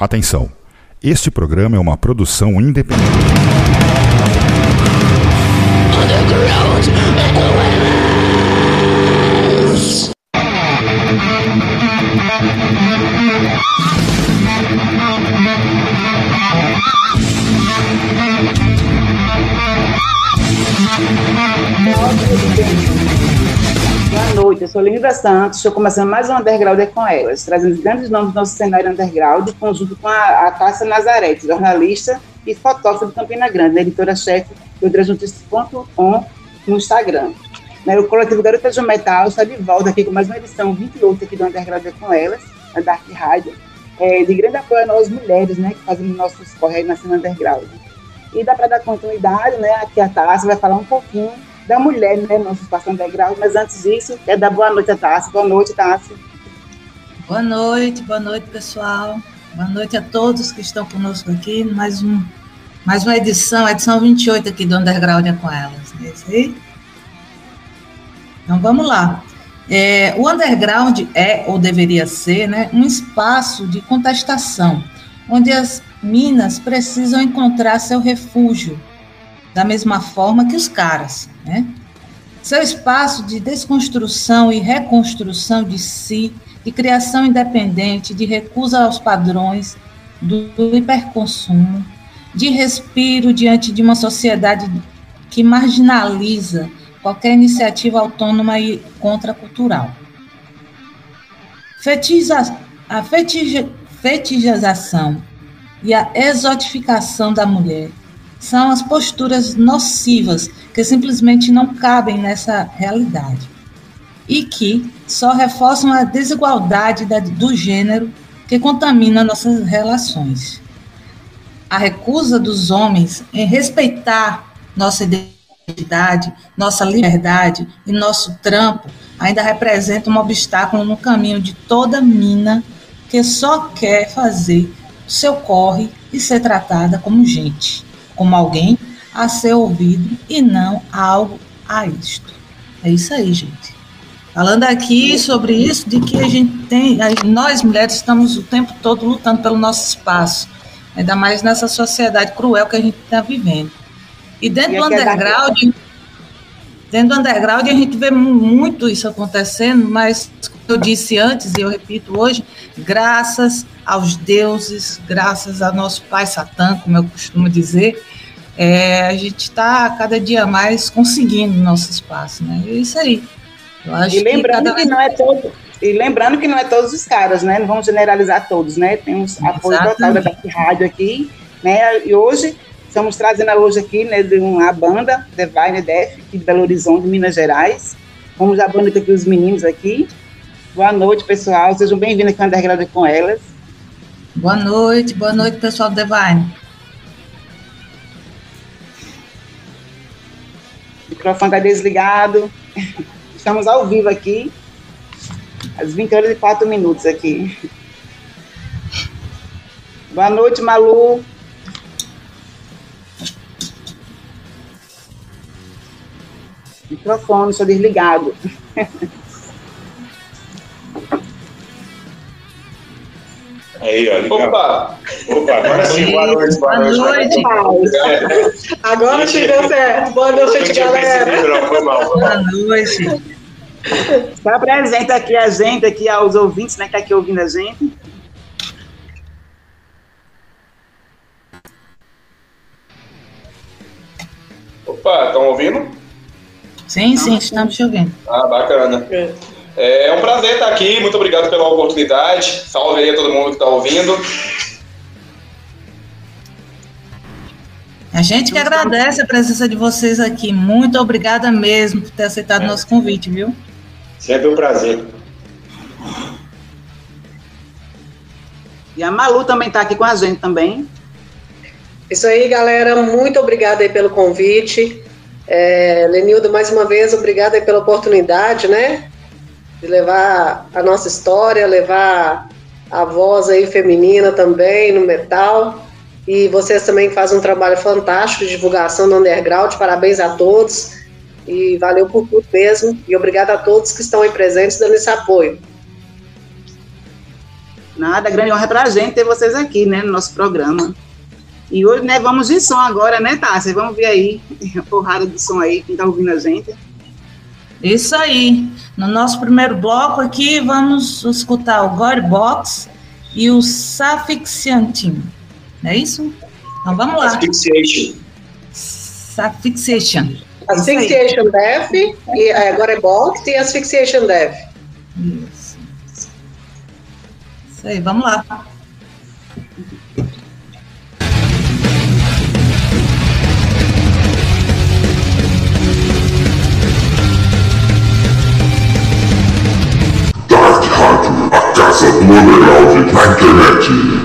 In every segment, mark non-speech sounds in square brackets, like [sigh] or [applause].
Atenção! Este programa é uma produção independente. Boa noite, eu sou Linda Santos, estou começando mais um Underground com elas, trazendo grandes nomes do nosso cenário underground, conjunto com a, a Tássia jornalista e fotógrafa de Campina Grande, né, editora-chefe do outras.notícias.com no Instagram. Né, o coletivo Garotas do Metal está de volta aqui com mais uma edição 28 aqui do Underground com elas, a Dark Rádio, é, de grande apoio a nós mulheres, né, que fazemos nossos correios na cena underground. E dá para dar continuidade, né, aqui a Tássia vai falar um pouquinho da mulher, né, nosso espaço underground, mas antes disso, quer dar boa noite a Tássia. Boa noite, Tássia. Boa noite, boa noite, pessoal. Boa noite a todos que estão conosco aqui. Mais, um, mais uma edição, edição 28 aqui do Underground é com elas. É aí? Então vamos lá. É, o underground é, ou deveria ser, né, um espaço de contestação, onde as minas precisam encontrar seu refúgio, da mesma forma que os caras. Né? Seu espaço de desconstrução e reconstrução de si, de criação independente, de recusa aos padrões do, hiperconsumo, de respiro diante de uma sociedade que marginaliza qualquer iniciativa autônoma e contracultural. Fetiza, a fetija, fetichização e a exotificação da mulher são as posturas nocivas que simplesmente não cabem nessa realidade e que só reforçam a desigualdade da, do gênero que contamina nossas relações. A recusa dos homens em respeitar nossa identidade, nossa liberdade e nosso trampo ainda representa um obstáculo no caminho de toda mina que só quer fazer o seu corre e ser tratada como gente como alguém a ser ouvido e não algo a isto. É isso aí, gente. Falando aqui sobre isso, de que a gente tem, nós mulheres estamos o tempo todo lutando pelo nosso espaço, ainda mais nessa sociedade cruel que a gente está vivendo. E dentro e do é underground, dentro do underground a gente vê muito isso acontecendo, mas como eu disse antes e eu repito hoje, graças aos deuses, graças a nosso pai Satã, como eu costumo dizer, é, a gente está cada dia mais conseguindo nosso espaço, né? É isso aí. Eu acho e lembrando que, que não é todo, e lembrando que não é todos os caras, né? Não vamos generalizar todos, né? Temos apoio total da Rádio aqui, né? E hoje estamos trazendo hoje aqui, né, de uma banda, The Vine Def, de Belo Horizonte, Minas Gerais. Vamos dar boa noite aqui os meninos aqui. Boa noite, pessoal. Sejam bem-vindos aqui ao Underground com elas. Boa noite, boa noite, pessoal do The Vine. microfone está desligado. [laughs] Estamos ao vivo aqui, às 20 horas e 4 minutos aqui. Boa noite, Malu. Microfone, só desligado. Aí, ó. Opa! Opa, agora sim, boa noite, boa noite. Boa noite. Agora sim deu certo. Boa noite, galera. Não, foi mal. Boa noite. Está presente aqui a gente, aqui aos ouvintes, né, que tá aqui ouvindo a gente. Opa, estão ouvindo? Sim, sim, estamos te ouvindo. Ah, bacana. É. É um prazer estar aqui, muito obrigado pela oportunidade. Salve aí a todo mundo que está ouvindo. A gente que agradece a presença de vocês aqui. Muito obrigada mesmo por ter aceitado o é. nosso convite, viu? Sempre um prazer. E a Malu também está aqui com a gente também. Isso aí, galera. Muito obrigada aí pelo convite. É, Lenildo, mais uma vez, obrigada pela oportunidade, né? de levar a nossa história, levar a voz aí feminina também no metal. E vocês também fazem um trabalho fantástico de divulgação no underground. Parabéns a todos. E valeu por tudo mesmo. E obrigado a todos que estão aí presentes dando esse apoio. Nada, grande honra para a gente ter vocês aqui, né, no nosso programa. E hoje, né, vamos de som agora, né, Tássia? Vamos ver aí a [laughs] porrada de som aí, quem tá ouvindo a gente. Isso aí. No nosso primeiro bloco aqui, vamos escutar o God Box e o Safixiantin. Não é isso? Então vamos lá. Asphyxiation. Safixiation. Asphyxiation Death, e agora é Box e Asphyxiation Death. Isso. Isso aí, vamos lá. Caça do underground na internet.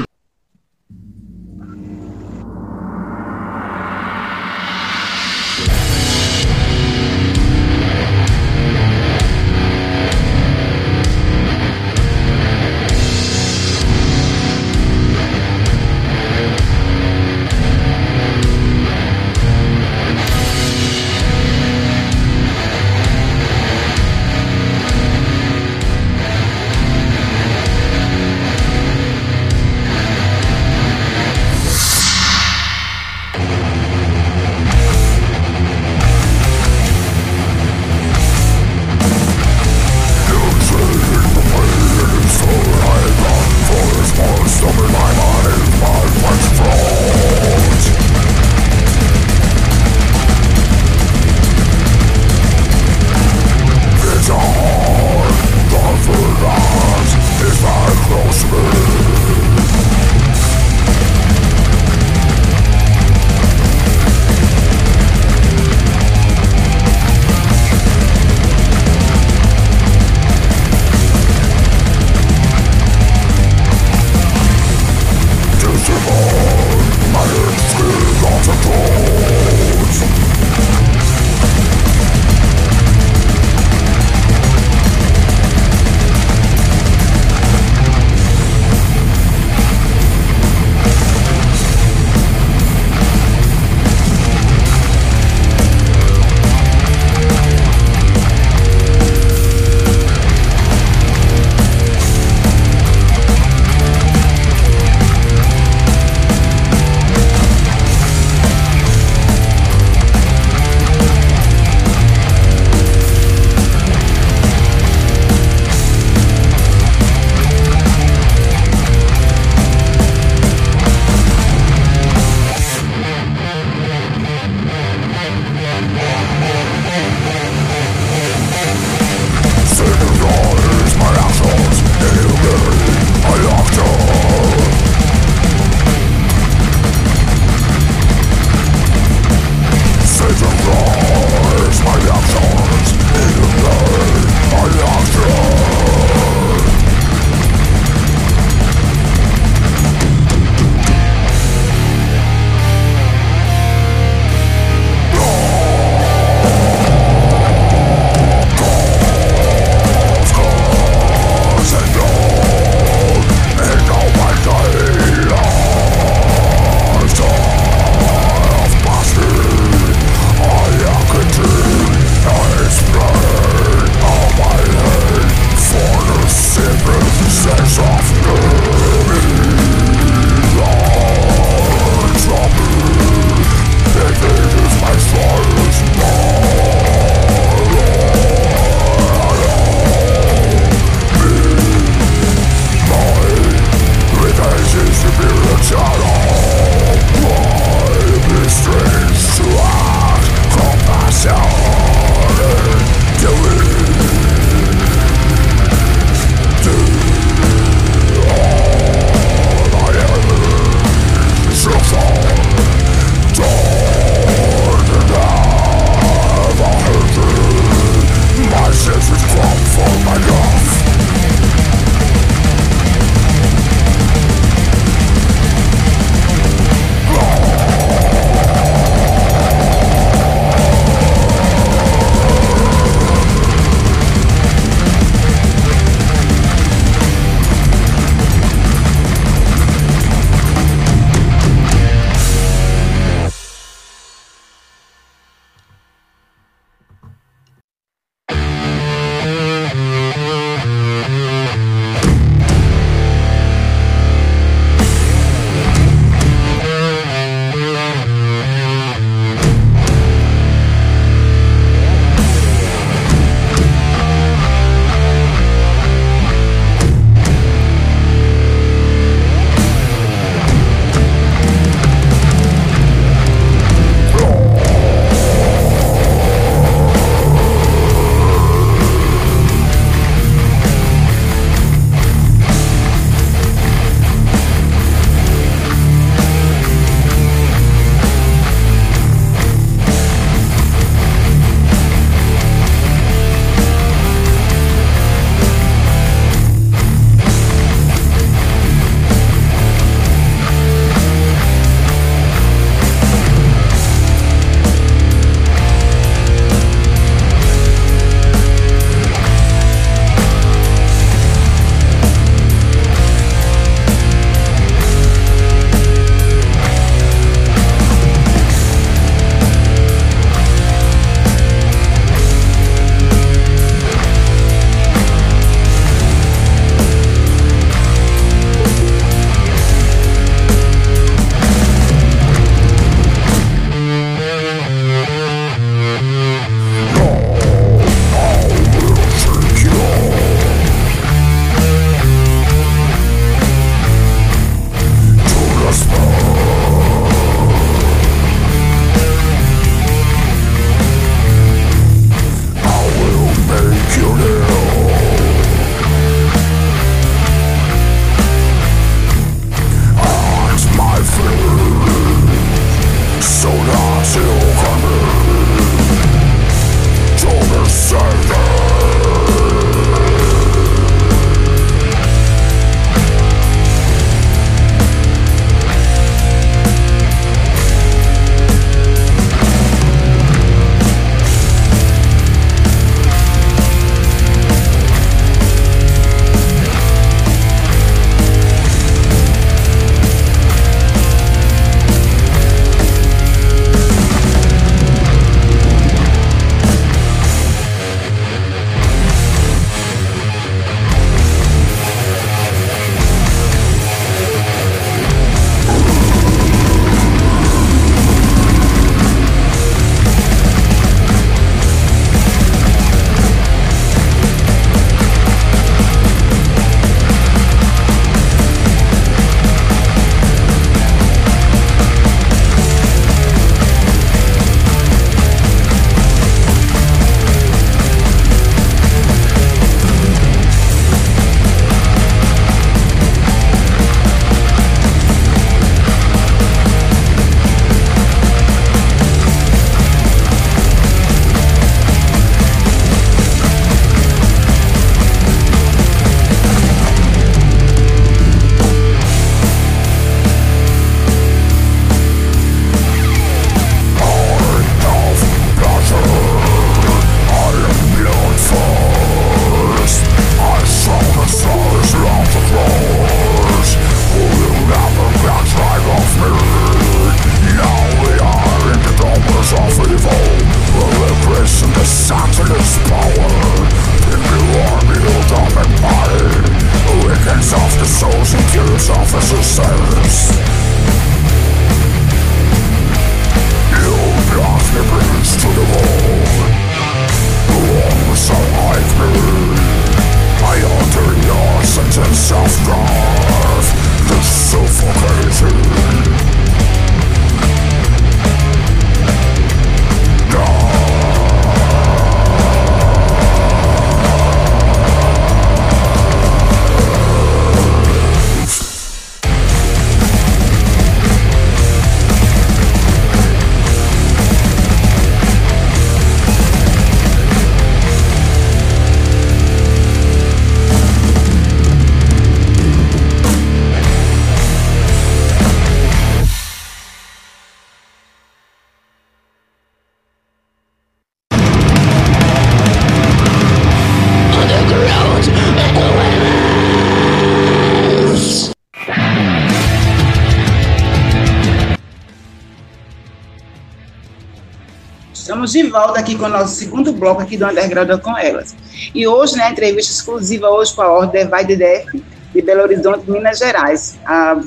Volta aqui com o nosso segundo bloco aqui do Underground com elas. E hoje, né, entrevista exclusiva hoje com a Ordem Vai de Def de Belo Horizonte, Minas Gerais. A,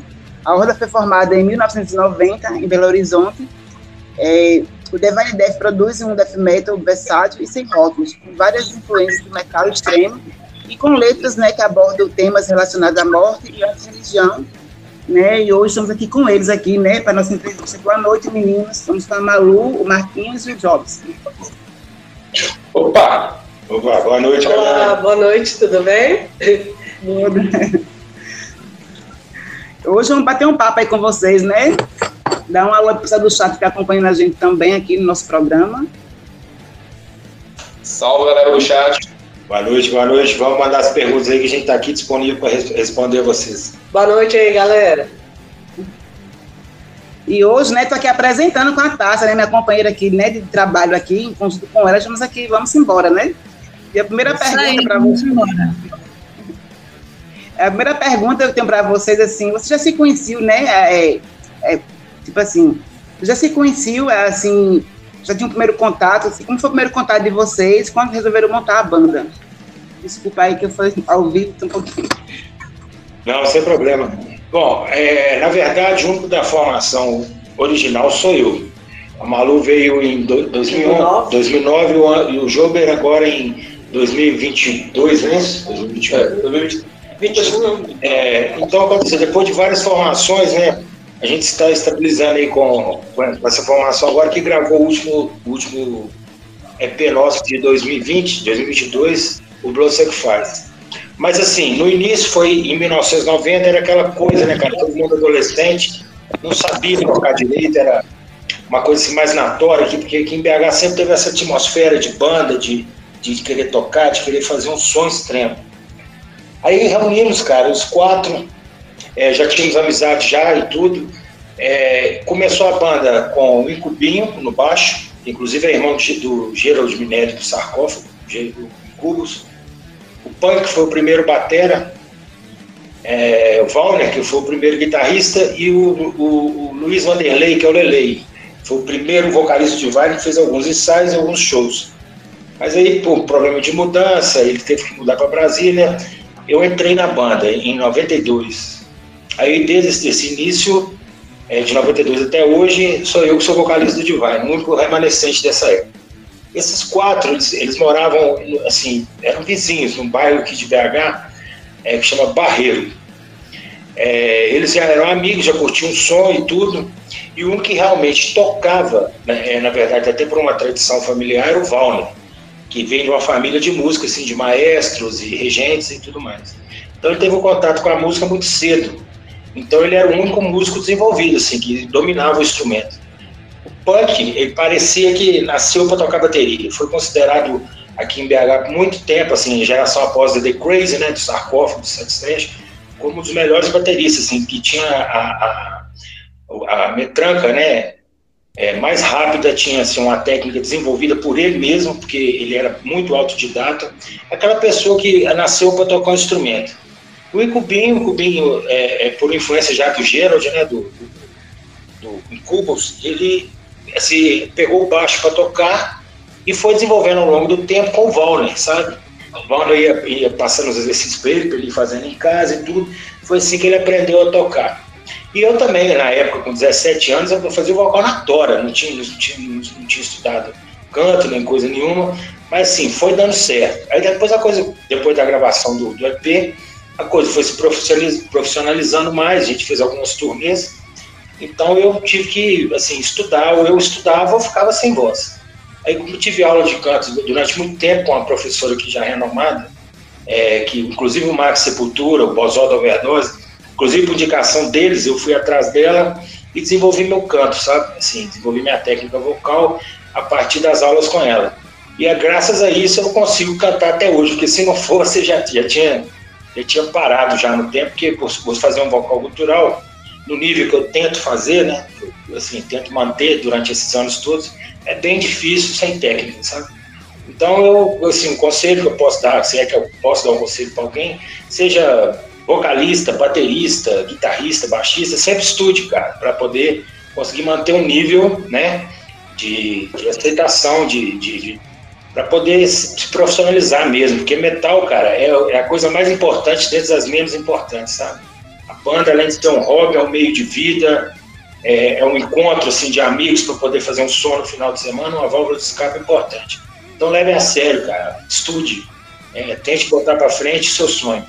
a Ordem foi formada em 1990 em Belo Horizonte. É, o Divine Death produz um death metal versátil e sem rótulos, com várias influências do metal extremo e com letras né, que abordam temas relacionados à morte e à religião. Né, e hoje estamos aqui com eles aqui, né, para nossa entrevista. Boa noite, meninos. Estamos com a Malu, o Marquinhos e o Jobs. Opa! Opa, boa noite, Olá, galera. boa noite, tudo bem? Hoje vamos bater um papo aí com vocês, né? Dar uma alô para do chat que está acompanhando a gente também aqui no nosso programa. Salve, galera do chat. Boa noite, boa noite. Vamos mandar as perguntas aí que a gente está aqui disponível para responder a vocês. Boa noite aí, galera. E hoje, né, tô aqui apresentando com a Tássia, né, minha companheira aqui, né, de trabalho aqui, em conjunto com ela, estamos aqui, vamos embora, né? E a primeira Isso pergunta para vocês, embora. a primeira pergunta que eu tenho para vocês, assim, você já se conheceu, né, é, é, tipo assim, já se conheceu, é, assim, já tinha um primeiro contato, assim, como foi o primeiro contato de vocês, quando resolveram montar a banda? Desculpa aí que eu fui ao vivo um pouquinho. Não, sem problema. Bom, é, na verdade, o único da formação original sou eu. A Malu veio em do- 2011, 2009 e o e Jober agora em 2022, não é isso? 2021. É, 2021. É, então, aconteceu, depois de várias formações, né, a gente está estabilizando aí com, com essa formação agora que gravou o último, o último EP nosso de 2020, 2022, o Blood Sacrifice. Mas assim, no início foi em 1990, era aquela coisa, né, cara, todo mundo adolescente, não sabia tocar direito, era uma coisa assim, mais natória aqui, porque aqui em BH sempre teve essa atmosfera de banda, de, de querer tocar, de querer fazer um som extremo. Aí reunimos, cara, os quatro, é, já tínhamos amizade já e tudo. É, começou a banda com o Incubinho no baixo, inclusive é irmão de- do Gerald Minério do Sarcófago, Ge- o Incubus. O Punk foi o primeiro batera, é, o Valner, que foi o primeiro guitarrista, e o, o- o Luiz Vanderlei, que é o Lelei. Foi o primeiro vocalista de Vine que fez alguns ensaios alguns shows. Mas aí, por problema de mudança, ele teve que mudar para Brasília. Eu entrei na banda em 92. Aí, desde esse, início, é, de 92 até hoje, sou eu que sou vocalista do Divine, o único remanescente dessa época. Esses quatro, eles, eles moravam, assim, eram vizinhos, num bairro aqui de BH, é, que chama Barreiro. É, eles eram amigos, já curtiam som e tudo, e único que realmente tocava, né, é, na verdade, até por uma tradição familiar, era o Valner, que vem de uma família de música, assim, de maestros e regentes e tudo mais. Então ele teve um contato com a música muito cedo. Então ele era o único músico desenvolvido, assim, que dominava o instrumento. O punk, ele parecia que nasceu para tocar bateria. Foi considerado aqui em BH por muito tempo, assim, geração após The Crazy, né, do Sarcófago, do Sex como um dos melhores bateristas, assim, que tinha a, a, a metranca, né, é, mais rápida, tinha assim, uma técnica desenvolvida por ele mesmo, porque ele era muito autodidata. Aquela pessoa que nasceu para tocar um instrumento. O Incubinho, Cubinho, é, é, por influência já do Gerald, né, do, do, do Incubus, ele assim, pegou o baixo para tocar e foi desenvolvendo ao longo do tempo com o Valner, sabe? O Valner ia, ia passando os exercícios para ele, para ele fazendo em casa e tudo. Foi assim que ele aprendeu a tocar. E eu também, na época, com 17 anos, eu fazia vocal na tora, não tinha, não tinha, não tinha estudado canto nem coisa nenhuma, mas assim, foi dando certo. Aí depois a coisa, depois da gravação do, do EP, a coisa foi se profissionaliz, profissionalizando mais, a gente fez algumas turnês, então eu tive que, assim, estudar, ou eu estudava ou ficava sem voz. Aí como tive aula de canto durante muito tempo com uma professora que já é renomada, é, que inclusive o Max Sepultura, o Bozó da Overdose, inclusive por indicação deles, eu fui atrás dela e desenvolvi meu canto, sabe? Assim, desenvolvi minha técnica vocal a partir das aulas com ela. E é graças a isso eu consigo cantar até hoje, porque se não fosse, já, já, tinha, já tinha parado já no tempo, porque por, fazer um vocal cultural, no nível que eu tento fazer, né? Eu, assim, tento manter durante esses anos todos, é bem difícil sem técnica, sabe? Então, eu, assim, o conselho que eu posso dar, se é que eu posso dar um conselho para alguém, seja vocalista, baterista, guitarrista, baixista, sempre estude, cara, para poder conseguir manter um nível, né? de, de aceitação, de, de para poder se profissionalizar mesmo, porque metal, cara, é, é, a coisa mais importante dentro das menos importantes, sabe? A banda, além de ser um hobby, é um meio de vida, é, é um encontro assim, de amigos para poder fazer um som no final de semana, uma válvula de escape importante. Então leve a sério, cara, estude, é, tente botar para frente seu sonho.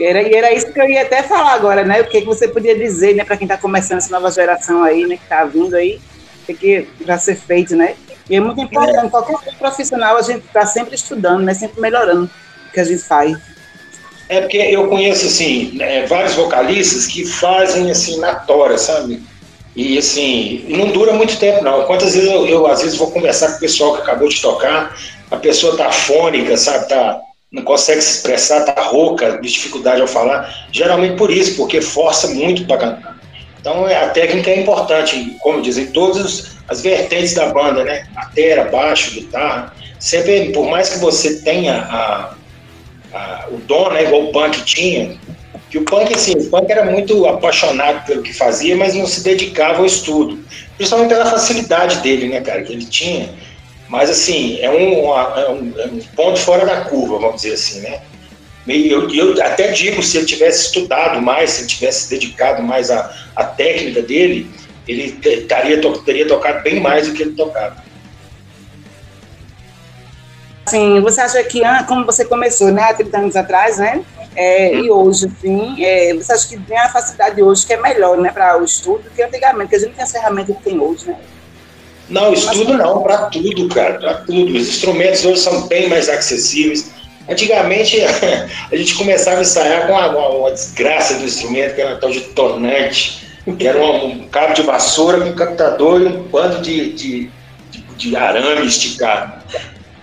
Era, e era isso que eu ia até falar agora, né? O que, que você podia dizer, né, para quem está começando essa nova geração aí, né, que está vindo aí, tem que já ser feito, né? E é muito importante, é. qualquer profissional, a gente está sempre estudando, né? Sempre melhorando o que a gente faz. É porque eu conheço, assim, né, vários vocalistas que fazem, assim, na tora, sabe? E, assim, não dura muito tempo, não. Quantas vezes eu, eu às vezes, vou conversar com o pessoal que acabou de tocar, a pessoa tá fônica, sabe? Tá não consegue se expressar, tá rouca, de dificuldade ao falar, geralmente por isso, porque força muito para cantar. Então a técnica é importante, como dizem, todas as vertentes da banda, né? Batera, baixo, guitarra, sempre, por mais que você tenha a, a, o dom, né, igual o punk tinha, que o punk, assim, o punk era muito apaixonado pelo que fazia, mas não se dedicava ao estudo, principalmente pela facilidade dele, né, cara, que ele tinha mas, assim, é um, é um, é um ponto fora da curva, vamos dizer assim, né? Eu, eu até digo, se ele tivesse estudado mais, se ele tivesse dedicado mais à, à técnica dele, ele teria, teria tocado bem mais do que ele tocava. Assim, você acha que, como você começou, né, há 30 anos atrás, né, é, e hoje, assim, é, você acha que tem a facilidade hoje que é melhor, né, para o estudo que antigamente, que a gente tem as ferramentas que tem hoje, né? Não, estudo não, para tudo, cara, para tudo. Os instrumentos hoje são bem mais acessíveis. Antigamente [laughs] a gente começava a ensaiar com uma, uma, desgraça do instrumento, que era tal de tornante, que era um, um, cabo de vassoura com um captador e um bando de, de, de, de arame esticado.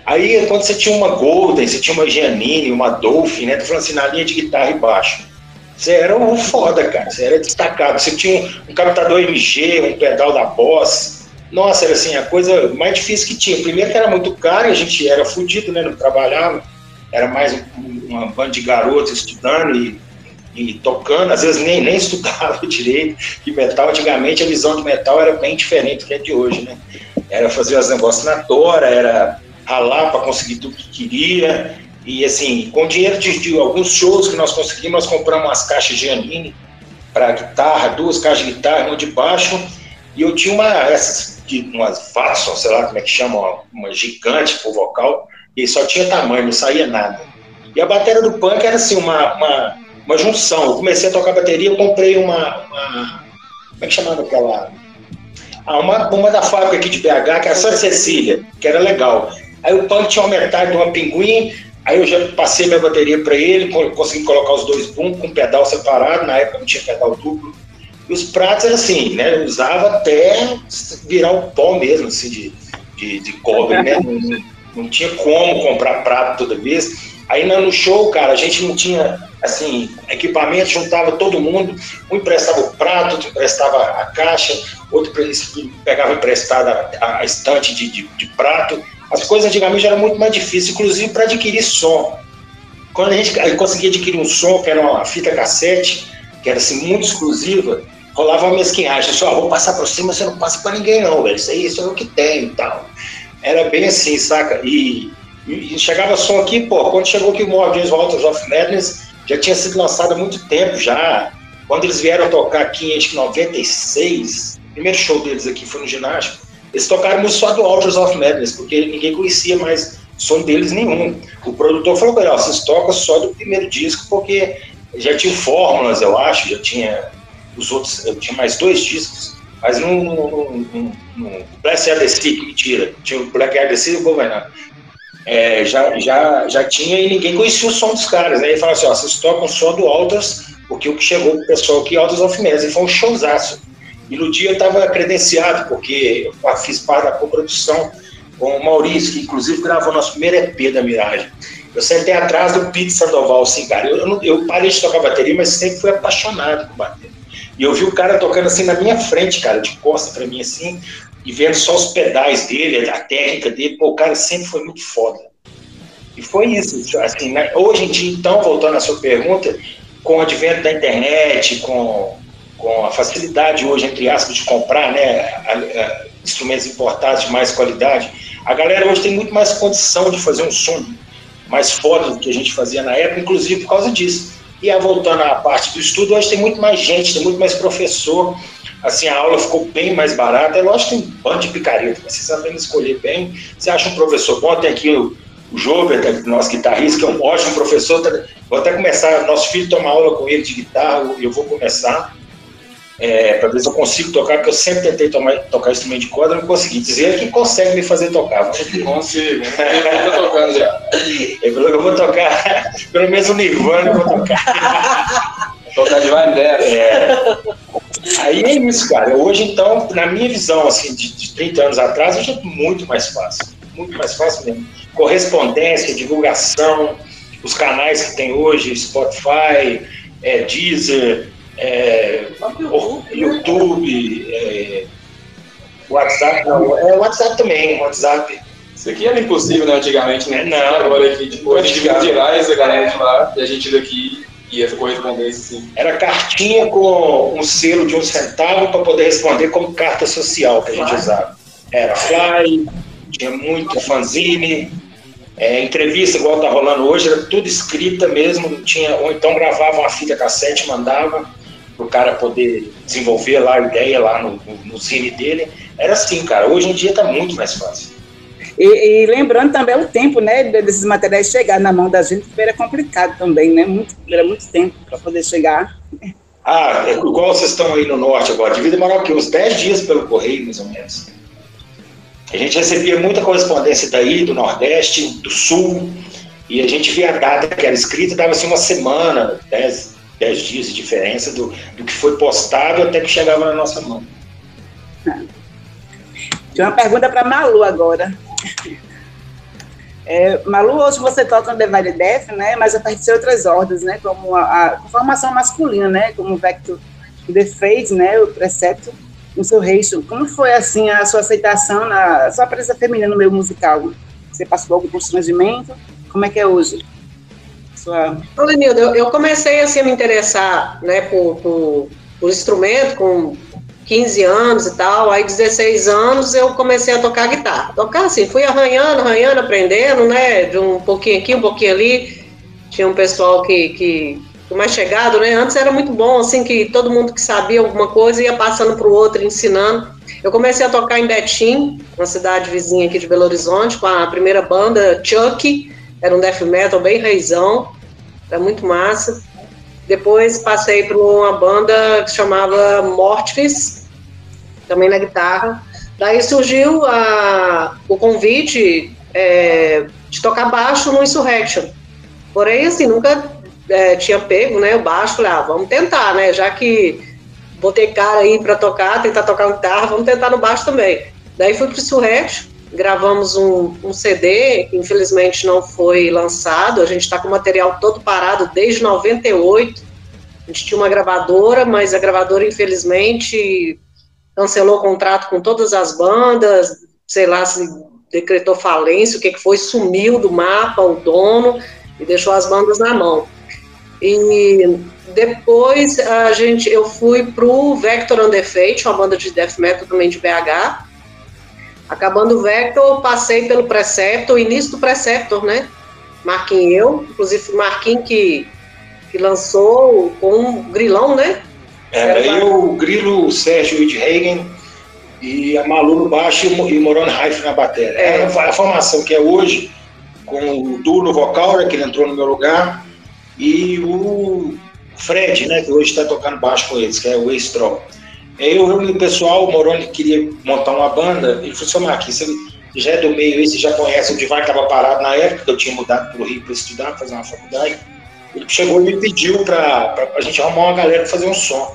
Aí, quando você tinha uma Golden, você tinha uma Giannini, uma Dolphin, né? Tô falando assim, na linha de guitarra e baixo. Você era um foda, cara. Você era destacado. Você tinha um, um captador MG, um pedal da Boss, nossa, era assim, a coisa mais difícil que tinha. Primeiro que era muito caro, a gente era fudido, né? Não trabalhava. Era mais um, uma banda de garotos estudando e, e, tocando, às vezes nem, nem [laughs] estudava direito. E metal, antigamente a visão de metal era bem diferente do que é de hoje, né? Era fazer os negócios na tora, era ralar para conseguir tudo que queria. E assim, com dinheiro de, de, alguns shows que nós conseguimos, nós compramos umas caixas de Anine para guitarra, duas caixas de guitarra, uma de baixo. E eu tinha uma, essas de umas Watson, sei lá como é que chama, uma, gigante pro vocal, e só tinha tamanho, não saía nada. E a bateria do punk era assim, uma, uma, uma junção. Eu comecei a tocar bateria, eu comprei uma, uma como é que chamava aquela? Ah, uma, uma da fábrica aqui de BH, que era Santa Cecília, que era legal. Aí o punk tinha uma metade de uma pinguim, aí eu já passei minha bateria para ele, consegui colocar os dois boom com pedal separado, na época não tinha pedal duplo. E os pratos era assim, né? Eu usava até virar o pó mesmo, assim, de, de, de cobre, né? [laughs] Não, tinha como comprar prato toda vez. Aí no show, cara, a gente não tinha, assim, equipamento, juntava todo mundo, um emprestava o prato, outro emprestava a caixa, outro pegava emprestada a, estante de, de, de prato. As coisas antigamente eram muito mais difíceis, inclusive para adquirir som. Quando a gente conseguia adquirir um som, que era uma fita cassete, que era assim, muito exclusiva, rolava uma mesquinhagem, só assim, vou passar por cima, você não passa para ninguém não, velho, isso aí isso é o que tem e tal. Era bem assim, saca? E, e, chegava som aqui, pô, quando chegou aqui o Morgan Walters of Madness, já tinha sido lançado há muito tempo já. Quando eles vieram tocar aqui em acho que 96, o primeiro show deles aqui foi no ginásio, eles tocaram só do Walters of Madness, porque ninguém conhecia mais som deles nenhum. O produtor falou, ó, vocês tocam só do primeiro disco, porque já tinha fórmulas, eu acho, já tinha os outros, eu tinha mais dois discos, mas no, no, no Black ADC, mentira, tinha o Black ADC e o Governor. É, já, já, já tinha e ninguém conhecia o som dos caras. Aí né? falou assim: ó, vocês tocam só do Altas, porque o que chegou pro pessoal aqui, Altas of e foi um showzaço. E no dia eu estava credenciado, porque eu fiz parte da coprodução com o Maurício, que inclusive gravou nosso primeiro EP da Miragem. Eu sentei atrás do Pete Sandoval, assim, cara. Eu, eu, eu parei de tocar bateria, mas sempre fui apaixonado por bateria. E eu vi o cara tocando assim na minha frente, cara, de costa para mim assim, e vendo só os pedais dele, a técnica dele, pô, o cara sempre foi muito foda. E foi isso, assim, né? hoje em dia, então, voltando à sua pergunta, com o advento da internet, com, com com a facilidade hoje, entre aspas, de comprar né, a, a, instrumentos importados de mais qualidade, a galera hoje tem muito mais condição de fazer um som mais foda do que a gente fazia na época, inclusive por causa disso. E voltando à parte do estudo, hoje tem muito mais gente, tem muito mais professor, assim, a aula ficou bem mais barata. É lógico que tem um bando de picareta, mas você sabendo escolher bem, você acha um professor bom, tem aqui o, o Jover, nosso guitarrista, que é um ótimo professor, vou até começar, nosso filho toma aula com ele de guitarra, eu vou começar, é, para ver se eu consigo tocar, porque eu sempre tentei tomar, tocar instrumento de corda, não consegui. Dizer que consegue me fazer tocar. [laughs] Consigo, eu tô tocando já. Eu vou tocar, [laughs] pelo menos o Nirvana eu vou tocar. tocar de vai é. Aí é isso, cara. Hoje, então, na minha visão, assim, de, de 30 anos atrás, hoje é muito mais fácil. Muito mais fácil mesmo. Correspondência, divulgação, os canais que tem hoje, Spotify, é, Deezer, é, YouTube, é, WhatsApp, não, é WhatsApp também, WhatsApp. Isso aqui era impossível, né, antigamente, né? Não. Agora aqui, tipo, a gente tirar essa galera de lá e a gente daqui e essa correspondência, sim. Era cartinha com um selo de um centavo para poder responder como carta social que a gente usava. Era fly, tinha muito fanzine, é, entrevista igual tá rolando hoje, era tudo escrita mesmo, tinha, ou então gravava uma fita cassete, mandava para o cara poder desenvolver lá a ideia lá no, no, no cine dele. Era assim, cara. Hoje em dia está muito mais fácil. E, e, lembrando também o tempo, né, desses materiais chegar na mão da gente, era complicado também, né? Muito, era muito tempo para poder chegar. Ah, é igual vocês estão aí no norte agora, devia demorar o quê? Uns 10 dias pelo correio, mais ou menos. A gente recebia muita correspondência daí, do Nordeste, do Sul, e a gente via a data que era escrita, dava assim uma semana, 10, 10 dias de diferença do, do que foi postado até que chegava na nossa mão. Tem uma pergunta para Malu agora. É, Malu, hoje você toca no The Valley Def, né? Mas a partir de outras ordens, né? Como a, a formação masculina, né? Como o Vector The né? O Precepto, no seu reino. Como foi, assim, a sua aceitação, na sua presença feminina no meio musical? Você passou algum constrangimento? Como é que é hoje? Sua. Lenildo, eu, eu comecei assim, a me interessar né, por, por, por instrumento com 15 anos e tal, aí 16 anos eu comecei a tocar guitarra. Tocar assim, fui arranhando, arranhando, aprendendo, né? De um pouquinho aqui, um pouquinho ali. Tinha um pessoal que, que, que mais chegado, né? Antes era muito bom, assim, que todo mundo que sabia alguma coisa ia passando para o outro, ensinando. Eu comecei a tocar em Betim, uma cidade vizinha aqui de Belo Horizonte, com a primeira banda Chuck, era um death metal bem raizão era muito massa. Depois passei por uma banda que chamava Mortis, também na guitarra. Daí surgiu a, o convite é, de tocar baixo no Insurrection. Porém, assim, nunca é, tinha pego né, o baixo. Falei, ah, vamos tentar, né? Já que botei cara aí para tocar, tentar tocar guitarra, vamos tentar no baixo também. Daí fui pro Insurrection, gravamos um, um, CD, infelizmente não foi lançado, a gente está com o material todo parado desde 98. A gente tinha uma gravadora, mas a gravadora, infelizmente, cancelou o contrato com todas as bandas, sei lá se decretou falência, o que, que foi, sumiu do mapa o dono e deixou as bandas na mão. E depois a gente, eu fui pro Vector Under Fate, uma banda de death metal também de BH, Acabando o Vector, passei pelo Preceptor, início do Preceptor, né? Marquinhos eu, inclusive Marquinhos que, que lançou com um grilão, né? É, eu, o Grilo, o Sérgio Widhagen e a Malu no baixo e o Morone Raif na bateria. É. é. a formação que é hoje, com o Du no vocal, né, que ele entrou no meu lugar, e o Fred, né, que hoje está tocando baixo com eles, que é o ex-Troll. Eu reuni o pessoal, o Moroni queria montar uma banda, ele falou assim, Marquinhos, você já é do meio você já conhece, o Divine estava parado na época, eu tinha mudado para o Rio para estudar, fazer uma faculdade. Ele chegou e me pediu para a gente arrumar uma galera para fazer um som.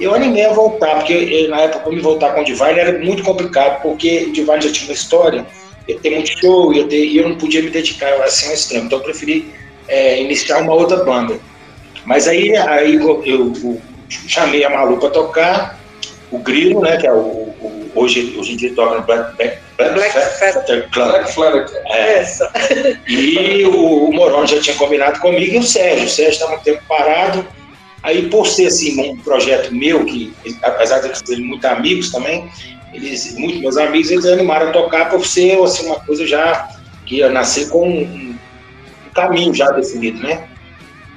Eu animei a voltar, porque ele, na época, para me voltar com o Divine era muito complicado, porque o Divine já tinha uma história, ia ter muito show, ia ter, e eu não podia me dedicar assim ao extremo, então eu preferi é, iniciar uma outra banda. Mas aí, aí eu, eu, eu chamei a Malu para tocar, o Grilo, né, que é o, o hoje, hoje em dia toca no Black, Black, Black, Black Feather Black Feather. É. E o, o Moroni já tinha combinado comigo e o Sérgio. O Sérgio estava um tempo parado Aí, por ser assim, um projeto meu, que apesar de eles serem muito amigos também, eles, muito meus amigos, eles animaram a tocar por ser assim, uma coisa já que ia nascer com um, um caminho já definido, né?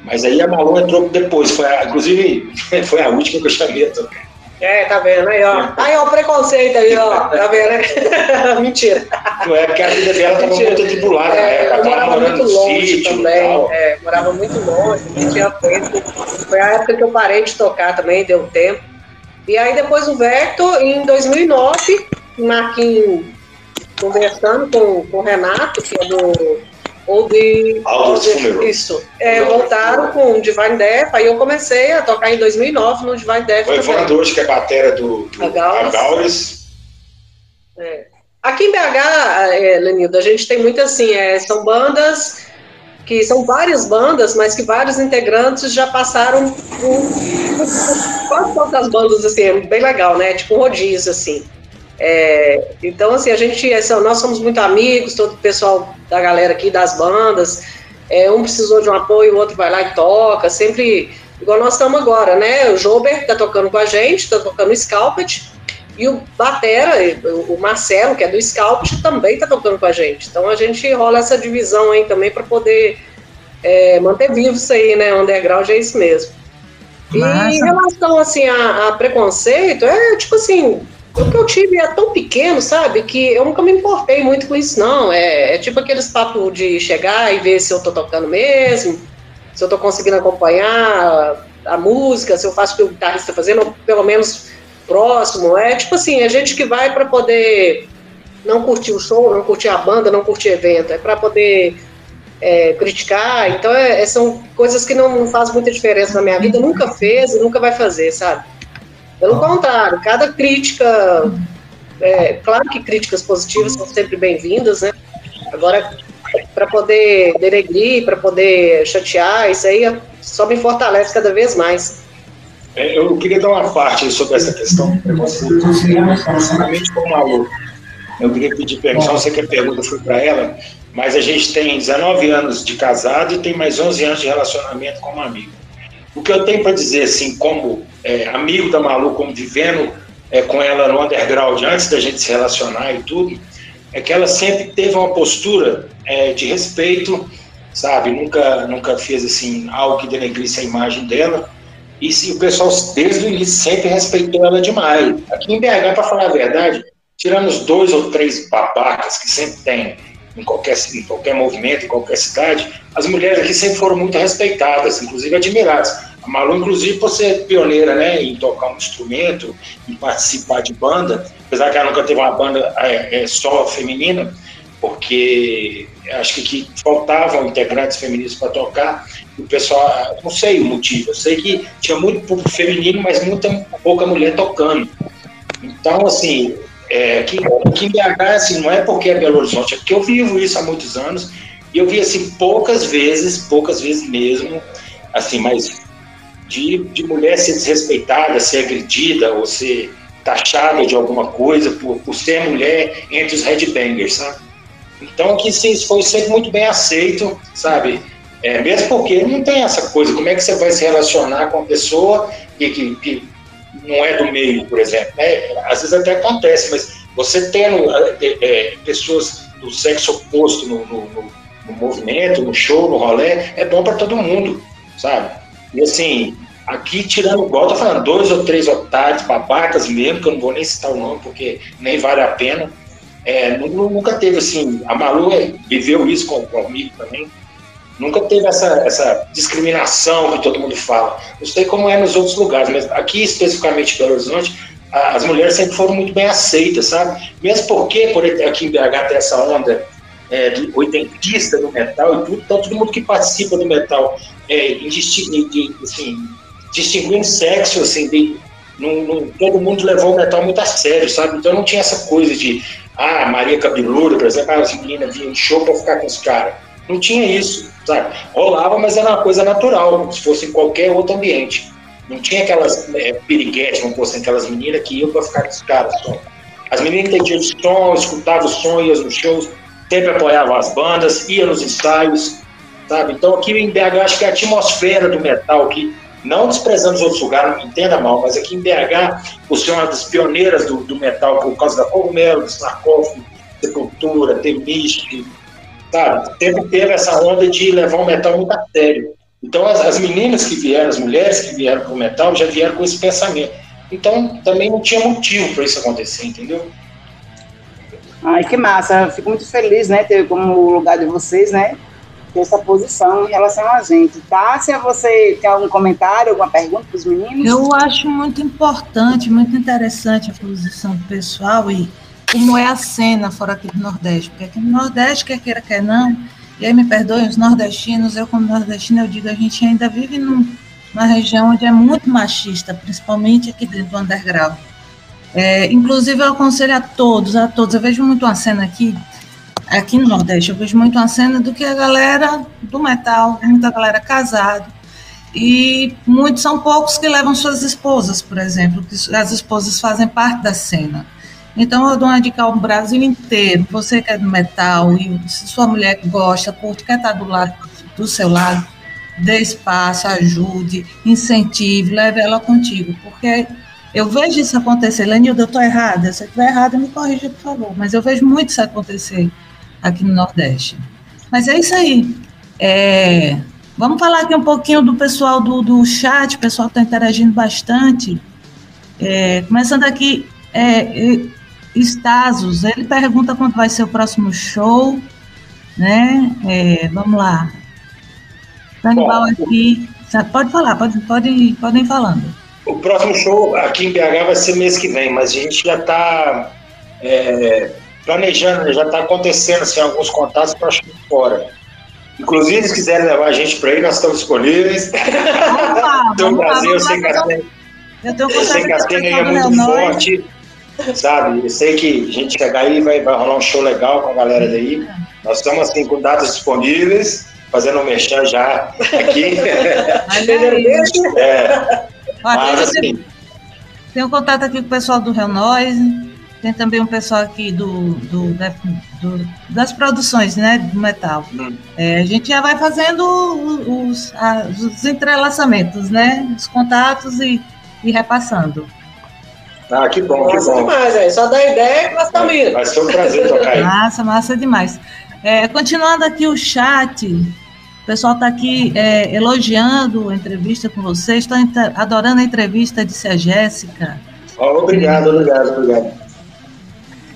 Mas aí a Malu entrou depois, foi a, inclusive [laughs] foi a última que eu chamei a tocar. É, tá vendo aí, ó. Aí, ó, o preconceito aí, ó. Tá vendo, né? [laughs] Mentira. Não é porque a vida dela estava muito atribulada, é, né? Eu morava muito longe também, é, morava muito longe, não tinha tempo. Foi a época que eu parei de tocar também, deu tempo. E aí depois o Verto, em 2009, o Marquinhos conversando com, com o Renato, que é do ou de. Isso. É, voltaram com o Divine Death, aí eu comecei a tocar em 2009 no Divine Death. O Evandro hoje, que é batera do, do Agaules. É. Aqui em BH, é, Lenildo, a gente tem muito assim, é, são bandas que são várias bandas, mas que vários integrantes já passaram por quase todas as bandas, assim, é bem legal, né? Tipo um rodízio, assim. É, então, assim, a gente, nós somos muito amigos, todo o pessoal da galera aqui, das bandas, é, um precisou de um apoio, o outro vai lá e toca, sempre, igual nós estamos agora, né? O Jober tá tocando com a gente, tá tocando Scalpet, e o Batera, o Marcelo, que é do Scalpet, também tá tocando com a gente. Então a gente rola essa divisão aí também para poder é, manter vivo isso aí, né? O underground é isso mesmo. Massa. E em relação, assim, a, a preconceito, é tipo assim, o que eu tive é tão pequeno, sabe? Que eu nunca me importei muito com isso, não. É, é tipo aqueles papos de chegar e ver se eu tô tocando mesmo, se eu tô conseguindo acompanhar a música, se eu faço o que o guitarrista está fazendo, ou pelo menos próximo. É tipo assim, é gente que vai para poder não curtir o show, não curtir a banda, não curtir evento, é para poder é, criticar. Então, é, é, são coisas que não, não fazem muita diferença na minha vida, nunca fez e nunca vai fazer, sabe? Pelo contrário, cada crítica, é, claro que críticas positivas são sempre bem-vindas, né? Agora, para poder denegrir, para poder chatear, isso aí só me fortalece cada vez mais. É, eu queria dar uma parte sobre essa questão com o. Eu queria pedir permissão, sei que a pergunta foi para ela, mas a gente tem 19 anos de casado e tem mais 11 anos de relacionamento como amigo. O que eu tenho para dizer, assim, como é, amigo da Malu, como vivendo é, com ela no underground antes da gente se relacionar e tudo, é que ela sempre teve uma postura é, de respeito, sabe? Nunca, nunca fez assim algo que denegrisse a imagem dela. E se o pessoal desde o início sempre respeitou ela demais. Aqui em BH, para falar a verdade, tirando os dois ou três babacas que sempre tem em qualquer, em qualquer movimento, em qualquer cidade, as mulheres aqui sempre foram muito respeitadas, inclusive admiradas. A Malu, inclusive, por ser pioneira né, em tocar um instrumento, em participar de banda, apesar que ela nunca teve uma banda é, é, só feminina, porque acho que, que faltavam integrantes femininos para tocar, o pessoal, não sei o motivo, eu sei que tinha muito público feminino, mas muita pouca mulher tocando. Então, assim, é, aqui, aqui em BH, assim, não é porque é Belo Horizonte, é porque eu vivo isso há muitos anos, e eu vi, assim, poucas vezes, poucas vezes mesmo, assim, mas de, de mulher ser desrespeitada, ser agredida ou ser taxada de alguma coisa por, por ser mulher entre os headbangers, sabe? Então, que sim, foi sempre muito bem aceito, sabe? É, mesmo porque não tem essa coisa, como é que você vai se relacionar com uma pessoa que, que, que não é do meio, por exemplo? Né? Às vezes até acontece, mas você tendo é, pessoas do sexo oposto no, no, no, movimento, no show, no rolê, é bom para todo mundo, sabe? E assim, aqui tirando igual, tô falando, dois ou três otários, babacas mesmo, que eu não vou nem citar o nome, porque nem vale a pena. É, nunca teve assim, a Malu é, viveu isso com, comigo também. Nunca teve essa, essa discriminação que todo mundo fala. Não sei como é nos outros lugares, mas aqui especificamente Belo Horizonte, as mulheres sempre foram muito bem aceitas, sabe? Mesmo porque por aqui em BH tem essa onda é, de oitentista do metal e tudo, então todo mundo que participa do metal é, assim, distinguindo sexo, assim, de, todo mundo levou o metal muito a sério, sabe? Então não tinha essa coisa de, ah, Maria Cabeluda, por exemplo, ah, as meninas vinham em show para ficar com os caras. Não tinha isso, sabe? Rolava, mas era uma coisa natural, como se fosse em qualquer outro ambiente. Não tinha aquelas é, piriguetes, vamos pôr assim, aquelas meninas que iam para ficar com os caras. Só. As meninas entendiam o som, escutavam o som, iam nos shows, sempre apoiavam as bandas, iam nos ensaios, sabe? Então aqui em BH acho que a atmosfera do metal aqui Não desprezando os outros lugares, não entenda mal, mas aqui em BH, por ser uma das pioneiras do, do metal, por causa da Cogumelo, do Snarkoff, Sepultura, Temiste, sabe? Teve, teve essa onda de levar o metal muito a sério. Então, as, as meninas que vieram, as mulheres que vieram para o metal, já vieram com esse pensamento. Então, também não tinha motivo para isso acontecer, entendeu? Ai, que massa. Fico muito feliz, né, ter como lugar de vocês, né, ter essa posição em relação a gente. Tássia, você tem algum comentário, alguma pergunta para os meninos? Eu acho muito importante, muito interessante a posição do pessoal e como é a cena fora aqui do Nordeste, porque aqui no Nordeste, quer queira, quer não, e aí me perdoem os nordestinos, eu como nordestina, eu digo, a gente ainda vive num, numa região onde é muito machista, principalmente aqui dentro do underground. É, inclusive, eu aconselho a todos, a todos. Eu vejo muito uma cena aqui, aqui no Nordeste, eu vejo muito uma cena do que a galera do metal, muita galera casada. E muitos são poucos que levam suas esposas, por exemplo, que as esposas fazem parte da cena. Então, eu dou uma dica ao Brasil inteiro. Você que é do metal, e se sua mulher gosta, curte, quer estar do lado do seu lado, dê espaço, ajude, incentive, leve ela contigo, porque eu vejo isso acontecer. Lenilda, eu estou errada. Se eu estiver errada, me corrija, por favor. Mas eu vejo muito isso acontecer aqui no Nordeste. Mas é isso aí. É, vamos falar aqui um pouquinho do pessoal do, do chat, o pessoal está interagindo bastante. É, começando aqui, é, Stasos, ele pergunta quando vai ser o próximo show, né? É, vamos lá. Canibal aqui. Pode falar, pode, pode, podem falando. O próximo show aqui em BH vai ser mês que vem, mas a gente já está é, planejando, já está acontecendo assim, alguns contatos para show fora. Inclusive, se quiserem levar a gente para aí, nós estamos disponíveis. [laughs] Então, Brasil, eu sei que a cena, eu sei que a cena é muito forte, sabe? Eu sei que a gente chegar aí vai, vai rolar um show legal com a galera daí. Nós estamos assim com datas disponíveis, fazendo um mexer já aqui. é. Mas, assim, tem um contato aqui com o pessoal do Real Noise, tem também um pessoal aqui do, do, do das produções né, do metal. Hum. É, a gente já vai fazendo os, os entrelaçamentos, né? Os contatos e, e repassando. Ah, que bom, que massa bom. demais, é. Só dá ideia nós estamos indo. Vai ser um prazer tocar aí. Massa, massa demais. É, continuando aqui o chat, o pessoal está aqui é, elogiando a entrevista com vocês, estão adorando a entrevista, disse a Jéssica. Oh, obrigado, obrigado, obrigado.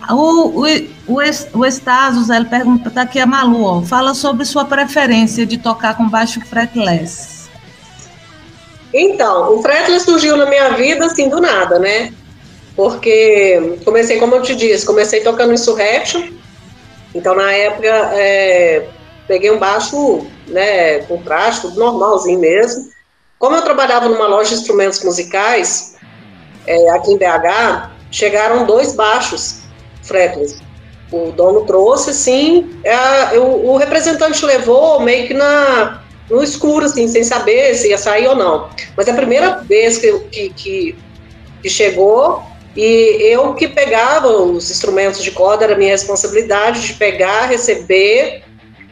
O, o, o, o Estasos, ele pergunta, está aqui a Malu, ó, fala sobre sua preferência de tocar com baixo fretless. Então, o fretless surgiu na minha vida, assim, do nada, né? Porque comecei, como eu te disse, comecei tocando Insurrection, então na época é, peguei um baixo, né, com traste, normalzinho mesmo. Como eu trabalhava numa loja de instrumentos musicais, é, aqui em BH, chegaram dois baixos fretless. O dono trouxe, assim, é, o, o, representante levou meio que na, no escuro, assim, sem saber se ia sair ou não. Mas a primeira vez que, que, que, que chegou, e eu que pegava os instrumentos de corda, era minha responsabilidade de pegar, receber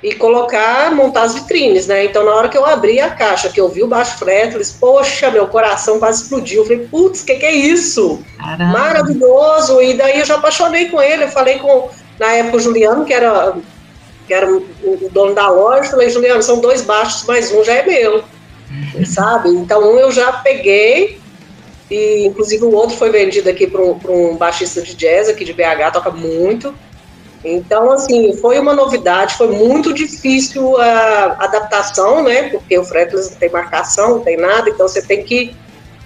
e colocar, montar as vitrines, né? Então, na hora que eu abri a caixa, que eu vi o baixo fretless, poxa, meu coração quase explodiu. Eu falei, putz, o que, que é isso? Caramba. Maravilhoso! E daí eu já apaixonei com ele. Eu falei com, na época, o Juliano, que era, que era o dono da loja. Eu falei, Juliano, são dois baixos, mais um já é meu. Uhum. Sabe? Então, um eu já peguei. E, inclusive, o outro foi vendido aqui para um, baixista de jazz aqui de BH, toca muito. Então, assim, foi uma novidade, foi muito difícil a adaptação, né? Porque o fretless não tem marcação, não tem nada, então você tem que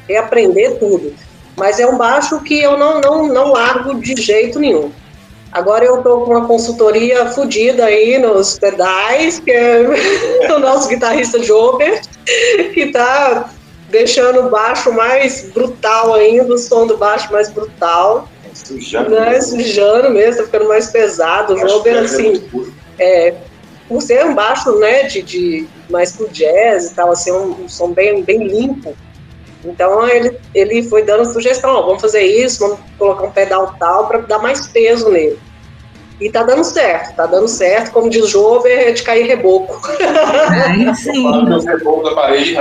reaprender tudo. Mas é um baixo que eu não, não, não largo de jeito nenhum. Agora eu estou com uma consultoria fodida aí nos pedais, que é [laughs] o nosso guitarrista Jober, que está deixando o baixo mais brutal ainda, o som do baixo mais brutal. Sujando. Né? Sujando mesmo, tá ficando mais pesado. O jogo é assim. É, por ser um baixo, né, de, de mais pro jazz e tal, assim, um, um som bem, bem limpo. Então ele, ele foi dando sugestão, ó, vamos fazer isso, vamos colocar um pedal tal para dar mais peso nele. E tá dando certo, tá dando certo, como diz o Jover, é de cair reboco. É, [laughs] sim. Meus rebocos da parede,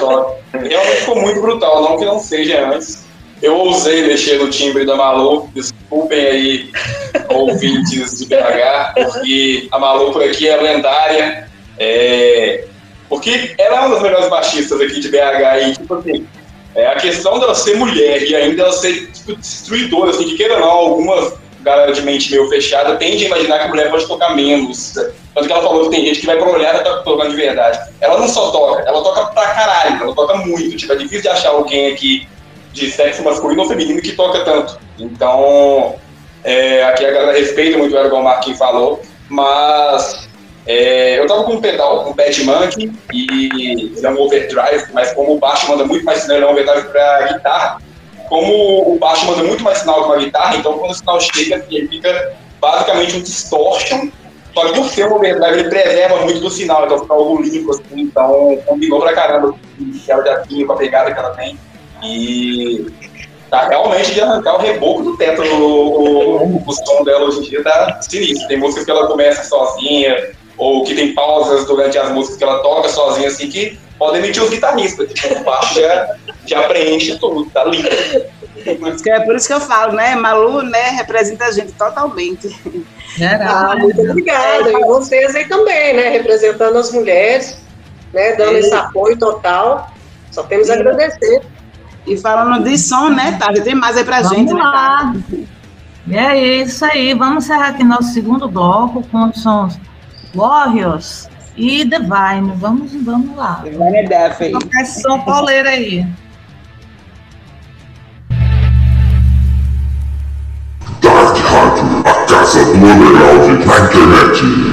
toca. Realmente ficou muito brutal, não que não seja antes. Eu ousei mexer no timbre da Malu, desculpem aí, ouvintes de BH, porque a Malu por aqui é lendária. É, porque ela é uma das melhores baixistas aqui de BH e, tipo assim, é, a questão dela ser mulher e ainda ela ser tipo, destruidora, assim, que queira ou não, algumas galera de mente meio fechada tende a imaginar que a mulher pode tocar menos. Tanto que ela falou que tem gente que vai pra olhar e tá tocando de verdade. Ela não só toca, ela toca pra caralho, ela toca muito. Tipo, é difícil de achar alguém aqui de sexo masculino ou feminino que toca tanto. Então, é, aqui a galera respeita muito o igual o Marquinhos falou, mas é, eu tava com um pedal, um Bad Monkey, e ele é um overdrive, mas como o baixo manda muito mais sinal, ele é um overdrive pra guitarra. Como o baixo manda muito mais sinal que uma guitarra, então quando o sinal chega, ele fica basicamente um distortion, só que por ser um overdrive, ele preserva muito do sinal, então fica algo limpo, assim, então combinou pra caramba com ela já tinha, com a pegada que ela tem. E tá realmente de arrancar o reboco do teto. O, o, o, som dela hoje em dia tá sinistro. Tem músicas que ela começa sozinha, ou que tem pausas durante as músicas que ela toca sozinha, assim, que podem emitir os guitarristas. Tipo, o baixo já, já preenche tudo, tá lindo. É por isso que eu falo, né? Malu, né, representa a gente totalmente. Ah, muito obrigada. E vocês aí também, né? Representando as mulheres, né? Dando é. esse apoio total. Só temos a agradecer. E falando de som, né, Tati? Tem mais aí pra Vamos gente, lá. né, E é isso aí. Vamos encerrar aqui nosso segundo bloco com os sons Warriors e Divine. Vamos, vamos lá. Divine Death aí. Som pauleiro aí. Dark Rádio, a casa do underground na internet.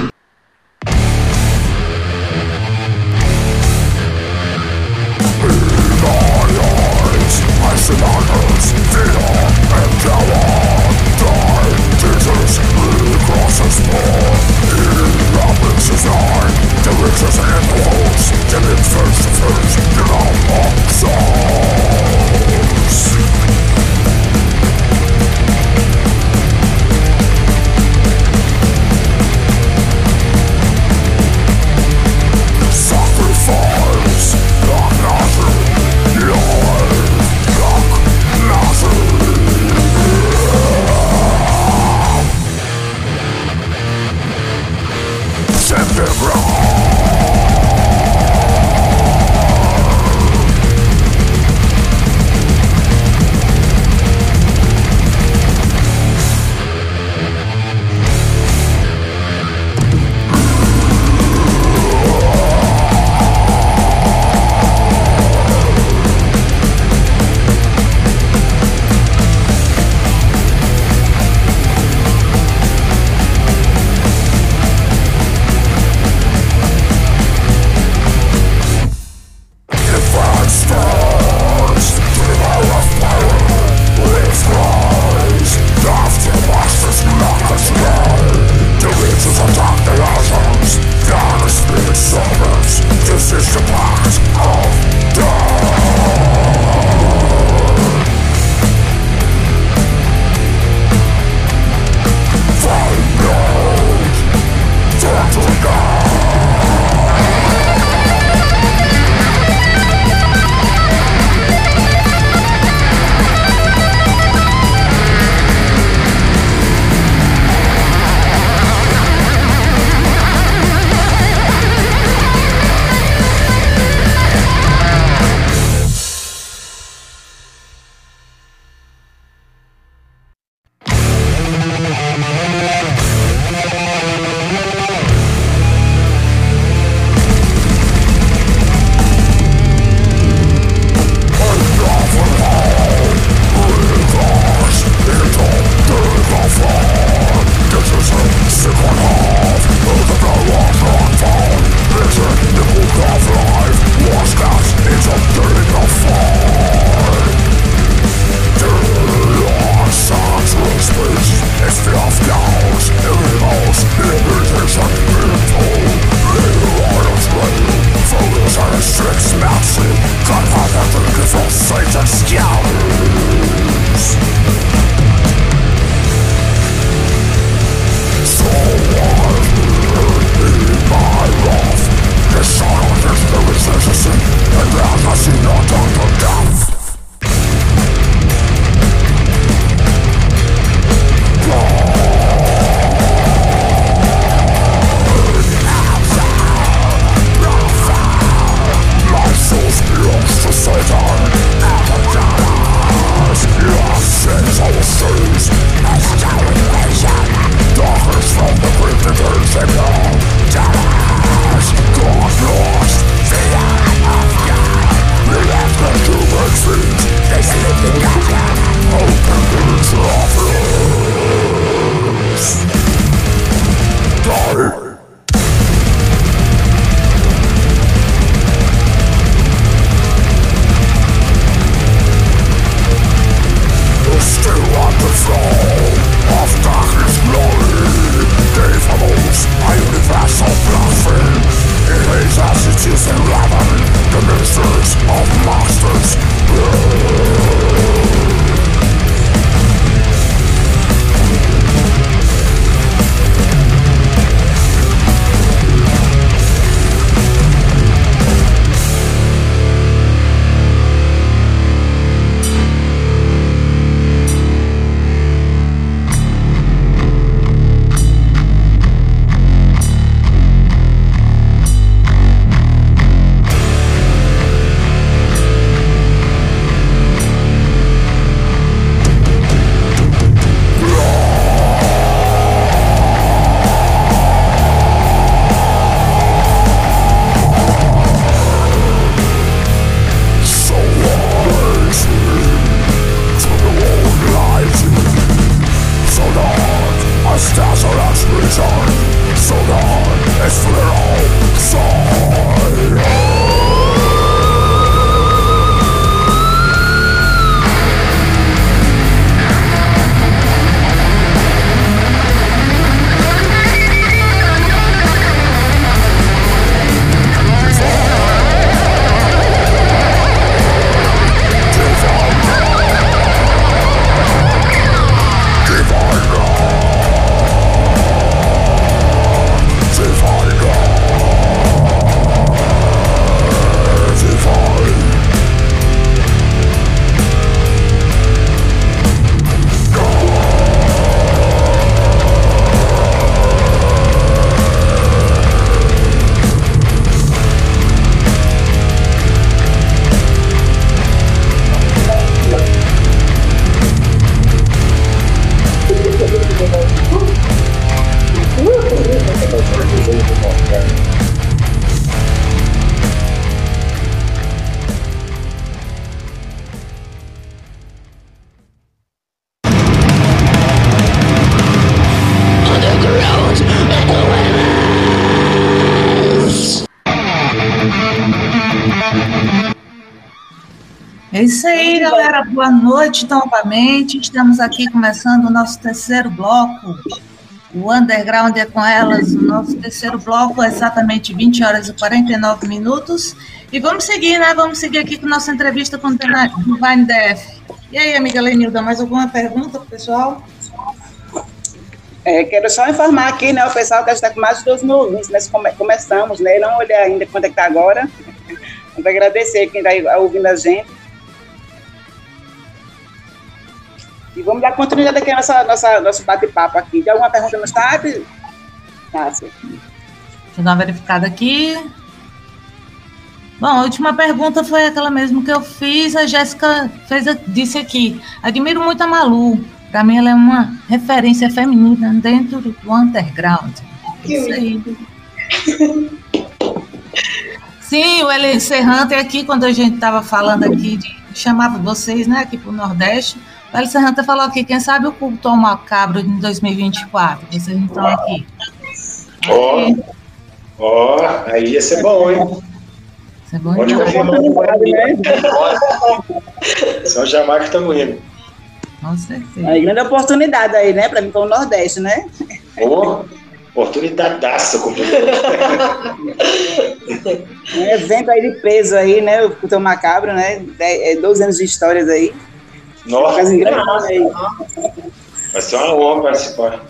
Noite novamente. Estamos aqui começando o nosso terceiro bloco. O Underground é com elas, o nosso terceiro bloco, exatamente 20 horas e 49 minutos. E vamos seguir, né? Vamos seguir aqui com nossa entrevista com o Divine. E aí, amiga Lenilda, mais alguma pergunta pro pessoal? É, quero só informar aqui, né, o pessoal que está com mais de 2 mil nós come, começamos, né, não olhei ainda quanto é que está agora. [laughs] Vamos agradecer quem está ouvindo a gente. E vamos dar continuidade aqui ao nossa, nosso bate-papo aqui. Tem alguma pergunta no chat? Cássia. Deixa eu dar uma verificada aqui. Bom, a última pergunta foi aquela mesmo que eu fiz. A Jéssica fez, disse aqui: admiro muito a Malu. Para mim, ela é uma referência feminina dentro do underground. Isso aí. Sim, o Eli Serrante aqui, quando a gente estava falando aqui, de, chamava vocês, né, aqui para o Nordeste, o Eli Serrante falou aqui, quem sabe o culto macabro em 2024, vocês não estão aqui. Ó, oh, ó, oh, aí ia ser bom, hein? Isso é bom Pode confirmar. Né? Só Jamaica que estamos indo. Com certeza. Aí, grande oportunidade aí, né, para mim, para o Nordeste, né? Oh, oportunidadaça. um evento aí de peso aí, né, o Cultão Macabro, né, 12 anos de histórias aí. Nossa, aí. vai ser uma honra participar.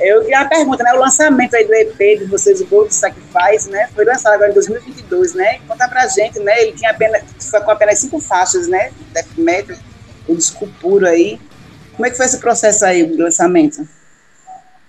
Eu tinha uma pergunta, né? O lançamento aí do EP de vocês, o Gold Sacrifice, né? Foi lançado agora em 2022, né? Conta pra gente, né? Ele tinha apenas, foi com apenas cinco faixas, né? Death Metal, o disco puro aí. Como é que foi esse processo aí do lançamento?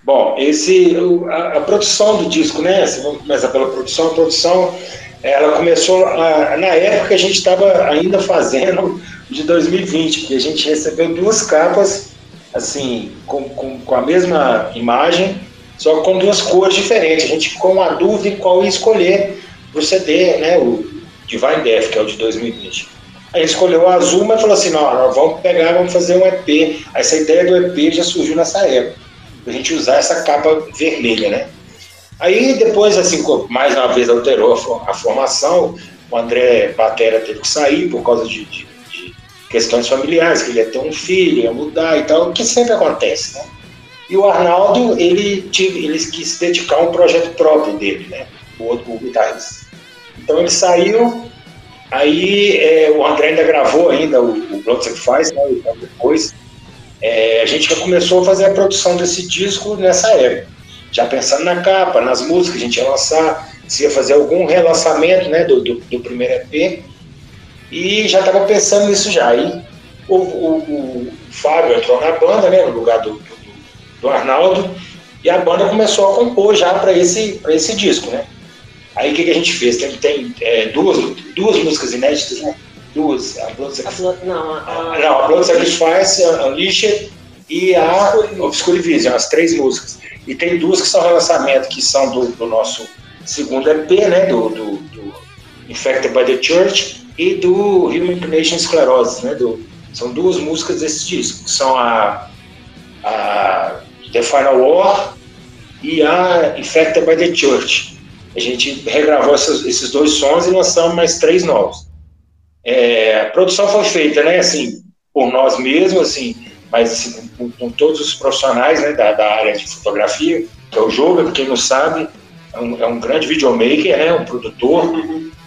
Bom, esse, a, a produção do disco, né? Vamos começar pela produção. A produção, ela começou a, na época a gente estava ainda fazendo de 2020, que a gente recebeu duas capas assim, com, com, com, a mesma imagem, só com duas cores diferentes. A gente ficou uma dúvida em qual escolher para o CD, né, o Divine Death, que é o de 2020. Aí escolheu o azul, mas falou assim, não, vamos pegar, vamos fazer um EP. Essa ideia do EP já surgiu nessa época, a gente usar essa capa vermelha, né. Aí depois, assim, mais uma vez alterou a formação, o André Batera teve que sair por causa de, de questões familiares, que ele ia ter um filho, ia mudar e tal, que sempre acontece, né? E o Arnaldo, ele, tive, ele quis se dedicar a um projeto próprio dele, né? O outro o guitarrista. Então ele saiu, aí é, o André ainda gravou ainda o, o Blood Sacrifice, né? Depois é, a gente já começou a fazer a produção desse disco nessa época. Já pensando na capa, nas músicas que a gente ia lançar, se ia fazer algum relançamento né, do, do, do primeiro EP e já estava pensando nisso já. Aí o, o, o, Fábio entrou na banda, né, no lugar do, do, do Arnaldo, e a banda começou a compor já para esse, esse disco, né. Aí o que, que, a gente fez? Tem, tem é, duas, duas músicas inéditas, né? Duas. A Blood Sacrifice. Não, a, a, não, a Blood Sacrifice, Unleashed e a Obscure Vision, as três músicas. E tem duas que são relançamento, que são do, do nosso segundo EP, né? Do, do, do Infected by the Church e do Human Inclination Sclerosis, né? Do, são duas músicas desse disco, que são a, a The Final War e a Infected by the Church. A gente regravou esses, esses dois sons e lançamos mais três novos. É, a produção foi feita, né, assim, por nós mesmos, assim, mas assim, com, com, todos os profissionais né, da, da, área de fotografia, que é o Joga, quem não sabe, é um, é um grande videomaker, né, um produtor,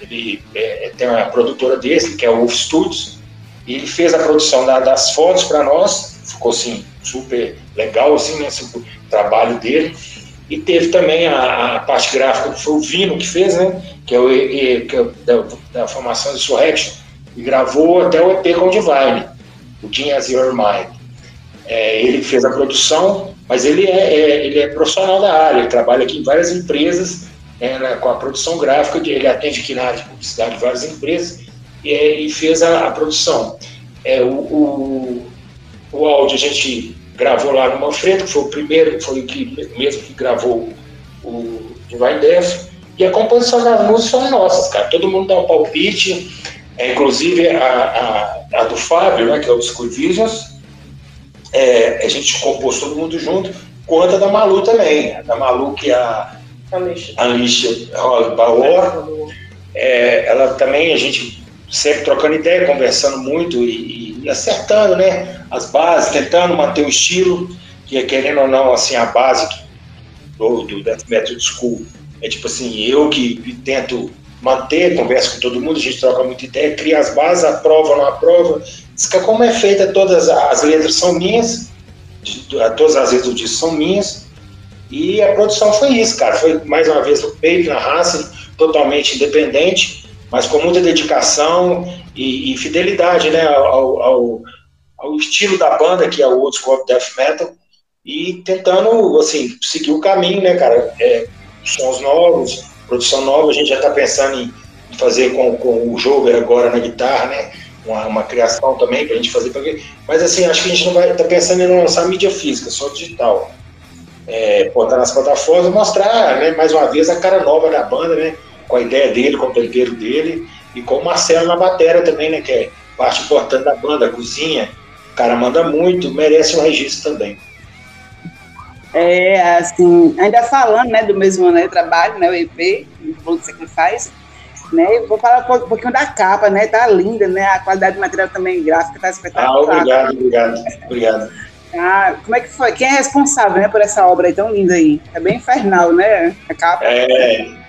ele é, tem uma produtora desse, que é o Wolf Studios, e ele fez a produção da, das fotos para nós, ficou assim, super legal, assim, né, o trabalho dele. E teve também a, a, parte gráfica, que foi o Vino que fez, né, que é, o, que é da, da formação de Surrection, e gravou até o EP com o Divine, o Jim Your Mind. É, ele fez a produção, mas ele é, é, ele é profissional da área, ele trabalha aqui em várias empresas é, né, com a produção gráfica, ele atende aqui na área de publicidade de várias empresas e, é, e fez a, a produção. É, o, o, o, áudio a gente gravou lá no Manfredo, que foi o primeiro, foi o que mesmo que gravou o Divine Death, e a composição das músicas são nossas, cara. Todo mundo dá um palpite, é, inclusive a, a, a, do Fábio, né, que é o School Visions, é, a gente compôs todo mundo junto, quanto a da Malu também. A da Malu, que é a Alicia Bauer, é, ela também, a gente sempre trocando ideia, conversando muito e, e, acertando, né? As bases, tentando manter o estilo, que é querendo ou não, assim, a base do, do Death Metal School é tipo assim, eu que tento manter, converso com todo mundo, a gente troca muita ideia, cria as bases, aprova não aprova. Como é feita, todas as letras são minhas, todas as letras do disco são minhas, e a produção foi isso, cara. Foi mais uma vez o peito na raça, totalmente independente, mas com muita dedicação e, e fidelidade né, ao, ao, ao, estilo da banda, que é o Old School Death Metal, e tentando, assim, seguir o caminho, né, cara? É, sons novos, produção nova, a gente já está pensando em fazer com, com o Jover agora na guitarra, né? Uma, uma criação também para a gente fazer. Pra... Mas assim, acho que a gente não vai estar tá pensando em não lançar mídia física, só digital. É, botar nas plataformas, mostrar né, mais uma vez a cara nova da banda, né? Com a ideia dele, com o tempero dele, e com o Marcelo na bateria também, né? Que é parte importante da banda, cozinha. O cara manda muito, merece um registro também. É, assim, ainda falando, né, do mesmo né, trabalho, né, o EP, o Blood Sacrifice, né, eu vou falar um pouquinho da capa, né, tá linda, né, a qualidade do material também gráfico tá espetacular. Ah, obrigado, obrigado, obrigado. Ah, como é que foi? Quem é responsável, né, por essa obra aí tão linda aí? É bem infernal, né, a capa. É,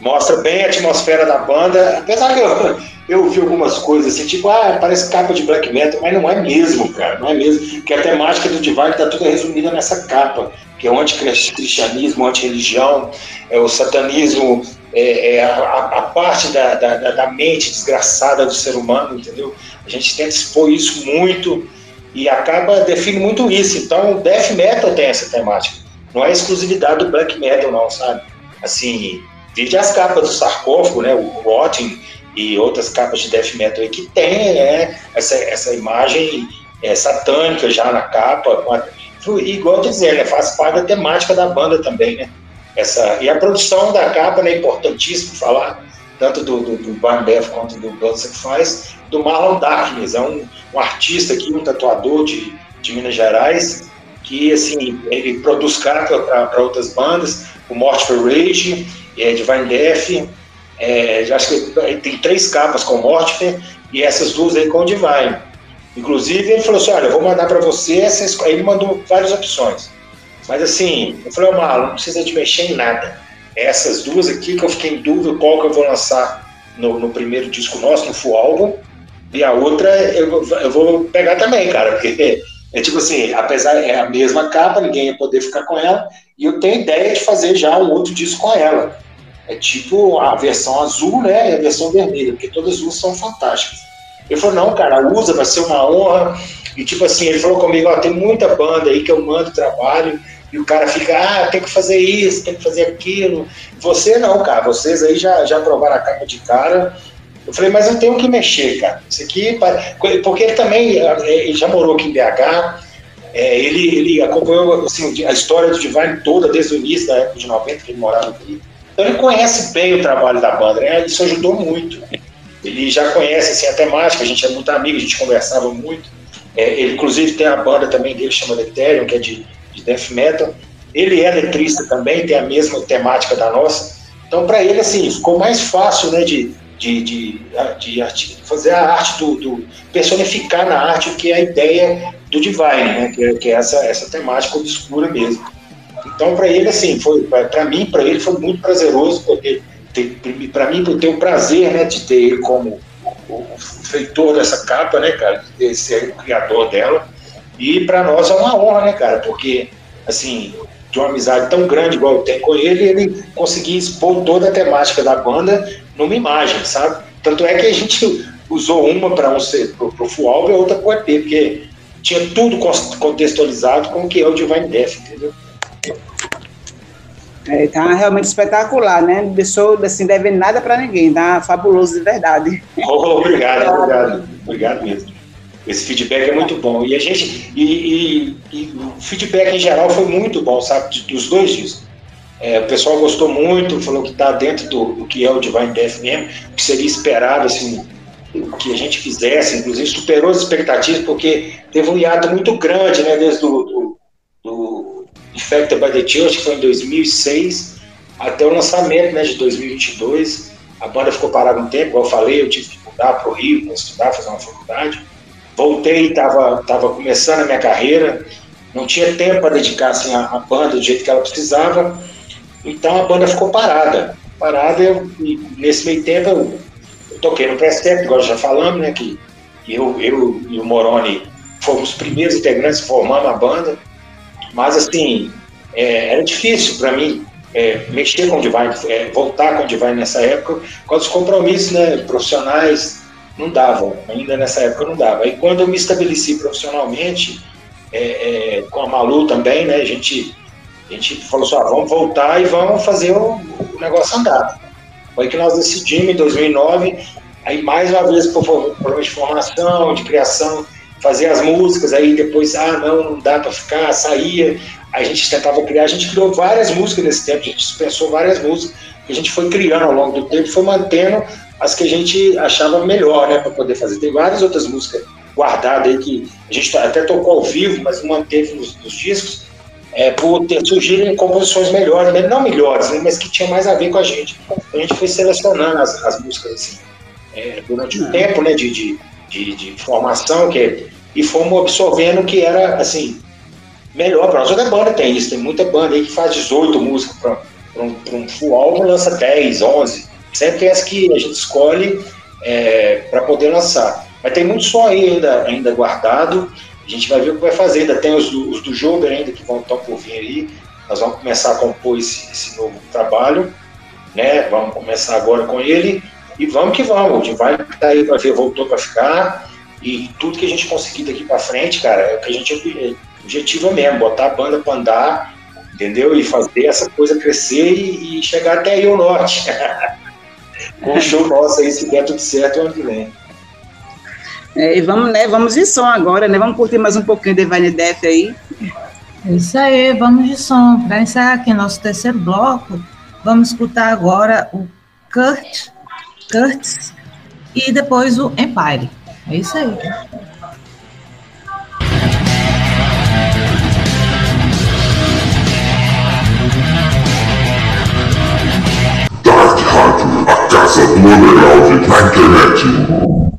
mostra bem a atmosfera da banda, apesar que eu, eu vi algumas coisas assim, tipo, ah, parece capa de black metal, mas não é mesmo, cara, não é mesmo, porque a temática do Divine está toda resumida nessa capa, que é o anticristianismo, anti-religião, é o satanismo, é, é a, a, parte da, da, da, mente desgraçada do ser humano, entendeu? A gente tenta expor isso muito e acaba define muito isso. Então, o death metal tem essa temática, não é exclusividade do black metal, não, sabe? Assim, vide as capas do sarcófago, né? O Rotting e outras capas de death metal que tem né, essa, essa imagem é, satânica já na capa. E, igual dizer, né, faz parte da temática da banda também, né? Essa, e a produção da capa né, é importantíssimo falar, tanto do, do, do Barn Death quanto do Blood Sacrifice, do Marlon Darkness, é um, um artista aqui, um tatuador de, de Minas Gerais, que assim, ele produz capa para outras bandas, o Morte for Rage, é, Divine Death, é, acho que tem três capas com Mortimer e essas duas aí com Divine. Inclusive, ele falou assim: olha, eu vou mandar para você. Essas... Aí ele mandou várias opções. Mas assim, eu falei: Marlon, não precisa de mexer em nada. Essas duas aqui que eu fiquei em dúvida qual que eu vou lançar no, no primeiro disco nosso, no full álbum. E a outra eu, eu vou pegar também, cara, porque [laughs] é tipo assim, apesar é a mesma capa, ninguém ia poder ficar com ela, e eu tenho ideia de fazer já um outro disco com ela. É tipo a versão azul, né? E a versão vermelha, porque todas as duas são fantásticas. Ele falou, não, cara, usa, vai ser uma honra. E tipo assim, ele falou comigo, ó, tem muita banda aí que eu mando trabalho, e o cara fica, ah, tem que fazer isso, tem que fazer aquilo. Você não, cara, vocês aí já, já provaram a capa de cara. Eu falei, mas eu tenho que mexer, cara. Isso aqui, porque ele também é, ele já morou aqui em BH, é, ele, ele acompanhou assim, a história do Divine toda, desde o início da época de 90, que ele morava aqui. Então ele conhece bem o trabalho da banda, né? Isso ajudou muito. Ele já conhece assim, a temática, a gente é muito amigo, a gente conversava muito. É, ele, inclusive, tem a banda também dele, chama Ethereum, que é de, de death metal. Ele é letrista também, tem a mesma temática da nossa. Então, para ele, assim, ficou mais fácil, né, de, de, de, de fazer a arte do, do, personificar na arte o que é a ideia do Divine, né, que é, que é essa, essa temática obscura mesmo. Então, para ele, assim, foi para mim, para ele foi muito prazeroso poder para mim, ter o prazer, né, de ter ele como o, feitor dessa capa, né, cara, de ser o criador dela. E para nós é uma honra, né, cara, porque, assim, de uma amizade tão grande igual eu tenho com ele, ele conseguia expor toda a temática da banda numa imagem, sabe? Tanto é que a gente usou uma para um para o Fual e outra para o EP, porque tinha tudo contextualizado com o que é o Divine Death, entendeu? É, tá realmente espetacular, né? Não deixou assim, devendo nada para ninguém, tá? Fabuloso de verdade. [laughs] Oh, obrigado, obrigado. Obrigado mesmo. Esse feedback é muito bom. E a gente. E, e, e o feedback em geral foi muito bom, sabe? Dos dois discos. É, o pessoal gostou muito, falou que está dentro do, do, que é o Divine Death mesmo, que seria esperado, assim, que a gente fizesse, inclusive superou as expectativas, porque teve um hiato muito grande, né, desde do Infected by the Church, que foi em 2006, até o lançamento né, de 2022. A banda ficou parada um tempo, como eu falei, eu tive mudar para o Rio para estudar, fazer uma faculdade. Voltei, estava tava começando a minha carreira, não tinha tempo para dedicar assim, a, a, banda do jeito que ela precisava, então a banda ficou parada. Parada, eu, nesse meio tempo eu, eu toquei no Prestec, agora já falando, né, que, que eu, eu e o Moroni fomos os primeiros integrantes formando a banda, mas assim, é, era difícil para mim é, mexer com o Divine, é, voltar com o Divine nessa época, com os compromissos né, profissionais não davam, ainda nessa época não dava. Aí quando eu me estabeleci profissionalmente, é, é, com a Malu também, né, a gente, a gente falou assim, ah, vamos voltar e vamos fazer o, o negócio andar. Foi que nós decidimos em 2009, aí mais uma vez por problema de formação, de criação, fazer as músicas, aí depois, ah, não, não dá para ficar, saía, a gente tentava criar, a gente criou várias músicas nesse tempo, a gente dispensou várias músicas, que a gente foi criando ao longo do tempo, foi mantendo as que a gente achava melhor, né, para poder fazer. Tem várias outras músicas guardadas aí que a gente até tocou ao vivo, mas manteve nos, nos discos, é, por ter surgido composições melhores, né? não melhores, né, mas que tinham mais a ver com a gente. A gente foi selecionando as, as músicas assim, é, durante o um tempo né, de, de, de, de formação, que, e fomos absorvendo que era assim melhor para nós. Toda banda tem isso, tem muita banda aí que faz 18 músicas para um, um full álbum, lança 10, 11. Sempre tem as que a gente escolhe é, para poder lançar. Mas tem muito som aí ainda, ainda guardado. A gente vai ver o que vai fazer. Ainda tem os do, os do jogo ainda que vão estar por vir aí. Nós vamos começar a compor esse, esse novo trabalho. Né? Vamos começar agora com ele. E vamos que vamos. A gente vai estar aí para ver, voltou para ficar. E tudo que a gente conseguir daqui para frente, cara, é o que a gente objetivo é mesmo, botar a banda para andar, entendeu? E fazer essa coisa crescer e, e chegar até aí o norte. [laughs] Com o show nosso aí, se der tudo certo, ano que vem. É, e vamos, né, vamos de som agora, né? Vamos curtir mais um pouquinho de Divine Death aí. É isso aí, vamos de som. Para encerrar aqui nosso terceiro bloco, vamos escutar agora o Kurt, Kurtz e depois o Empire. É isso aí. Casa do Underground na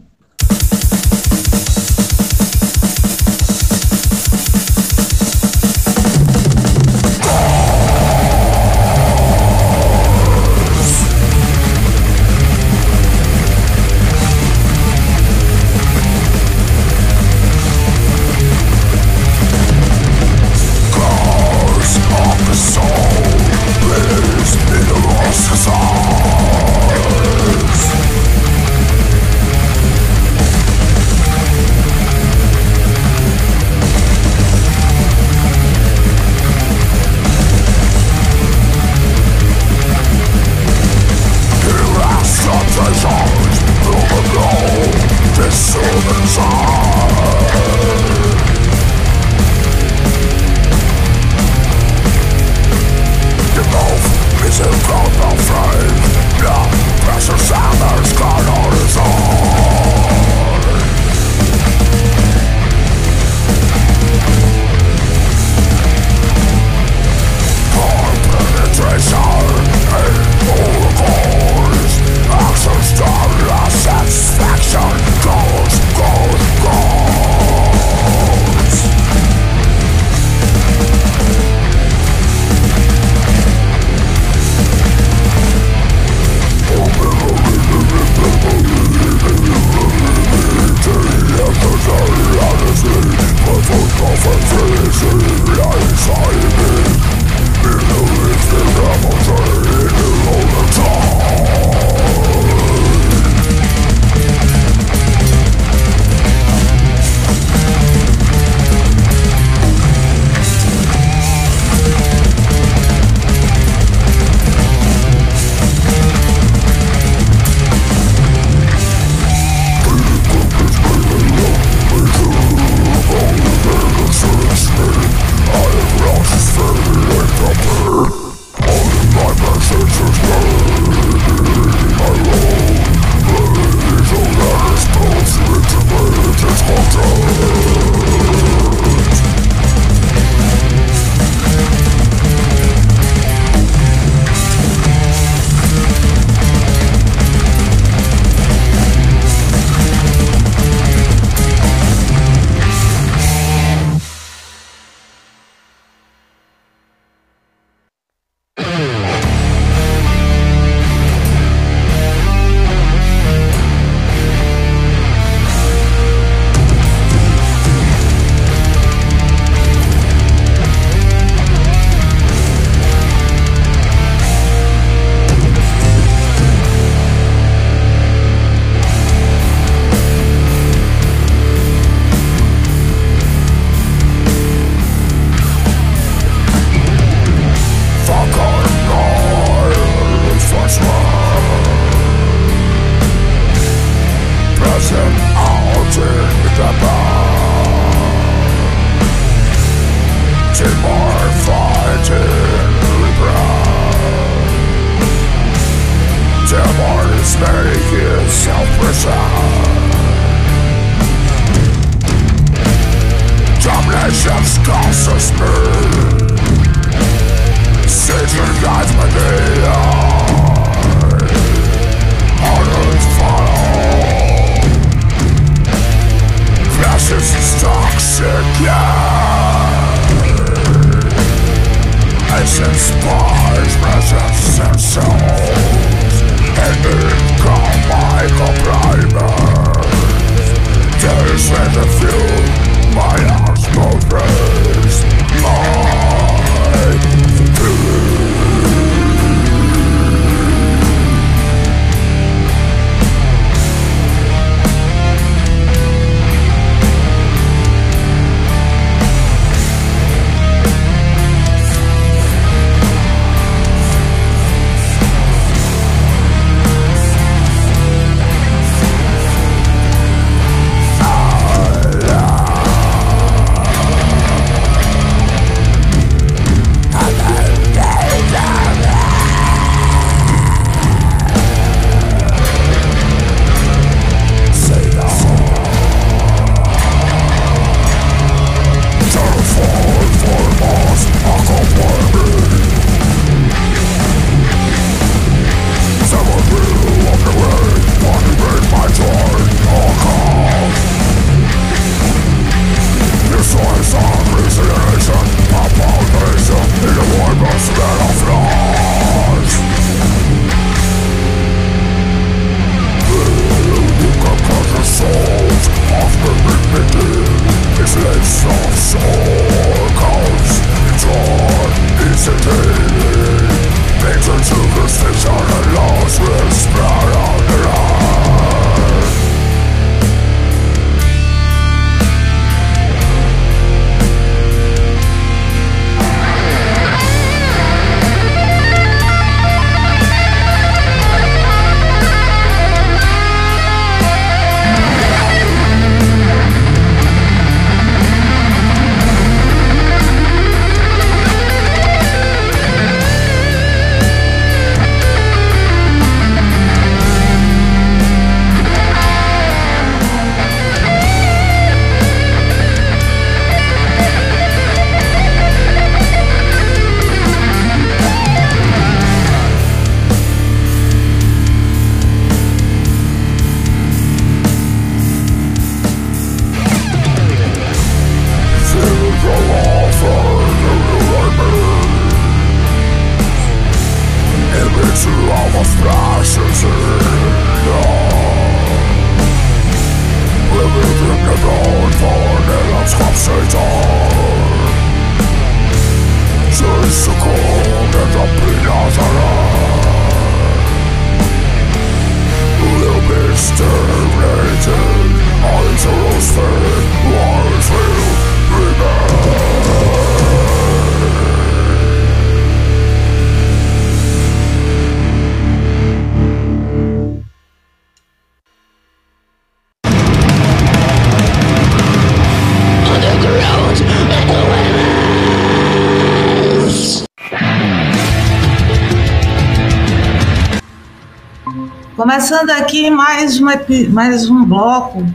mais, uma, mais um bloco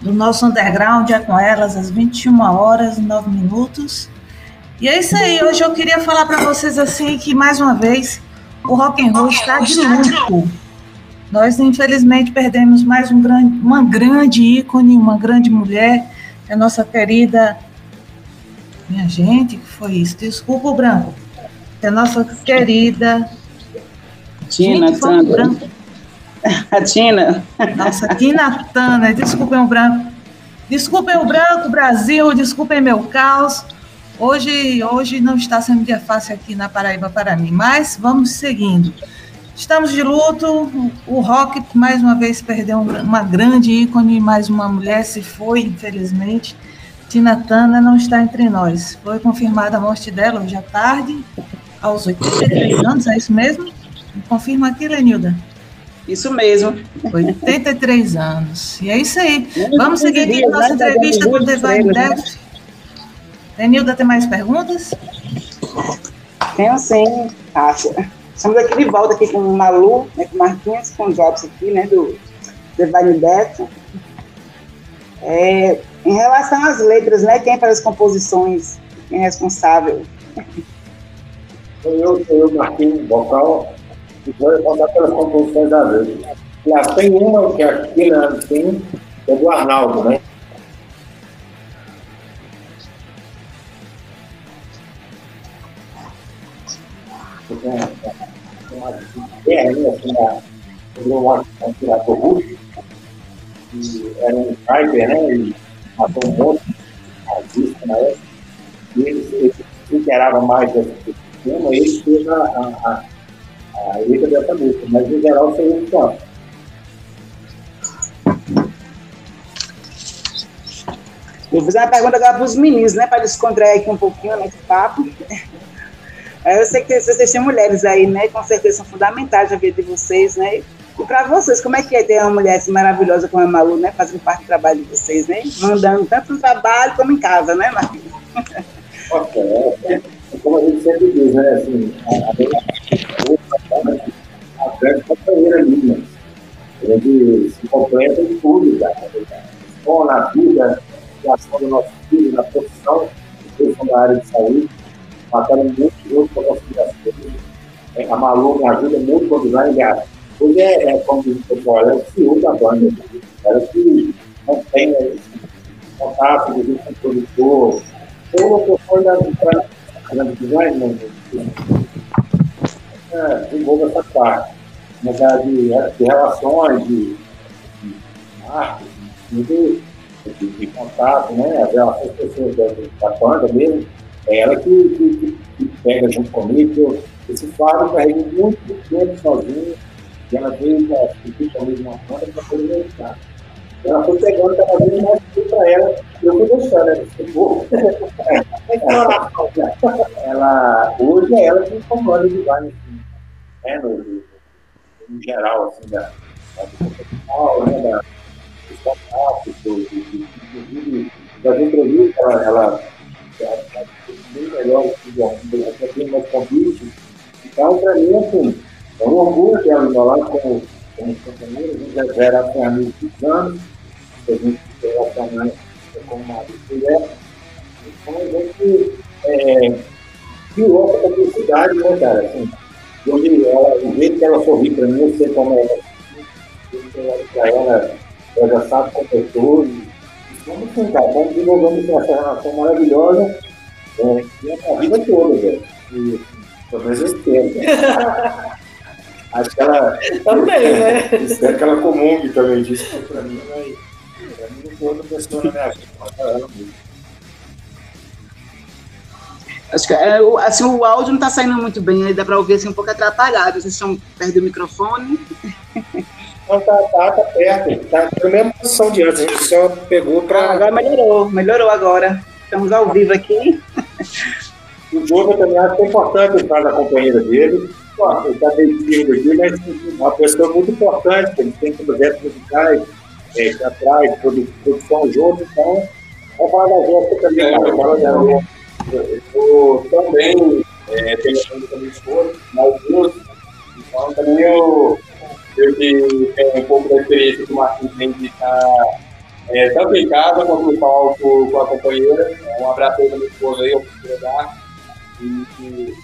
do nosso underground, é com elas, às 21 horas e 9 minutos. E é isso aí, hoje eu queria falar para vocês assim que, mais uma vez, o rock and roll está de luto. Nós, infelizmente, perdemos mais um grande, uma grande ícone, uma grande mulher, a nossa querida... Minha gente, que foi isso? Desculpa o branco. É a nossa querida... Tina, gente, foi um branco. A Tina. Nossa, Tina Turner, desculpem o branco. Desculpem o branco, Brasil, desculpem meu caos. Hoje, hoje não está sendo dia fácil aqui na Paraíba para mim, mas vamos seguindo. Estamos de luto, o rock mais uma vez perdeu uma grande ícone, mais uma mulher se foi, infelizmente. Tina Turner não está entre nós. Foi confirmada a morte dela hoje à tarde, aos 83 anos, é isso mesmo? Confirma aqui, Lenilda. Isso mesmo. 83 anos. E é isso aí. Vamos seguir aqui com nossa entrevista com o Divine Death. Denilda, tem mais perguntas? Tenho sim, Cássia. Estamos aqui de volta aqui com o Malu, né, com o Marquinhos, com o Jobs aqui, né, do Divine Death. É, em relação às letras, né, quem faz as composições Quem é responsável? Sou eu, sou eu, Marquinhos, vocal, e responder pelas composições da vez. Já tem uma que aqui na tem, é do Arnaldo, né? Guerra, assim, na, um russo, que era um sniper, né? E matou um monte de nazista na época. E ele, ele se inteirava mais desse tema, e ele fez a, a, a, a letra dessa música, mas em geral foi um só. Vou fazer uma pergunta agora para os meninos, né? Para descontrair aqui um pouquinho nesse papo. [laughs] É, Eu sei que vocês têm mulheres aí, né? Com certeza são fundamentais na vida de vocês, né? E para vocês, como é que é ter uma mulher assim maravilhosa como a Malu, né? Fazendo parte do trabalho de vocês, né? Mandando tanto no trabalho como em casa, né, Marquinhos? [laughs] Ok, é, como a gente sempre diz, né? Assim, a, grande companheira minha. A gente se completa em tudo, cara. Bom, na vida, na criação do nosso filho, na profissão, profissão da área de saúde, batalha muito junto com a nossa criação. A Malu me ajuda muito quando vai engajar. Hoje é, é como diz o pessoal, é o CEO da banda. Ela que não tem esse contato com o produtor. Tem uma pessoa da grande design, não, é, desenvolve essa parte. Mas a de, de relações, de, de marketing, de, de, de contato, né? As relações pessoas da, da banda mesmo, é ela que, que, que pega junto comigo. Esse Fábio carreguei muito tempo sozinho e ela veio comigo uma banda para poder me ajudar. Ela foi pegando cada vez mais tudo para ela e eu fui deixando, né? Tipo, ela, hoje é ela que comanda o design, assim, né? No, no, no geral, assim, da, da do profissional, né? Da, dos contatos, do, do, do, inclusive das entrevistas, ela, ela, ela, ela bem melhor, assim, ela tem mais convite. Então, para mim, assim, é um orgulho ter ela lá com, com os companheiros, já era com amigos anos, a gente se relacionar com marido e mulher. Então, a gente é, criou essa publicidade, né, cara? Assim, hoje, ela, o jeito que ela sorri para mim, eu sei como é. Olho para ela, ela já sabe como eu estou. Vamos tentar, vamos desenvolvendo essa relação maravilhosa é, a vida toda, velho. E, menos eu espero. [laughs] Acho que ela. Também, né? Espero que ela comungue também disso pra mim, mas pra mim não tem outra pessoa na minha vida. Acho que é, o- assim, o áudio não está saindo muito bem, aí dá para ouvir assim, um pouco atrapalhado. Vocês estão perto do microfone. Não, tá, tá, tá perto. Tá na mesma posição de antes. A gente só pegou Ah, pra. agora melhorou, melhorou agora. Estamos ao vivo aqui. O Júnior também acho que é importante entrar na companheira dele. Ele está tímido aqui, mas é uma pessoa muito importante. Ele tem projetos musicais, é, teatrais, produ- produção junto. Então, vamos falar da Jéssica também. cara, fala dela. Eu também é, tenho a com minha esposa, mais. Então também eu, eu que tenho um pouco da experiência que o Marquinhos tem de estar é, tanto em casa quanto no palco com a companheira. Um abraço aí pra minha esposa aí, eu preciso dar. E, e,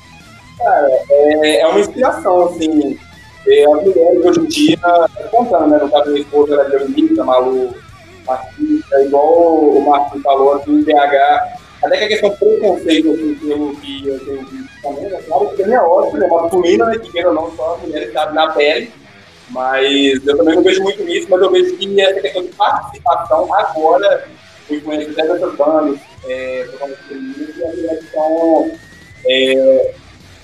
cara, é, é uma inspiração, assim. É, as mulheres hoje em dia, contando, né? No caso minha esposa, ela é violinista, Malu, artista, igual o Marcos falou aqui em BH. Até que a questão do preconceito, assim, que eu tenho visto também, né? Claro que é óbvio, né? Masculina, né? Que queira ou não, só as mulheres sabem na pele. Mas eu também não vejo muito isso, mas eu vejo que essa questão de participação agora, com influência dessas bandas, é, totalmente femininas, e as mulheres estão é,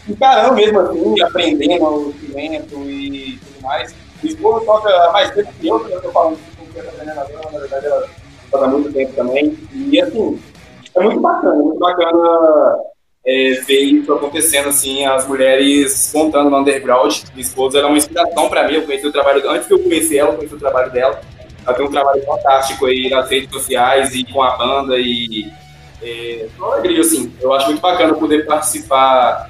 encarando mesmo assim, aprendendo o instrumento e tudo mais. O esposo toca mais tempo que eu, que eu tô falando tô aprendendo agora, na verdade ela toca muito tempo também. E assim, é muito bacana, muito bacana é, ver isso acontecendo, assim, as mulheres contando no underground. Minha esposa era uma inspiração para mim, eu conheci o trabalho, antes que eu conheci ela, eu conheci o trabalho dela. Ela tem um trabalho fantástico aí nas redes sociais e com a banda e é, uma alegria, assim. Eu acho muito bacana poder participar,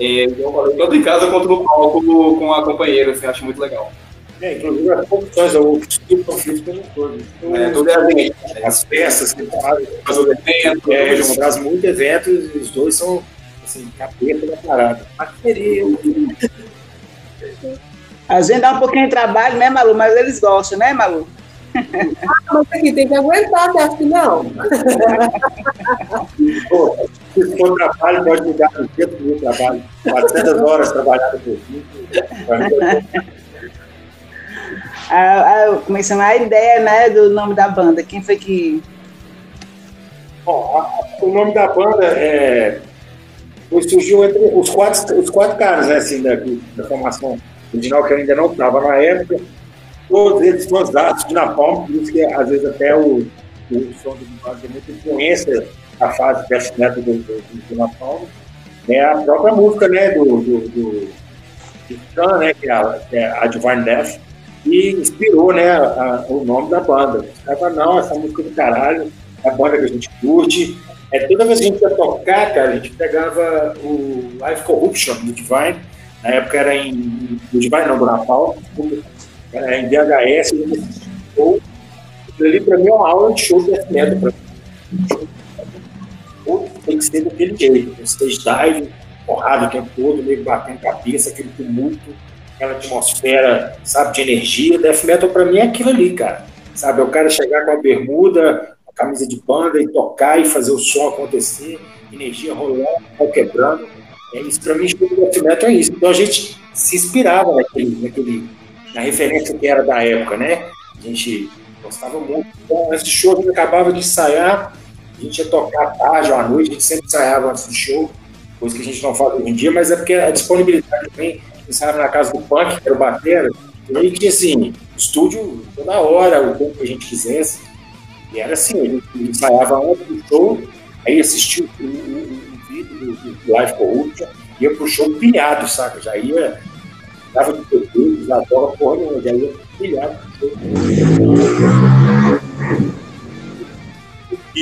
é, eu falei, tanto em casa quanto no palco com a companheira, assim, acho muito legal. É, inclusive as produções, o estilo conflito como um todo. Então, É, tudo é assim. As peças que fazem, Faz o evento, é. João Brás, muito eventos, e os dois são assim, capeta da parada. Parceria. A gente dá um pouquinho de trabalho, né, Malu? Mas eles gostam, né, Malu? Mas aqui tem que aguentar, acha que não? Se for trabalho, pode mudar no tempo do meu trabalho. 400 horas trabalhadas por dia. A, a, como é que chama? A ideia, né, do nome da banda. Quem foi que... Bom, a- o nome da banda é, surgiu entre os quatro, os quatro caras, né, assim, da, da formação original, que eu ainda não estava na época. Todos eles são de Napalm, por isso que às vezes até o, o som do Napalm tem muita influência da fase death metal do, do, Napalm. É a própria música, né, do, do, do, do né, que é a, que é a Divine Death, e inspirou, né, a- o nome da banda. Os falaram, não, essa música do caralho, é a banda que a gente curte. É, toda vez que a gente ia tocar, cara, a gente pegava o Live Corruption do Divine, na época era em. Do Divine não, do Napalm, era em VHS, e a ali pra mim é uma aula de show de metal. Pra mim. Show tem que ser daquele jeito, stage dive, porrada o tempo todo, meio batendo cabeça, aquele tumulto, aquela atmosfera, sabe, de energia. Death metal pra mim é aquilo ali, cara. Sabe, é o cara chegar com a bermuda, a camisa de banda e tocar e fazer o som acontecer, energia rolando, pau quebrando. É isso pra mim, de death metal é isso. Então a gente se inspirava naquele, naquele, na referência que era da época, né? A gente gostava muito. Então, do show, a gente acabava de ensaiar, a gente ia tocar à tarde ou à noite, a gente sempre ensaiava antes do show, coisa que a gente não faz hoje em dia, mas é porque a disponibilidade também, ensaiava na casa do punk, que era o batera, e aí tinha assim, estúdio toda hora, o tempo que a gente quisesse, e era assim, a gente ensaiava antes do show, aí assistia o, vídeo do, Live Corruption, ia pro show pilhado, saca? Já ia, dava de bebê, já bola porra já ia pilhado pro show.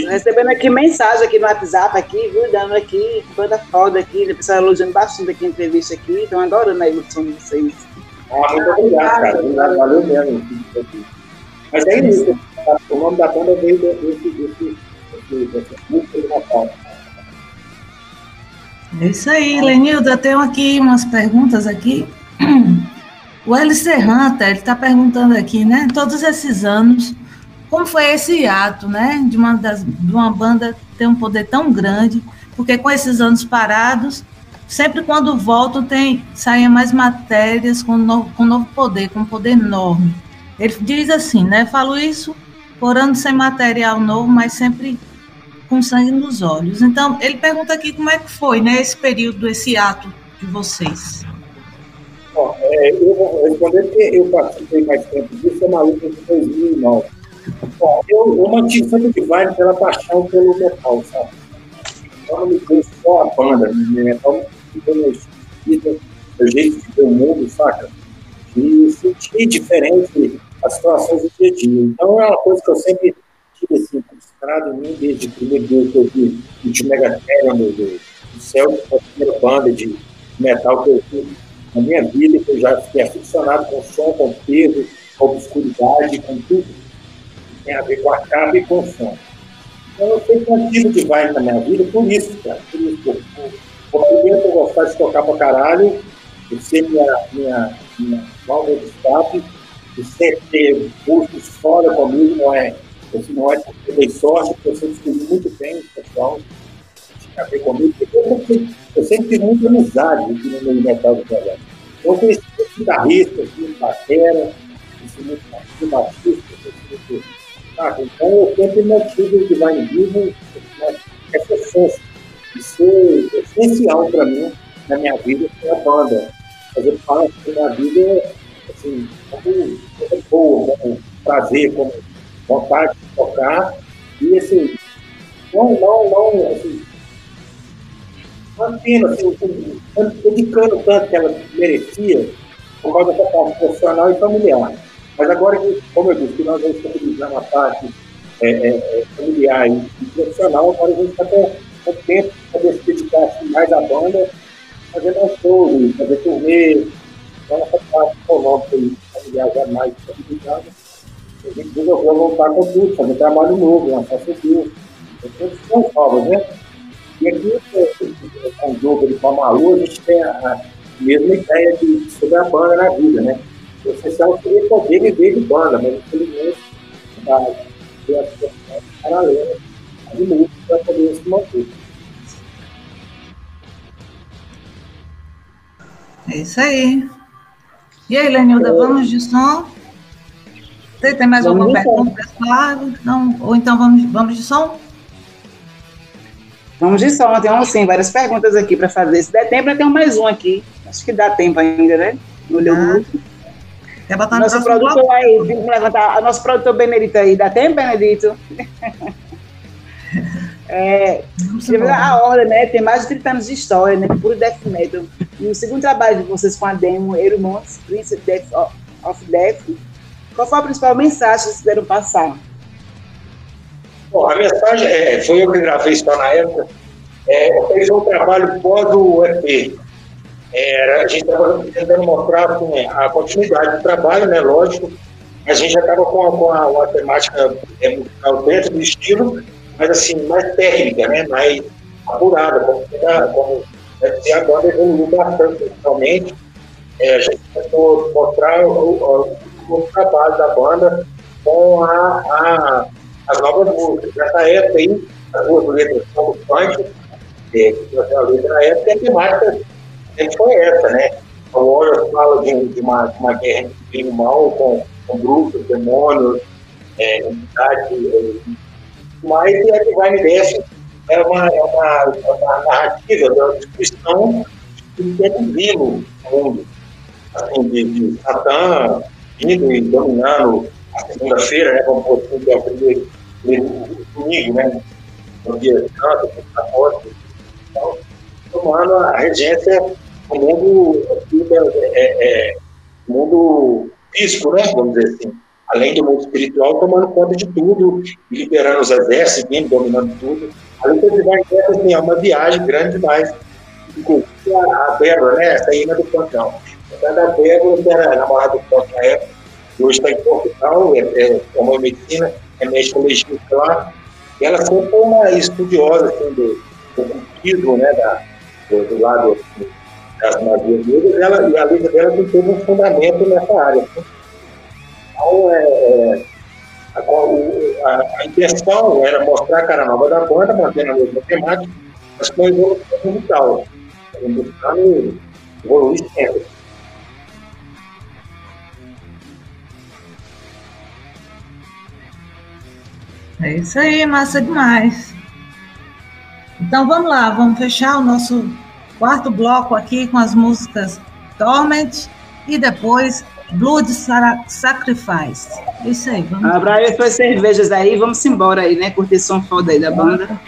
Recebendo aqui mensagem aqui no WhatsApp, aqui, viu? Dando aqui, banda foda aqui, o pessoal elogiando bastante aqui a entrevista aqui, estão adorando a ilustração de vocês. Ah, muito obrigado, cara. Obrigado, valeu mesmo. Mas é isso. O nome da banda veio desse, desse, desse, desse, desse música do Natal. É isso aí, Lenilda. Tenho aqui umas perguntas aqui. [clears throat] O LC Hunter, ele está perguntando aqui, né? Todos esses anos, como foi esse ato, né? De uma, das, de uma banda ter um poder tão grande, porque com esses anos parados, sempre quando voltam, tem, saem mais matérias com novo, com novo poder, com um poder enorme. Ele diz assim, né? Falo isso por anos sem material novo, mas sempre com sangue nos olhos. Então, ele pergunta aqui como é que foi, né, esse período, esse ato de vocês. Bom, é, eu vou responder porque eu participei mais tempo disso, é maluco de 2009. Bom, eu, eu mantive sempre o Divine pela paixão pelo metal, sabe? Então, não me deu só a banda, o metal me deu meu estilo meu jeito de ver o mundo, saca? E sentir diferente as situações do dia a dia. Então, é uma coisa que eu sempre tive assim, frustrado em mim desde o primeiro dia que eu vi o Tio Megatherium do, do, do céu, foi a primeira banda de metal que eu vi na minha vida, que eu já fiquei aficionado com som, com peso, com obscuridade, com tudo tem a ver com a capa e com o som. Então eu sempre mantive o Divine na minha vida por isso, cara. Por isso, por, primeiro eu gostava de tocar pra caralho, por ser minha, minha, minha válvula de escape, por sempre ter músicos fora comigo, não é, assim, não é porque eu dei sorte, porque eu sempre escolhi muito bem o pessoal tinha a ver comigo, porque eu sempre, tive muita amizade aqui no meio metal do. Então, eu conheci muitos guitarristas, muitos batera, conheci muitos batistas, conheci Então eu sempre mantive o Divine Vivo né, essa essência de ser essencial para mim na minha vida ser a banda. Fazer parte da minha vida assim, como coisa boa, como prazer, como vontade de tocar. E assim, não, não, não, assim, mantendo, assim, dedicando tanto que ela merecia por causa da parte profissional e familiar. Mas agora, como eu disse, nós vamos estabilizar a parte é, é, é, familiar e, e profissional, agora a gente está com, com tempo para se dedicar assim, mais à banda, fazer mais shows, fazer turnê, então essa parte econômica aí, viajar mais complicado, a gente resolveu voltar com tudo, fazer trabalho novo, lançar subiu. São novos, né? E aqui, com o jogo de Pamalu, a gente tem a mesma ideia de, sobre a banda na vida, né? O essencial seria poder viver de banda, mas infelizmente a a situação paralela de música para poder se manter. É isso aí. E aí, Lenilda, vamos de som? Você tem mais Vamos alguma pergunta, pessoal? Não, ou então vamos, vamos de som? Vamos de som, tem sim, várias perguntas aqui para fazer. Se der tempo, eu tenho mais um aqui. Acho que dá tempo ainda, né? Não olhou Ah, muito. Quer botar no Nosso bloco? produtor aí, vamos levantar. Nosso produtor Benedito aí, dá tempo, Benedito? [laughs] é, a ordem, né? Tem mais de 30 anos de história, né? Puro death metal. E o segundo trabalho de vocês com a demo Erumons, Prince of Death, of Death, qual foi a principal mensagem que vocês quiseram passar? Bom, a mensagem é, foi eu que gravei isso lá na época. É, eu fiz um trabalho pós o EP. Era, a gente estava tentando mostrar assim, a continuidade do trabalho, né? Lógico. A gente já estava com, a- com a, uma temática é, musical dentro do estilo, mas assim, mais técnica, né? Mais apurada, como, como deve ser a banda evoluiu bastante principalmente. É, a gente tentou mostrar o, o, o trabalho da banda com a, a, as novas músicas. Nessa época aí, as duas letras são do funk, é, que a letra época, a temática foi essa, né? O Warriors fala de, de, uma, de uma guerra entre mal, com, com bruxos, demônios, é, entidades, é, mas a Divine Death é uma, é uma, é uma narrativa da destruição de que é divino no mundo. Assim, de, de Satã indo e dominando a segunda-feira, né? Como é o primeiro, domingo, né? No dia santo, apóstolo, então, tomando a regência do mundo, é, é, mundo físico, né? Vamos dizer assim. Além do mundo espiritual, tomando conta de tudo, liberando os exércitos, dominando tudo. Além de vai assim, é uma viagem grande demais. A, a Débora, né? Essa aí não é do Pantão. A Débora, que era namorada do Pantão hoje está em Portugal, é, é, em medicina, é médica legista lá. E ela sempre foi uma estudiosa assim, do, do cultismo, né? Da, do, do lado assim, das magias negras, ela, e a letra dela tem um fundamento nessa área. assim. Então, é, é, a, a, a intenção era mostrar a cara nova da banda, mantendo a mesma temática, mas com evolução musical. Buscando evoluir sempre. É isso aí, massa demais. Então vamos lá, vamos fechar o nosso quarto bloco aqui com as músicas Torment e depois Blood Sacrifice. É Isso aí, vamos Abra aí suas cervejas aí, vamos embora aí, né? Curtir som foda aí da banda.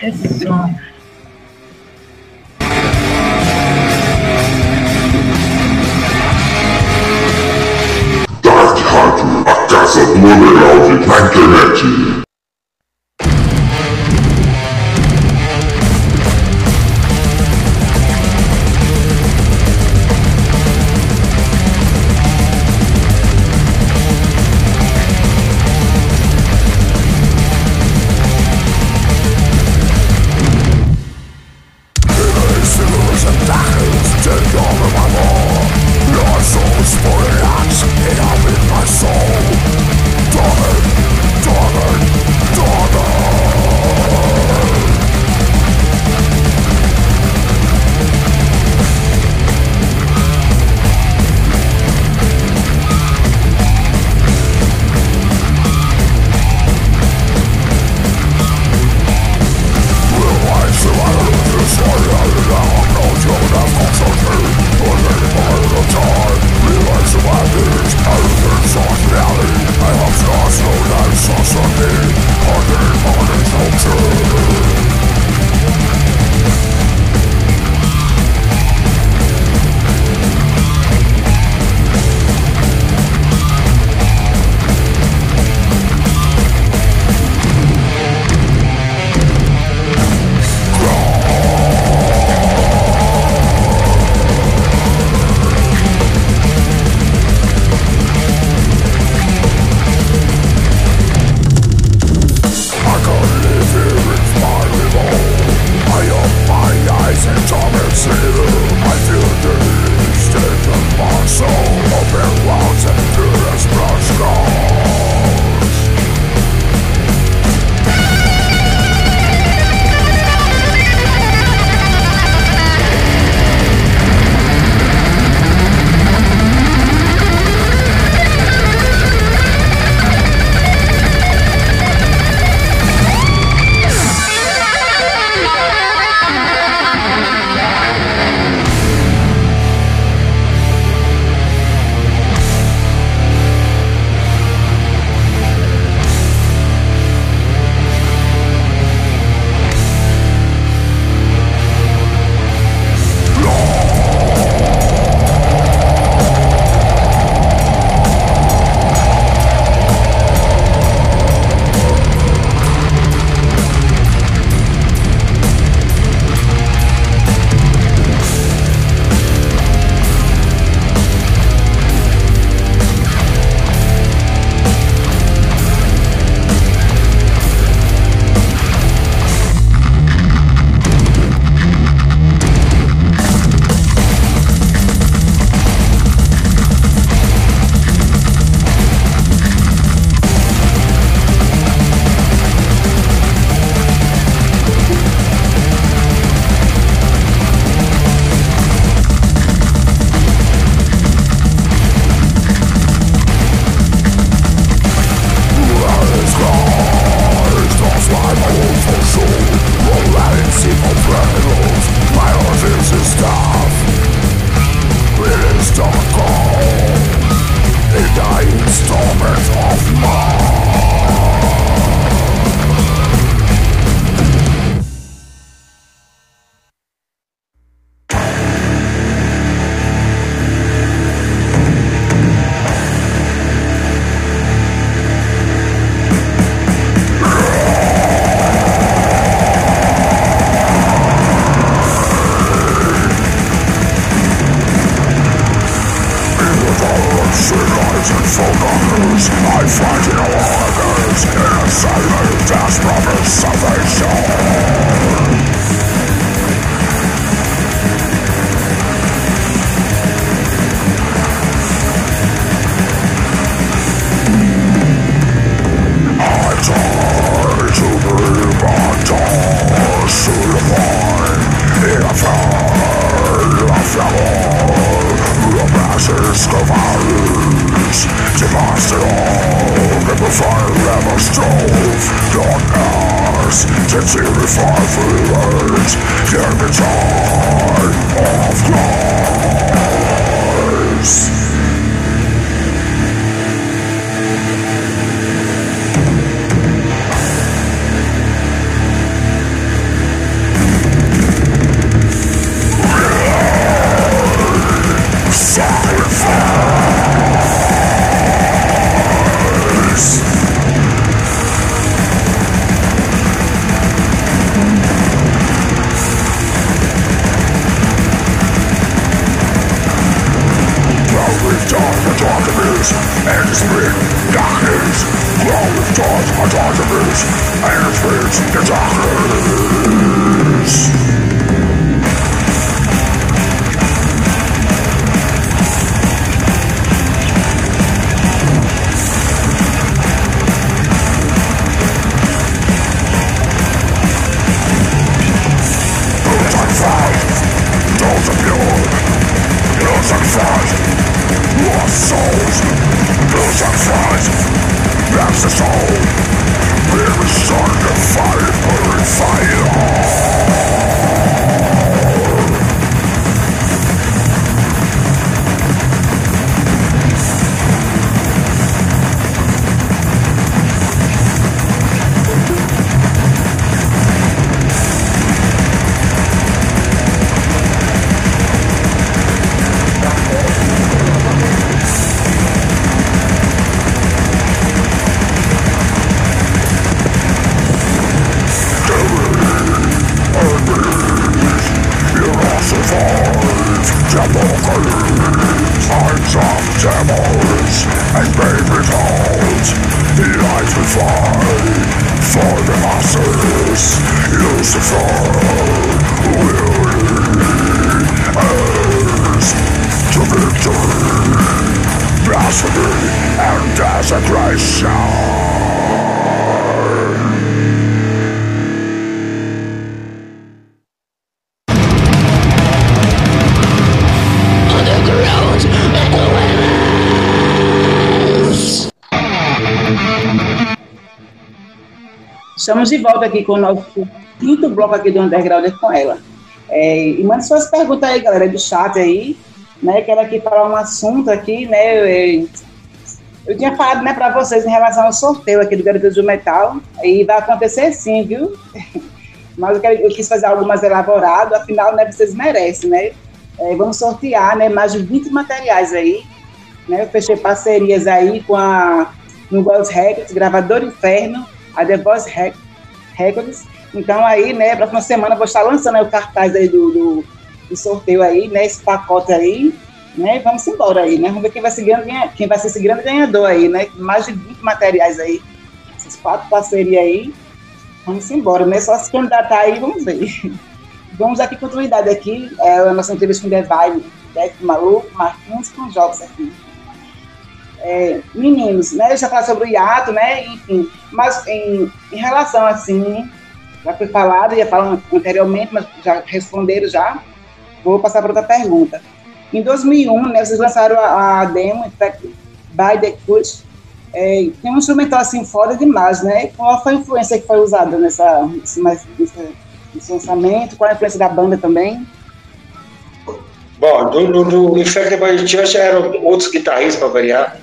Rádio, a casa do underground na internet. Estamos de volta aqui com o nosso quinto bloco aqui do Underground com ela. É, e mande suas perguntas aí, galera, do chat aí, né? Quero aqui falar um assunto aqui, né? Eu, eu tinha falado, né, para vocês em relação ao sorteio aqui do Garoto do Metal, e vai acontecer sim, viu? [laughs] Mas eu, quero, eu quis fazer algo mais elaborado, afinal, né, vocês merecem, né? É, vamos sortear, né, mais de 20 materiais aí, né? Eu fechei parcerias aí com a no Records, Gravador Inferno, a The Voice Records. Então aí, né, próxima semana vou estar lançando aí o cartaz aí do, do, do, sorteio aí, né, esse pacote aí, né, vamos embora aí, né, vamos ver quem vai, ser quem vai ser esse grande ganhador aí, né, mais de 20 materiais aí, esses quatro parcerias aí, vamos embora, né, só se candidatar aí, vamos ver. [laughs] Vamos aqui, continuidade aqui, é, a nossa entrevista com o Devine, Deck Maluco, Marquinhos com jogos aqui é, meninos, né? Eu já falei sobre o hiato, né? Enfim, mas em, em relação assim, já foi falado, ia falar anteriormente, mas já responderam já. Vou passar para outra pergunta. Em 2001, né, vocês lançaram a, a demo by the Kush. É, tem um instrumental assim foda demais, né? Qual foi a influência que foi usada nessa, nesse, nesse lançamento? Qual a influência da banda também? Bom, no, no, Infected by Church eram outros guitarristas para variar.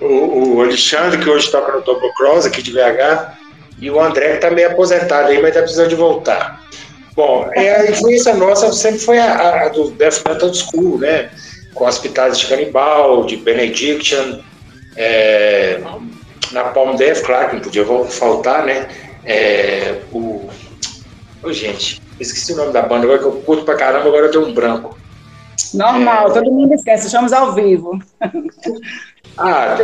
o, o, Alexandre, que hoje toca no Double Cross aqui de VH, e o André, que está meio aposentado aí, mas está precisando de voltar. Bom, é, a influência nossa sempre foi a, a do Death Metal School, né? Com as pitadas de Canibal, de Benediction, é, na Palm Death, claro que não podia faltar, né? É, o. Oh, gente, esqueci o nome da banda, agora que eu curto pra caramba, agora eu tenho um branco. Normal, é... todo mundo esquece, estamos ao vivo. [laughs] Ah,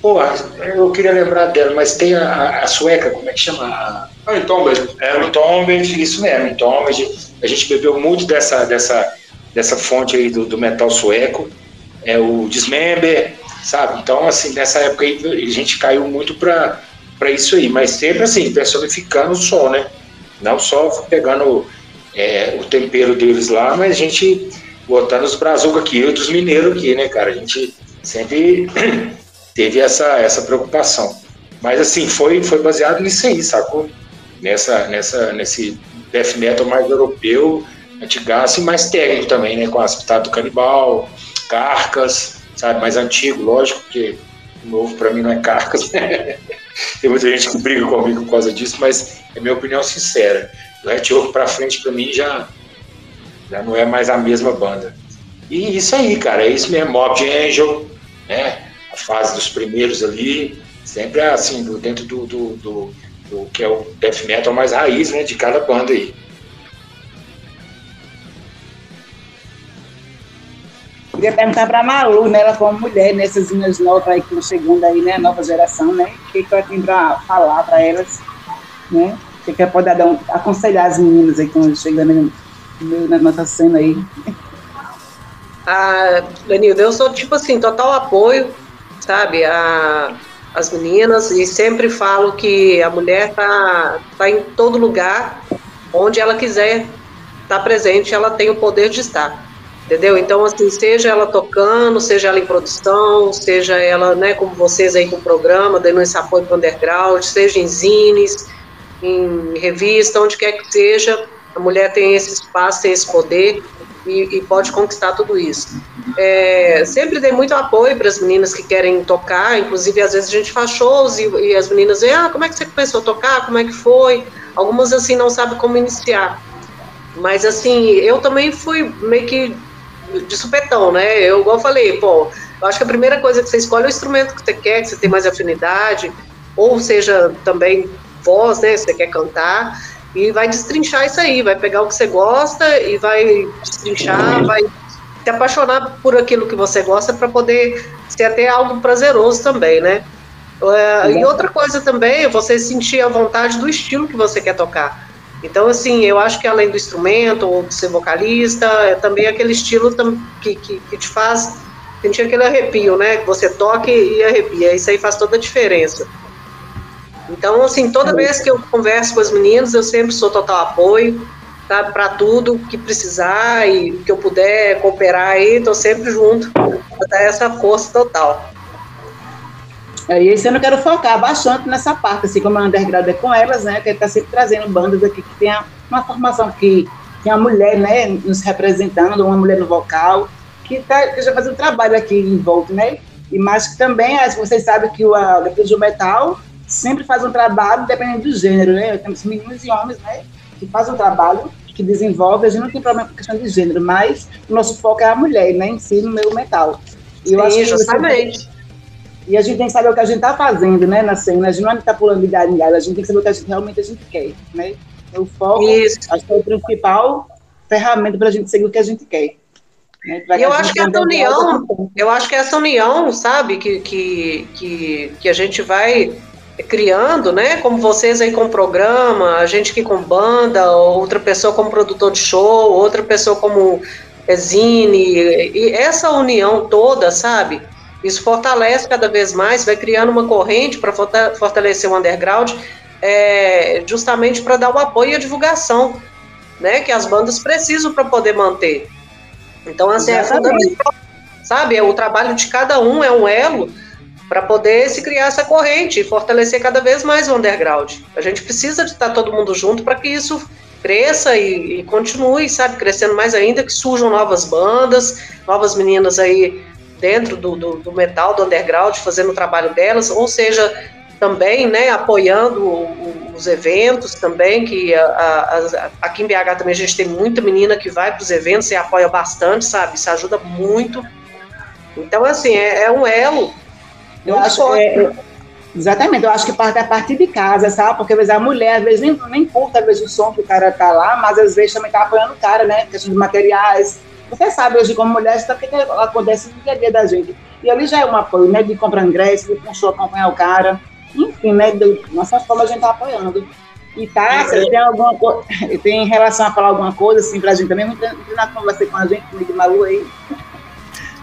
porra, eu queria lembrar dela, mas tem a, a sueca, como é que chama? A, ah, Entombed. É, o Entombed, isso mesmo, Entombed. A gente bebeu muito dessa, dessa, dessa fonte aí do, do metal sueco, é o Dismember, sabe? Então, assim, nessa época aí a gente caiu muito para isso aí, mas sempre assim, personificando o som, né? Não só pegando é, o tempero deles lá, mas a gente botando os brazucas aqui, e mineiros aqui, né, cara? A gente sempre [clears throat] teve essa, essa preocupação. Mas assim, foi, foi baseado nisso aí, sacou? Nessa, nessa, nesse death metal mais europeu, antigaço e mais técnico também, né? Com as do Canibal, Carcas, sabe? Mais antigo, lógico, porque novo para mim não é Carcas. [laughs] Tem muita gente que briga comigo por causa disso, mas é minha opinião sincera. Red Oak pra frente, para mim, já, já não é mais a mesma banda. E isso aí, cara, é isso mesmo. Mob Angel, né? A fase dos primeiros ali, sempre assim, dentro do, do, do, do que é o death metal mais raiz, né? De cada banda aí. Queria perguntar para a Malu, né, ela como mulher, nessas linhas novas aí que estão chegando aí, né, nova geração, né, o que, que ela tem para falar para elas, né, o que, que ela pode dar um, aconselhar as meninas aí que estão chegando aí, na nossa cena aí. Ah, eu sou, tipo assim, total apoio, sabe, a, as meninas, e sempre falo que a mulher tá, tá em todo lugar, onde ela quiser estar tá presente, ela tem o poder de estar. Entendeu? Então, assim, seja ela tocando, seja ela em produção, seja ela, né, como vocês aí com o programa, dando esse apoio para o underground, seja em zines, em revista, onde quer que seja, a mulher tem esse espaço, tem esse poder, e, e pode conquistar tudo isso. É, sempre dei muito apoio para as meninas que querem tocar, inclusive às vezes a gente faz shows e, e as meninas veem, ah, como é que você começou a tocar, como é que foi? Algumas assim não sabem como iniciar. Mas assim, eu também fui meio que de supetão, né? Eu, igual falei, pô, eu acho que a primeira coisa que você escolhe é o instrumento que você quer, que você tem mais afinidade, ou seja, também voz, né? Você quer cantar e vai destrinchar isso aí, vai pegar o que você gosta e vai destrinchar, vai se apaixonar por aquilo que você gosta para poder ser até algo prazeroso também, né? É, e outra coisa também é você sentir a vontade do estilo que você quer tocar. Então, assim, eu acho que além do instrumento ou de ser vocalista, é também aquele estilo que, que, que te faz sentir aquele arrepio, né? Que você toca e arrepia. Isso aí faz toda a diferença. Então, assim, toda vez que eu converso com as meninas, eu sempre sou total apoio, tá? Para tudo que precisar e que eu puder cooperar aí, estou sempre junto para dar essa força total. É, e ano eu quero focar bastante nessa parte, assim como a underground é com elas, né? Que está sempre trazendo bandas aqui que tenha uma formação que tem uma mulher, né, nos representando, uma mulher no vocal, que, tá, que já faz um trabalho aqui em volta, né? E mais que também, vocês sabem que o Refúgio Metal sempre faz um trabalho dependendo do gênero, né? Temos meninos e homens, né? Que fazem um trabalho, que desenvolve, a gente não tem problema com questão de gênero, mas o nosso foco é a mulher, né? Em si, no meio metal. E eu Sim, acho justamente. E a gente tem que saber o que a gente está fazendo, né, na cena. A gente não está pulando de galho em galho, a gente tem que saber o que a gente, realmente a gente quer, né? O foco, Isso. acho que é o principal ferramenta para a gente seguir o que a gente quer. Né? Eu acho que essa união, eu acho que essa união, sabe, que, que, que, que a gente vai criando, né? Como vocês aí com programa, a gente aqui com banda, outra pessoa como produtor de show, outra pessoa como zine, e essa união toda, sabe? Isso fortalece cada vez mais, vai criando uma corrente para fortalecer o underground, é, justamente para dar o apoio e a divulgação, né, que as bandas precisam para poder manter. Então, assim, é fundamental, sabe? É o trabalho de cada um é um elo para poder se criar essa corrente e fortalecer cada vez mais o underground. A gente precisa de estar todo mundo junto para que isso cresça e, e, continue, sabe, crescendo mais ainda, que surjam novas bandas, novas meninas aí dentro do, do, do, metal, do underground, fazendo o trabalho delas, ou seja, também, né, apoiando os eventos também, que a, a, a, aqui em BH também a gente tem muita menina que vai para os eventos e apoia bastante, sabe, isso ajuda muito. Então, assim, é, é um elo eu acho que é, Exatamente, eu acho que parte a partir de casa, sabe? Porque às vezes a mulher, às vezes nem, nem curta às vezes, o som que o cara tá lá, mas às vezes também tá apoiando o cara, né? Questão de materiais, você sabe hoje, como mulher, o que acontece no dia a dia da gente. E ali já é um apoio, né? De comprar ingresso, de show acompanhar o cara. Enfim, né? De nossa forma a gente tá apoiando. E tá, você tem alguma coisa, tem em relação a falar alguma coisa, assim, pra gente também, não tem nada conversar com a gente, comigo Malu aí.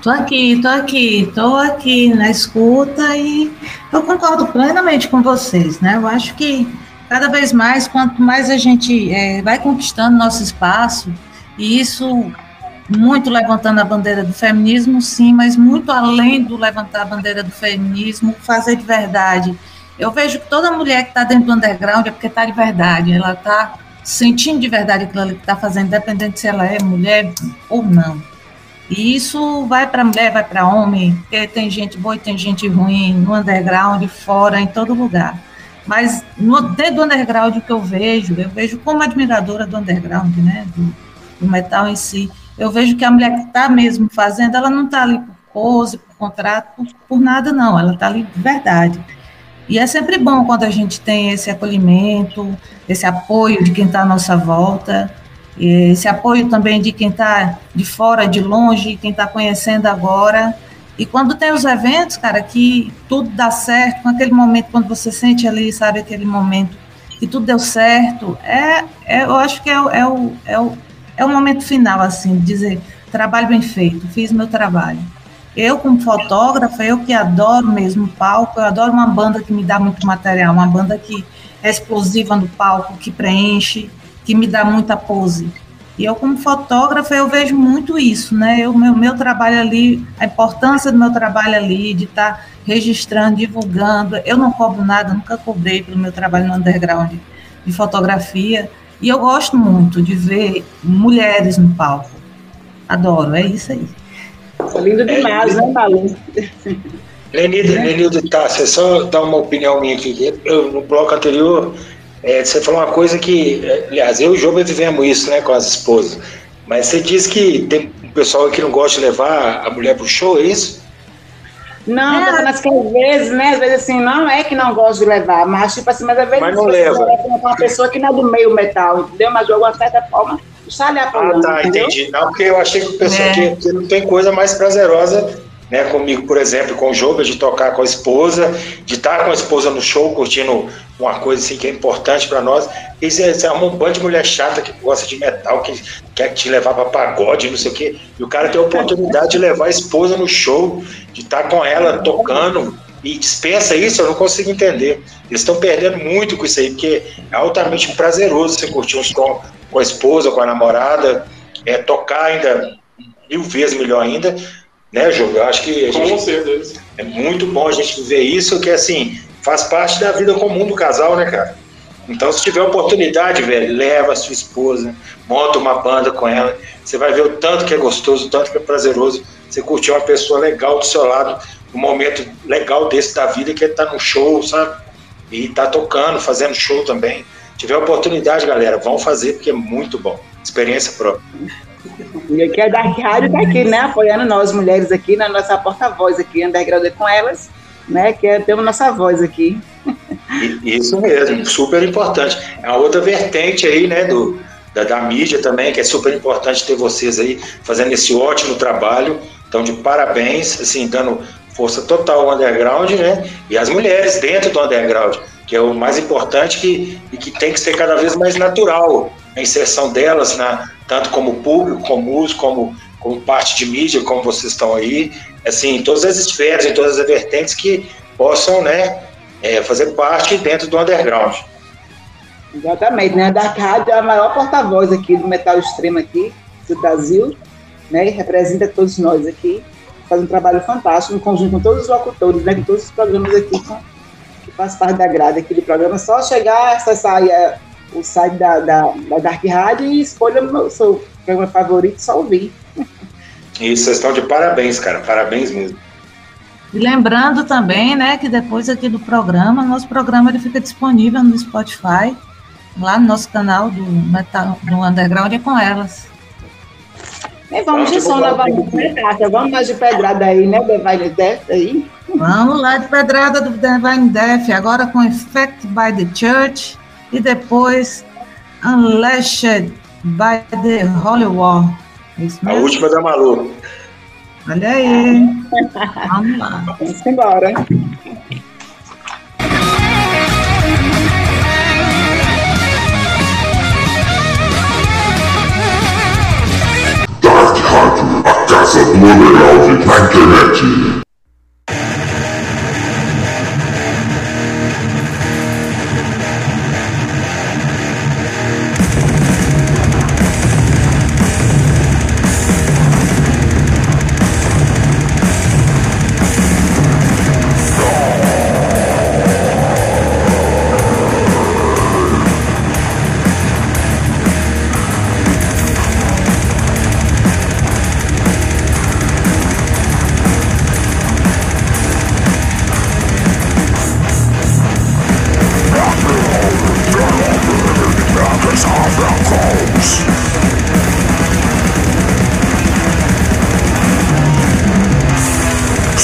Tô aqui, tô aqui, tô aqui na escuta e eu concordo plenamente com vocês, né? Eu acho que cada vez mais, quanto mais a gente é, vai conquistando nosso espaço, e isso muito levantando a bandeira do feminismo, sim, mas muito além do levantar a bandeira do feminismo, fazer de verdade. Eu vejo que toda mulher que está dentro do underground é porque está de verdade, ela está sentindo de verdade aquilo que está fazendo, independente se ela é mulher ou não. E isso vai para mulher, vai para homem, porque tem gente boa e tem gente ruim, no underground, fora, em todo lugar. Mas no, dentro do underground, que eu vejo, eu vejo como admiradora do underground, né, do, do metal em si, eu vejo que a mulher que está mesmo fazendo, ela não está ali por pose, por contrato, por, por nada, não, ela está ali de verdade. E é sempre bom quando a gente tem esse acolhimento, esse apoio de quem está à nossa volta, esse apoio também de quem está de fora, de longe, quem está conhecendo agora. E quando tem os eventos, cara, que tudo dá certo, com aquele momento, quando você sente ali, sabe, aquele momento que tudo deu certo, é, é eu acho que é, é, o, é, o, é o momento final, assim, de dizer, trabalho bem feito, fiz meu trabalho. Eu, como fotógrafa, eu que adoro mesmo palco, eu adoro uma banda que me dá muito material, uma banda que é explosiva no palco, que preenche, que me dá muita pose. E eu, como fotógrafa, eu vejo muito isso, né? O meu, meu trabalho ali, a importância do meu trabalho ali, de estar tá registrando, divulgando. Eu não cobro nada, nunca cobrei pelo meu trabalho no underground de fotografia. E eu gosto muito de ver mulheres no palco. Adoro, é isso aí. Lindo demais, é, né, Malu? Lenildo, Lenildo, tá, você só dá uma opinião minha aqui. Eu, no bloco anterior, é, você falou uma coisa que, aliás, eu e o João vivemos isso, né, com as esposas. Mas você diz que tem um pessoal que não gosta de levar a mulher pro show, é isso? Não, é. mas que às vezes, né, às vezes assim, não é que não gosta de levar, mas tipo assim, mas às vezes mas não leva. uma pessoa que não é do meio metal, entendeu? Mas de alguma certa forma, está ali apoiando. Ah, tá, entendeu? entendi. Não, porque eu achei que o pessoal é. que, que não tem coisa mais prazerosa né, comigo, por exemplo, com o jogo de tocar com a esposa, de estar com a esposa no show, curtindo uma coisa assim que é importante para nós. E você, arruma um bando de mulher chata que gosta de metal, que quer te levar para pagode, não sei o quê. E o cara tem a oportunidade de levar a esposa no show, de estar com ela tocando. E dispensa isso, eu não consigo entender. Eles estão perdendo muito com isso aí, porque é altamente prazeroso você curtir um som com a esposa, com a namorada, é, tocar ainda mil vezes melhor ainda, né, Jogo? Eu acho que gente, certeza. é muito bom a gente ver isso, que assim, faz parte da vida comum do casal, né, cara? Então, se tiver oportunidade, velho, leva a sua esposa, monta uma banda com ela. Você vai ver o tanto que é gostoso, o tanto que é prazeroso. Você curtir uma pessoa legal do seu lado, um momento legal desse da vida, que é estar tá no show, sabe? E tá tocando, fazendo show também. Se tiver oportunidade, galera, vão fazer, porque é muito bom. Experiência própria. E aqui a Dark Rádio está aqui, né, apoiando nós mulheres aqui, na nossa porta-voz aqui, Underground é com elas, né, que é, temos nossa voz aqui. Isso mesmo, super importante. É uma outra vertente aí, né, do, da, da mídia também, que é super importante ter vocês aí fazendo esse ótimo trabalho. Então, de parabéns, assim, dando força total ao underground, né, e as mulheres dentro do underground, que é o mais importante que, e que tem que ser cada vez mais natural a inserção delas na, tanto como público, como músico, como, como parte de mídia, como vocês estão aí, assim, em todas as esferas, em todas as vertentes que possam, né, é, fazer parte dentro do underground. Exatamente, né? A Dark Rádio é a maior porta-voz aqui do metal extremo aqui do Brasil, né? E representa todos nós aqui, faz um trabalho fantástico, em conjunto com todos os locutores, né? De todos os programas aqui com, que faz parte da grade aqui do programa. Só chegar, acessar aí a, o site da, da, da Dark Rádio e escolha o seu programa favorito só ouvir. Isso, vocês estão de parabéns, cara. Parabéns mesmo. E lembrando também, né, que depois aqui do programa, nosso programa ele fica disponível no Spotify, lá no nosso canal do Metal, do Underground é com elas. E vamos de som novamente, né, Cássia? Vamos mais de pedrada aí, né, Divine Death aí? Vamos lá de pedrada do Divine Death, agora com Effect by the Church e depois Unleashed by the Holy War. Isso A última da Malu. Olha aí. [laughs] Vamos lá. Vamos embora. Dark Rádio, a casa do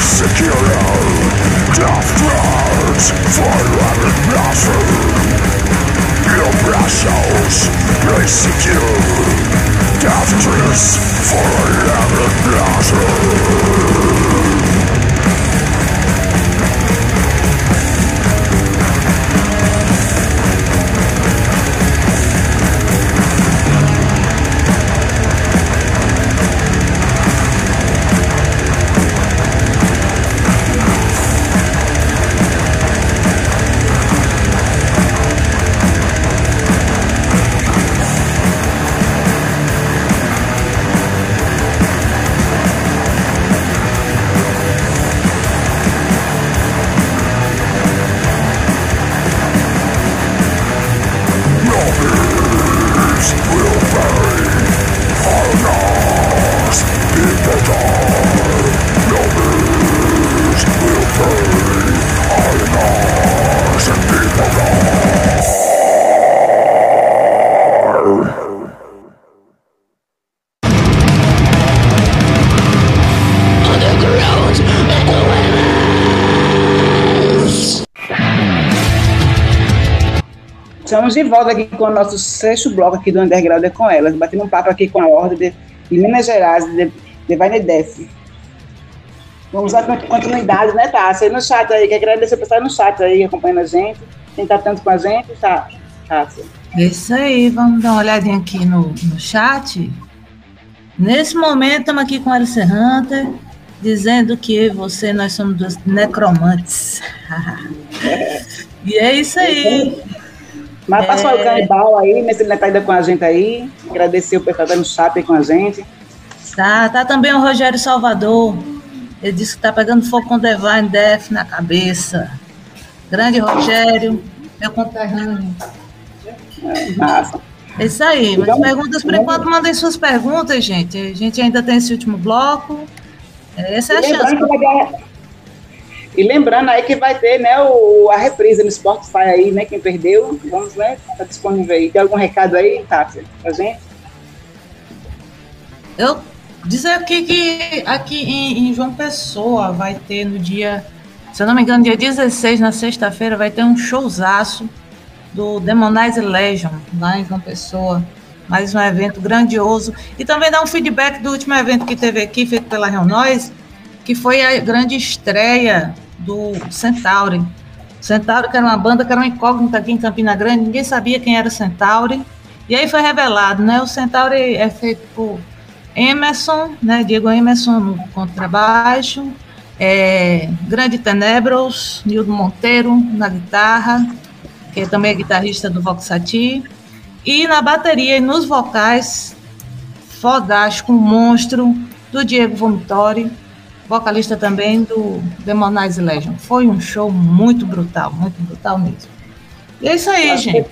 Secure Death guards Forward nothing Your vessels They death Death kiss Forward nothing Estamos de volta aqui com o nosso sexto bloco aqui do Underground é com elas, batendo um papo aqui com a Ordem de, de Minas Gerais, de Divine Death. Vamos dar continuidade, né, Tássia? No chat aí, quer agradecer o pessoal no chat aí, acompanhando a gente. Quem tá tanto com a gente, tá, Tássia? Isso aí, vamos dar uma olhadinha aqui no, no chat. Nesse momento, estamos aqui com a Alice Hunter, dizendo que você, nós somos dos necromantes. [laughs] e é isso aí. Mas passou é... o canibal aí, nesse ele tá ainda com a gente aí. Agradecer o pessoal que chat aí com a gente. Tá, tá também o Rogério Salvador. Ele disse que tá pegando fogo com Divine Death na cabeça. Grande Rogério, meu conterrâneo. É, massa. É isso aí, mas então, perguntas por enquanto, mandem suas perguntas, gente. A gente ainda tem esse último bloco. Essa é a chance. E lembrando aí que vai ter né, o, a reprise no Spotify aí, né? Quem perdeu, vamos, né? Tá disponível aí. Tem algum recado aí, Tati, pra gente? Eu dizer aqui que aqui em, em, João Pessoa vai ter no dia, se eu não me engano, dia 16, na sexta-feira, vai ter um showzaço do Demonize Legion, lá em João Pessoa. Mais um evento grandioso. E também dar um feedback do último evento que teve aqui, feito pela Reunóis, que foi a grande estreia do Centauri. Centauri, que era uma banda que era uma incógnita aqui em Campina Grande, ninguém sabia quem era Centauri. E aí foi revelado, né? O Centauri é feito por Emerson, né? Diego Emerson no contrabaixo, é, Grande Tenebros, Nildo Monteiro na guitarra, que também é guitarrista do Voxati, e na bateria e nos vocais, fodástico, um monstro do Diego Vomitori, vocalista também do Demonize Legion. Foi um show muito brutal, muito brutal mesmo. E é isso aí, eu gente. Que,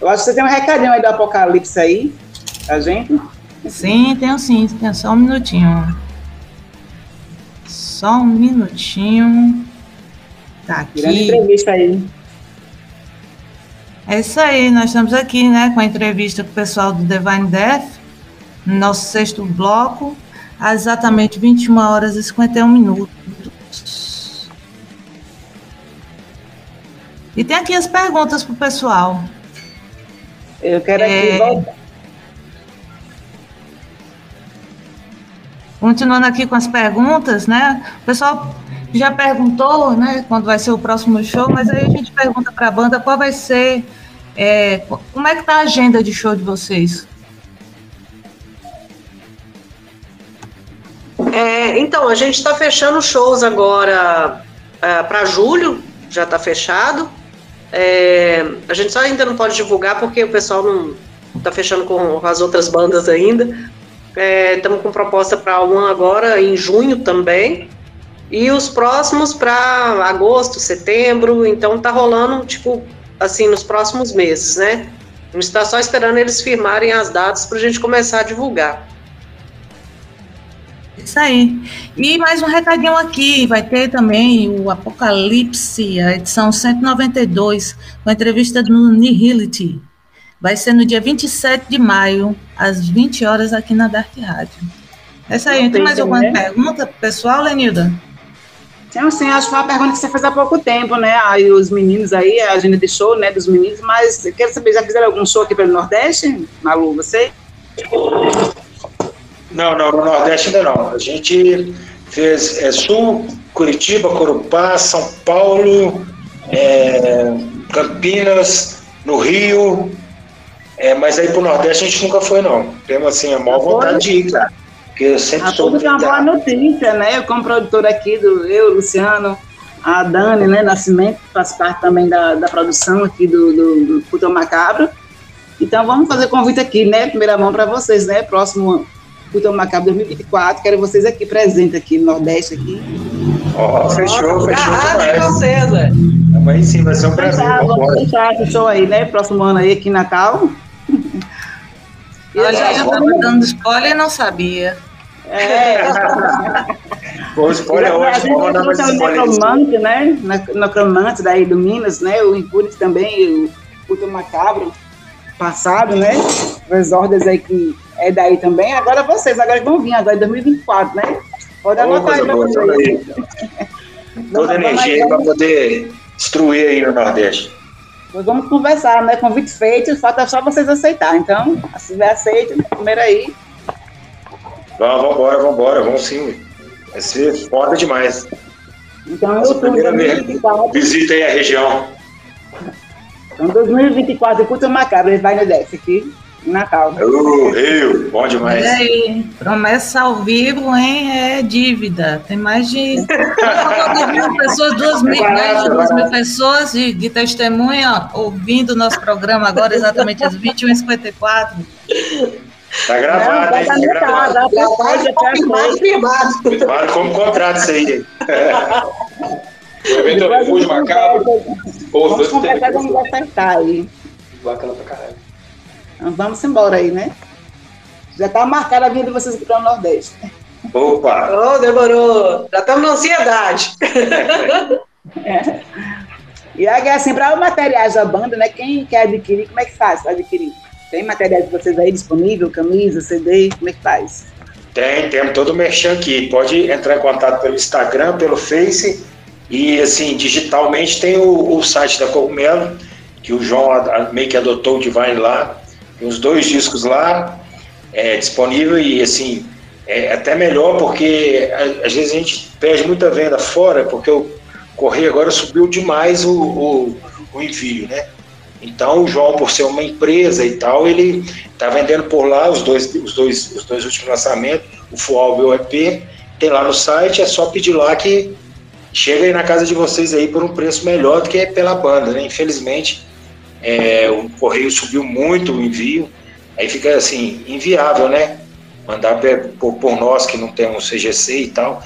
eu acho que você tem um recadinho aí do Apocalipse aí, a gente. Sim, tenho sim, tenho só um minutinho. Só um minutinho. Tá aqui. Grande entrevista aí. É isso aí, nós estamos aqui, né, com a entrevista com o pessoal do Divine Death, no nosso sexto bloco às exatamente 21 horas e 51 minutos. E tem aqui as perguntas para o pessoal. Eu quero aqui é... voltar. Continuando aqui com as perguntas, né? O pessoal já perguntou, né, quando vai ser o próximo show, mas aí a gente pergunta para a banda qual vai ser, é, como é que tá a agenda de show de vocês? É, então, a gente está fechando shows agora é, para julho, já está fechado. É, a gente só ainda não pode divulgar porque o pessoal não está fechando com as outras bandas ainda. Estamos é, com proposta para um agora em junho também. E os próximos para agosto, setembro. Então tá rolando, tipo, assim, nos próximos meses, né? A gente está só esperando eles firmarem as datas para a gente começar a divulgar. Isso aí. E mais um recadinho aqui, vai ter também o Apocalipse, a edição 192, com a entrevista do Nihility. Vai ser no dia 27 de maio, às 20 horas, aqui na Dark Rádio. É isso aí. Tem mais alguma né? pergunta pessoal, Lenilda? Sim, sim, acho que foi uma pergunta que você fez há pouco tempo, né? Aí os meninos aí, a agenda de show, né, dos meninos, mas quero saber, já fizeram algum show aqui pelo Nordeste? Malu, você? Não, não, no Nordeste ainda não. A gente fez é, Sul, Curitiba, Corupá, São Paulo, é, Campinas, no Rio. É, mas aí pro Nordeste a gente nunca foi, não. Temos assim, a maior vontade de ir, cara. Porque eu sempre A soube público é uma boa notícia, né? Eu, como produtora aqui, do eu, Luciano, a Dani, né, Nascimento, que faz parte também da, da produção aqui do, do, do Macabro. Então vamos fazer convite aqui, né? Primeira mão para vocês, né? Próximo Puta Macabro 2024. Quero vocês aqui presentes aqui no Nordeste aqui. Ó, fechou, fechou Arrasa demais. vocês, velho. Mas sim, vai ser um prazer. Vamos fechar esse show aí, né? Próximo ano aí aqui em Natal. Eu já estava dando spoiler e não sabia. É, [laughs] Pô, spoiler a hoje, gente vou mandar mais spoiler. Necromante, né? Nec- Necromante daí do Minas, né? O Impúris também, o Puto Macabro passado, né? As ordens aí que é daí também. Agora vocês, agora vão vir, agora em 2024, né? Pode anotar aí pra vocês. [laughs] toda energia para poder destruir aí no Nordeste. Nós vamos conversar, né? Convite feito, falta só vocês aceitar. Então, se tiver aceito, primeiro aí. Vamos, vambora, vambora, vamos sim. Vai ser foda demais. Então, Nossa, de primeira vez. 2024, Visita aí a região. então 2024, Puto Macabro, ele vai no DEF aqui, Natal. Ô, Rio, bom demais. E aí, promessa ao vivo, hein? É dívida. Tem mais de duas [laughs] mil pessoas, duas mil, É barato, mais de é duas mil pessoas de, de testemunha ouvindo o nosso programa agora, exatamente às 21h54. Tá gravado, hein? tá Tá gravado. tá feito. firmado. Firmado como contrato isso [laughs] aí. O evento é o Refúgio Macabro. Vamos dois conversar, vamos acertar aí. Bacana pra caralho. Então, vamos embora aí, né? Já tá marcada a vinda de vocês para o Nordeste. Opa! Ô, demorou. Já estamos na ansiedade. E aí, assim, para os materiais da banda, né? Quem quer adquirir, como é que faz para adquirir? Tem materiais de vocês aí disponível, camisa, CD, como é que faz? Tem, temos todo o merchan aqui. Pode entrar em contato pelo Instagram, pelo Face e, assim, digitalmente tem o, o site da Cogumelo, que o João meio que adotou o Divine lá. Tem os dois discos lá é, disponível e, assim, é até melhor porque às vezes a gente perde muita venda fora, porque o Correio agora subiu demais o, o, o envio, né? Então o João, por ser uma empresa e tal, ele tá vendendo por lá os dois, os dois, os dois últimos lançamentos, o Fual e o EP, tem lá no site, é só pedir lá que chega aí na casa de vocês aí por um preço melhor do que pela banda, né? Infelizmente, é, o correio subiu muito o envio, aí fica assim, inviável, né? Mandar por, por nós que não temos CGC e tal.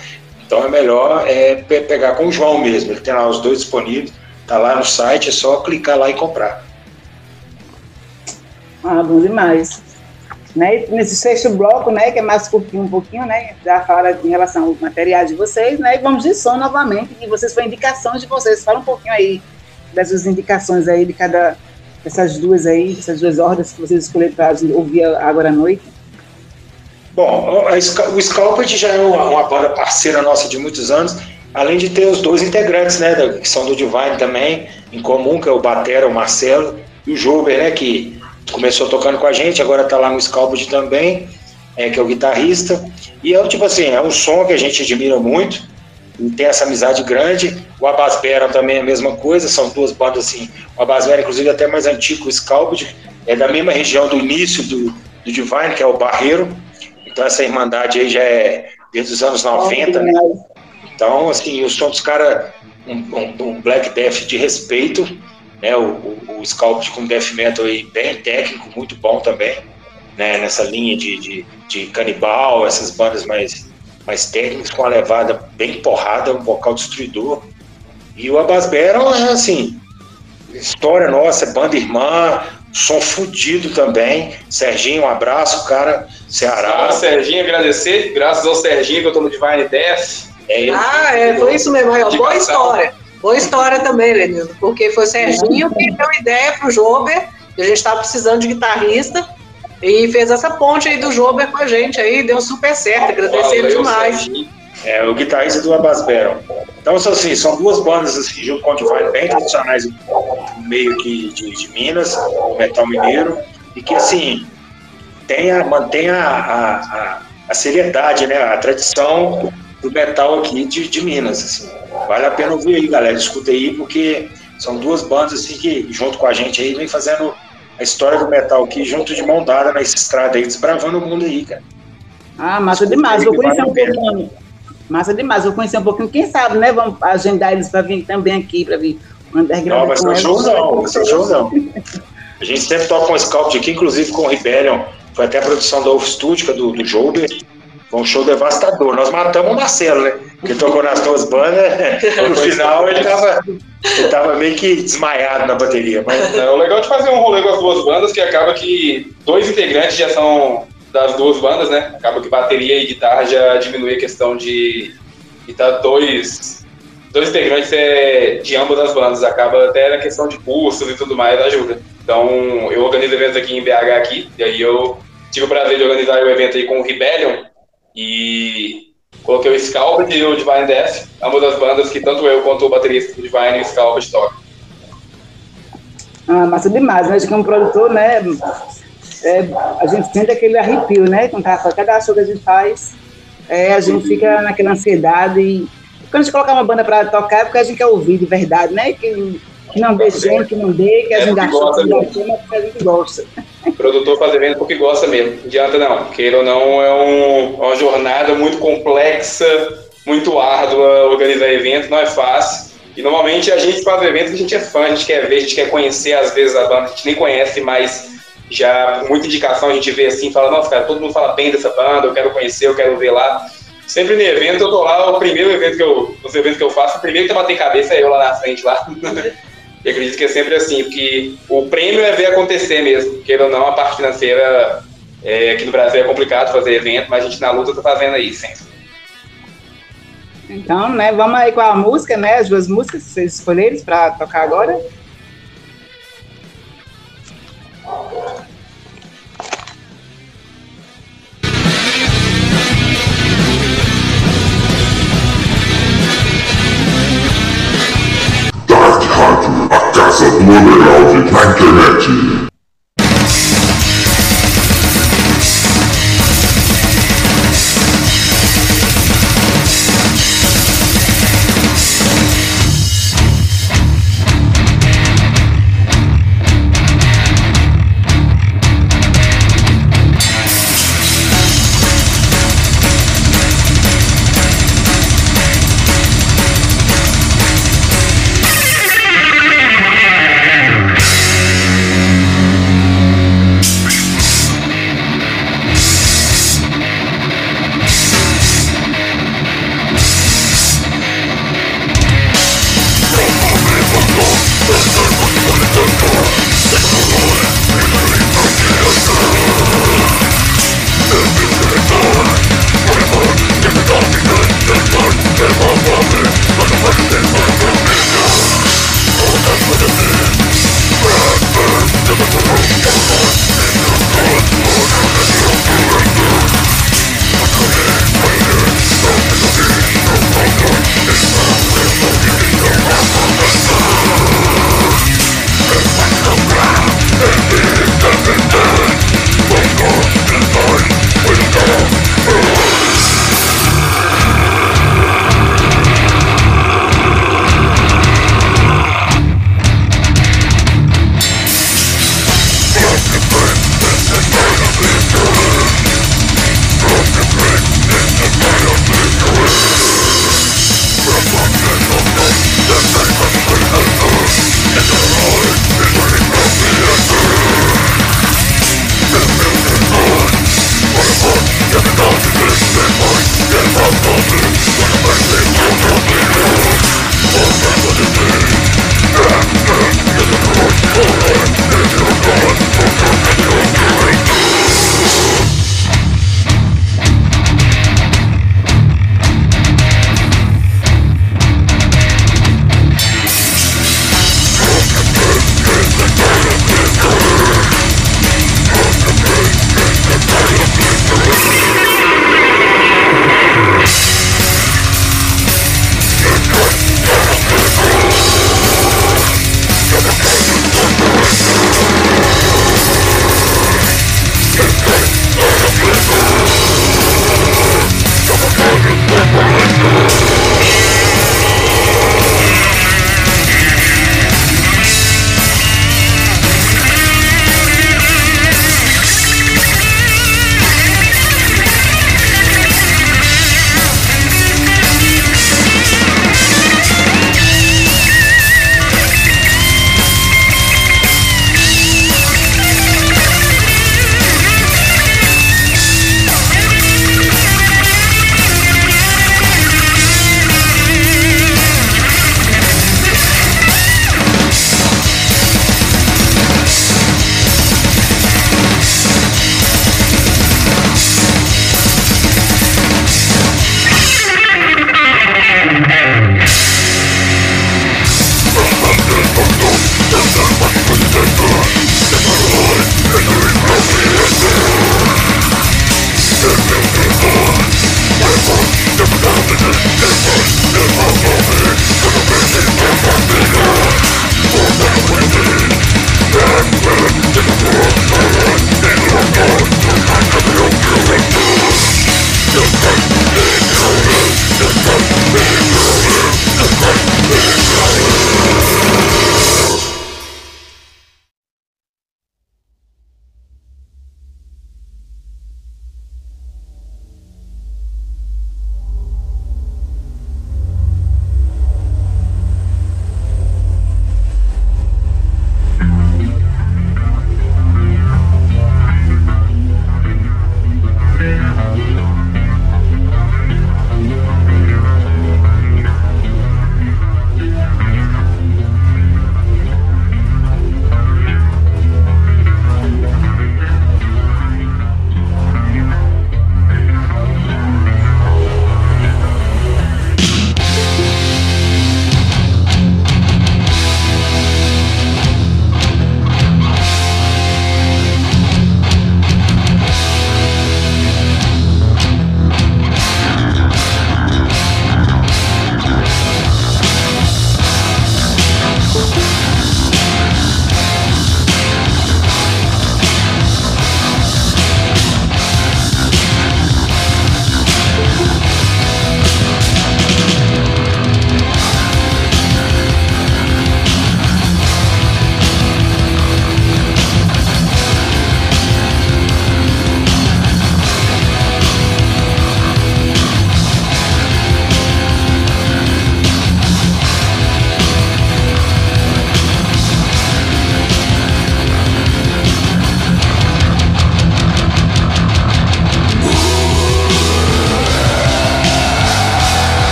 Então é melhor é, pe- pegar com o João mesmo, ele tem lá os dois disponíveis, tá lá no site, é só clicar lá e comprar. Ah, bom demais. Né? Nesse sexto bloco, né, que é mais curtinho um pouquinho, né, já fala em relação aos materiais de vocês, né, e vamos de som novamente, e vocês foi indicação de vocês, fala um pouquinho aí dessas indicações aí de cada, dessas duas aí, essas duas ordens que vocês escolheram para ouvir agora à noite. Bom, o Scalped já é uma, uma banda parceira nossa de muitos anos, além de ter os dois integrantes, né, que são do Divine também, em comum, que é o Batera, o Marcelo, e o Jober, né, que começou tocando com a gente, agora tá lá no Scalped também, é, que é o guitarrista, e é tipo assim, é um som que a gente admira muito, tem essa amizade grande, o Abasbera também é a mesma coisa, são duas bandas assim, o Abasbera inclusive é até mais antigo o Scalped, é da mesma região do início do, do Divine, que é o Barreiro, então essa irmandade aí já é desde os anos 90, né? Então, assim, o som dos caras, um, um- um black death de respeito, né? O, o, o com death metal aí bem técnico, muito bom também, né? Nessa linha de, de, de canibal, essas bandas mais, mais técnicas, com a levada bem porrada, um vocal destruidor. E o Abasbera é assim, história nossa, é banda irmã, som fudido também. Serginho, um abraço, cara, Ceará. Ah, Serginho, agradecer. Graças ao Serginho que eu tô no Divine Death. É ele. Ah, é, foi isso mesmo. Aí, ó, boa história. Boa história também, Lenildo, porque foi o Serginho que deu ideia pro Jober, e a gente estava precisando de guitarrista, e fez essa ponte aí do Jober com a gente aí, deu super certo, agradecer Valeu, demais. É, o guitarrista do Abasberon. Então, são, assim, são duas bandas assim, junto com o Divine bem tradicionais no meio que de, de Minas, o metal mineiro, e que assim tem a, mantém a, a, a, a seriedade, né? A tradição do metal aqui de, de Minas. Assim. Vale a pena ouvir aí, galera. Escuta aí, porque são duas bandas assim que, junto com a gente aí, vem fazendo a história do metal aqui, junto de mão dada nessa estrada aí, desbravando o mundo aí, cara. Ah, massa demais. Vou conhecer um pouquinho. Massa demais. Vou conhecer um pouquinho. Quem sabe, né? Vamos agendar eles para vir também aqui, para vir underground. Não, vai ser um showzão, vai ser um showzão. A gente sempre toca um scout aqui, inclusive com o Rebellion. Foi até a produção da Wolf Studio, é do, do Joder. Foi um show devastador. Nós matamos o Marcelo, né? Que tocou nas duas bandas. [laughs] No final ele tava, ele tava meio que desmaiado na bateria. Mas... É, o legal de fazer um rolê com as duas bandas que acaba que dois integrantes já são das duas bandas, né? Acaba que bateria e guitarra já diminui a questão de estar tá dois, dois integrantes é, de ambas as bandas. Acaba até na questão de custos e tudo mais, ajuda. Então, eu organizo eventos aqui em BH aqui, e aí eu tive o prazer de organizar o um evento aí com o Rebellion e coloquei o Scalped e o Divine Death, ambas as bandas que tanto eu quanto o baterista do Divine e o Scalped tocam. Ah, massa demais, né? Como produtor, né? é, a gente sente aquele arrepio, né? Com cada show que a gente faz, é, a gente fica naquela ansiedade. E quando a gente coloca uma banda para tocar, é porque a gente quer ouvir de verdade, né? Que, que não dê gente, que não dê, que a é gente achou que não dê, mas porque a gente gosta. O produtor faz evento porque gosta mesmo. Não adianta não. Queira ou não, é um, uma jornada muito complexa, muito árdua organizar evento, não é fácil. E normalmente a gente faz eventos, a gente é fã, a gente quer ver, a gente quer conhecer às vezes a banda, a gente nem conhece, mas já por muita indicação a gente vê assim, fala, nossa, cara, todo mundo fala bem dessa banda, eu quero conhecer, eu quero ver lá. Sempre no evento, eu tô lá, o primeiro evento que eu, os eventos que eu faço, o primeiro que bater cabeça é eu lá na frente lá. [laughs] e acredito que é sempre assim, porque o prêmio é ver acontecer mesmo, queira ou não, a parte financeira é, aqui no Brasil é complicado fazer evento, mas a gente na luta tá fazendo aí sempre. Então, né, vamos aí com a música, né, as duas músicas que vocês escolheram para tocar agora. Casa do Underground na internet.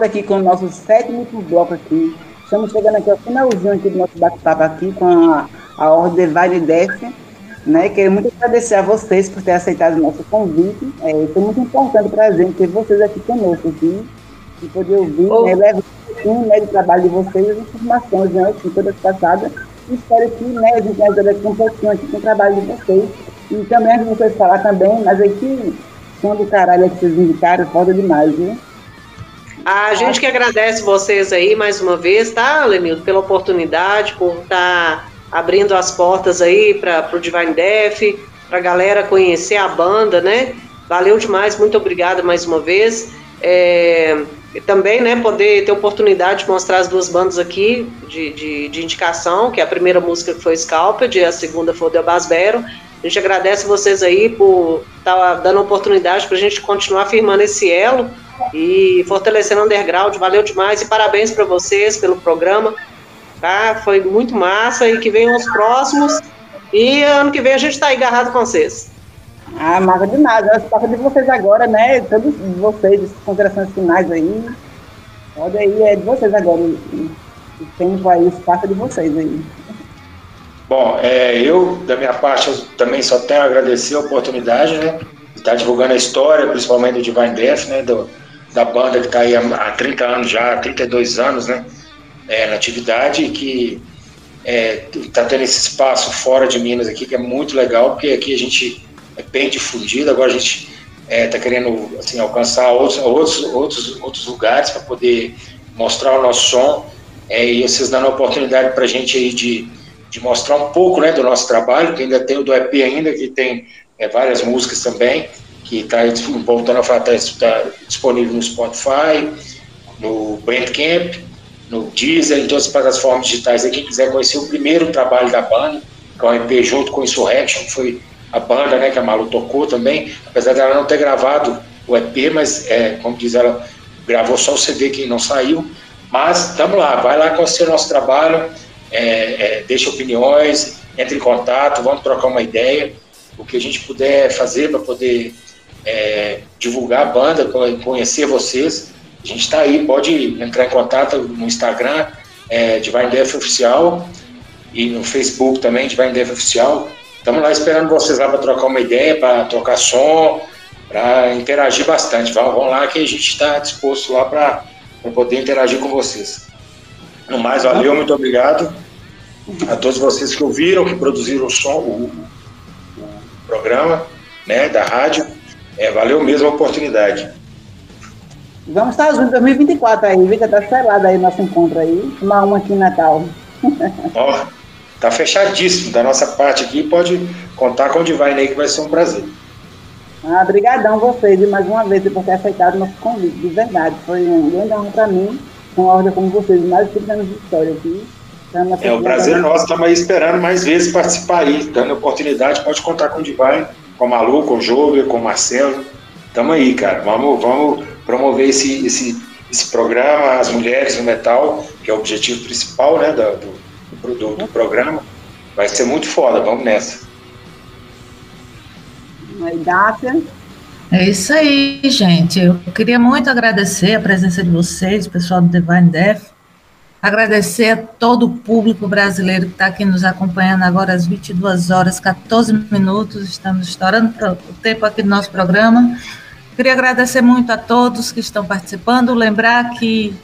Volta aqui com o nosso sétimo bloco aqui. Estamos chegando aqui ao finalzinho aqui do nosso bate-papo aqui com a, a Ordem Divine Death. Né? Quero muito agradecer a vocês por ter aceitado o nosso convite. É, foi muito importante para a gente ter vocês aqui conosco aqui e poder ouvir, oh. né, levar um pouquinho né, do trabalho de vocês, as informações, né, assim, todas passadas. Espero que né, a gente ajude aqui um pouquinho aqui com o trabalho de vocês. E também, antes de vocês falar também, mas aqui, som do caralho que vocês indicaram, foda demais, viu? A gente que agradece vocês aí mais uma vez, tá, Lenildo, pela oportunidade, por estar tá abrindo as portas aí para o Divine Death, para a galera conhecer a banda, né? Valeu demais, muito obrigada mais uma vez. É, também, né, poder ter oportunidade de mostrar as duas bandas aqui de, de, de indicação, que a primeira música foi Scalped a segunda foi The Basbero. A gente agradece vocês aí por estar tá dando oportunidade para a gente continuar firmando esse elo e fortalecendo o underground. Valeu demais e parabéns para vocês pelo programa. Tá? Foi muito massa e que venham os próximos. E ano que vem a gente está agarrado com vocês. Ah, massa demais. Eu espaço de vocês agora, né? Todos vocês, as considerações finais aí. Pode aí, é de vocês agora. O tempo aí, o espaço de vocês aí. Bom, é, eu, da minha parte, eu também só tenho a agradecer a oportunidade, né? De estar divulgando a história, principalmente do Divine Death, né? Do, da banda que está aí há 30 anos já, há 32 anos, né? É, na atividade que está é, tendo esse espaço fora de Minas aqui, que é muito legal, porque aqui a gente é bem difundido, agora a gente está é, tá querendo assim, alcançar outros, outros, outros, outros lugares para poder mostrar o nosso som. É, e vocês dando a oportunidade para a gente aí de, de mostrar um pouco né, do nosso trabalho, que ainda tem o do EP ainda, que tem é, várias músicas também, que está voltando a falar, está tá disponível no Spotify, no Bandcamp, no Deezer, em todas as plataformas digitais. Aí, quem quiser conhecer o primeiro trabalho da banda, que é o EP junto com Insurrection, que foi a banda né, que a Malu tocou também, apesar dela não ter gravado o EP, mas, é, como diz ela, gravou só o CD que não saiu. Mas estamos lá, vai lá conhecer o nosso trabalho, é, é, deixa opiniões, entre em contato, vamos trocar uma ideia, o que a gente puder fazer para poder é, divulgar a banda, conhecer vocês. A gente está aí, pode entrar em contato no Instagram, é, Divine Death Oficial, e no Facebook também, Divine Death Oficial. Estamos lá esperando vocês lá para trocar uma ideia, para trocar som, para interagir bastante. Vão, lá que a gente está disposto lá para poder interagir com vocês. No mais, valeu, muito obrigado a todos vocês que ouviram, que produziram o som, o, o programa né, da rádio. É, valeu mesmo a oportunidade. Vamos estar juntos em 2024 aí, viu? Já tá selado aí nosso encontro aí. Tomar uma aqui em Natal. [laughs] Ó, tá fechadíssimo. Da nossa parte aqui, pode contar com o Divine aí, que vai ser um prazer. Ah, brigadão vocês, e mais uma vez, por ter aceitado o nosso convite, de verdade. Foi um grande honra para mim, com a ordem como vocês, mais de 30 anos de história aqui. É, o prazer nosso, estamos aí esperando mais vezes participar aí, dando oportunidade, pode contar com o Divine com o Malu, com o Júlio, com o Marcelo. Tamo aí, cara. Vamos, vamos promover esse, esse, esse programa, as mulheres no metal, que é o objetivo principal né, do, do, do programa. Vai ser muito foda, vamos nessa. É isso aí, gente. Eu queria muito agradecer a presença de vocês, pessoal do Divine Death. Agradecer a todo o público brasileiro que está aqui nos acompanhando agora às 22 horas, 14 minutos. Estamos estourando o tempo aqui do nosso programa. Queria agradecer muito a todos que estão participando. Lembrar que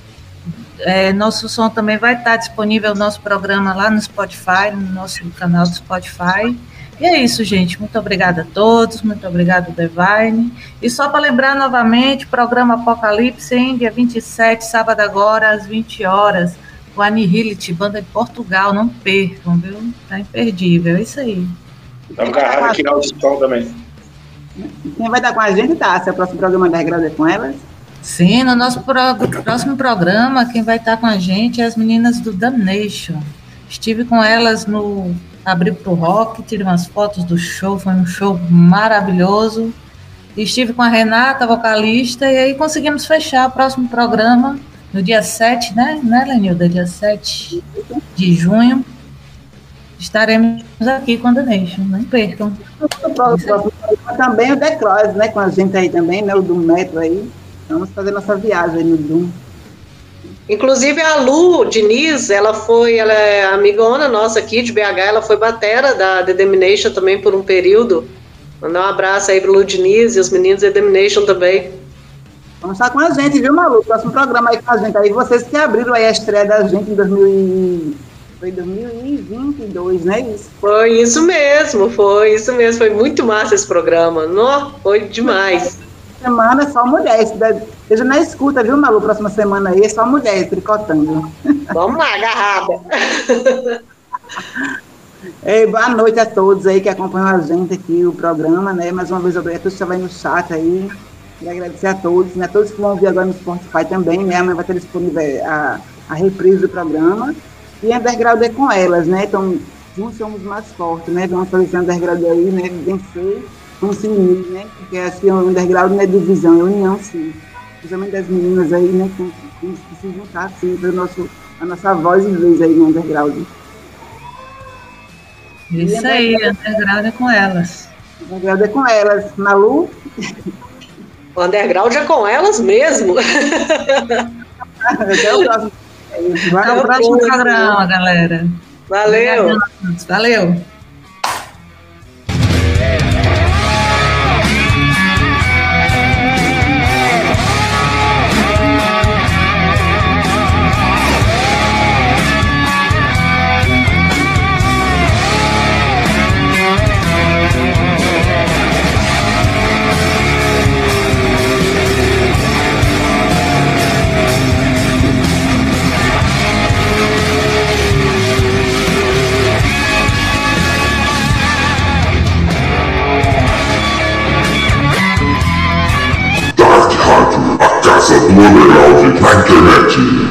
é, nosso som também vai estar disponível no nosso programa lá no Spotify, no nosso canal do Spotify. E é isso, gente. Muito obrigada a todos, muito obrigada, Devine. E só para lembrar novamente, programa Apocalipse, em dia 27, sábado agora, às 20 horas o Anihility, banda de Portugal, não percam, viu? Tá imperdível, é isso aí. Estamos agarrados aqui na audição também. Quem vai estar com a gente, tá? Se é o próximo programa da Regra com elas? Sim, no nosso pro... próximo programa, quem vai estar com a gente é as meninas do Damnation. Estive com elas no Abril pro Rock, tirei umas fotos do show, foi um show maravilhoso. Estive com a Renata, vocalista, e aí conseguimos fechar o próximo programa no dia 7, né, né, Lenilda? Dia 7 de junho, estaremos aqui com a Donation, não percam. Também o The Cross, né, com a gente aí também, né, o do Metro aí. Vamos fazer nossa viagem no Doom. Inclusive a Lu Diniz, ela foi, ela é amigona nossa aqui de BH, ela foi batera da The Demination também por um período. Mandar um abraço aí pro Lu Diniz e os meninos da Demination também. Vamos estar com a gente, viu, Malu? Próximo programa aí com a gente. Aí vocês que abriram aí a estreia da gente em 2000 e... foi 2022, né? Isso. Foi isso mesmo, foi isso mesmo. Foi muito massa esse programa. Nó, foi demais. Semana é só mulheres. Seja na escuta, viu, Malu? Próxima semana aí é só mulheres tricotando. Vamos lá, agarrada. [laughs] Ei, boa noite a todos aí que acompanham a gente aqui, o programa, né? Mais uma vez, obrigado a todos que estavam aí no chat aí. E agradecer a todos, né? Todos que vão ouvir agora no Spotify também, né? Amanhã vai ter disponível a, a reprise do programa. E Underground é com elas, né? Então, juntos somos mais fortes, né? Vamos fazer esse Underground aí, né? Vencer, vamos se unir, né? Porque assim, o Underground não é divisão, é união, sim. Principalmente das meninas aí, né? Que, que se juntar, sim, para nosso, a nossa voz e vez aí no Underground. Isso aí, Underground é com elas. Underground é com elas. Malu? [laughs] O underground é com elas mesmo. Até o próximo. [laughs] Até o próximo programa, galera. Valeu. Valeu. Internet.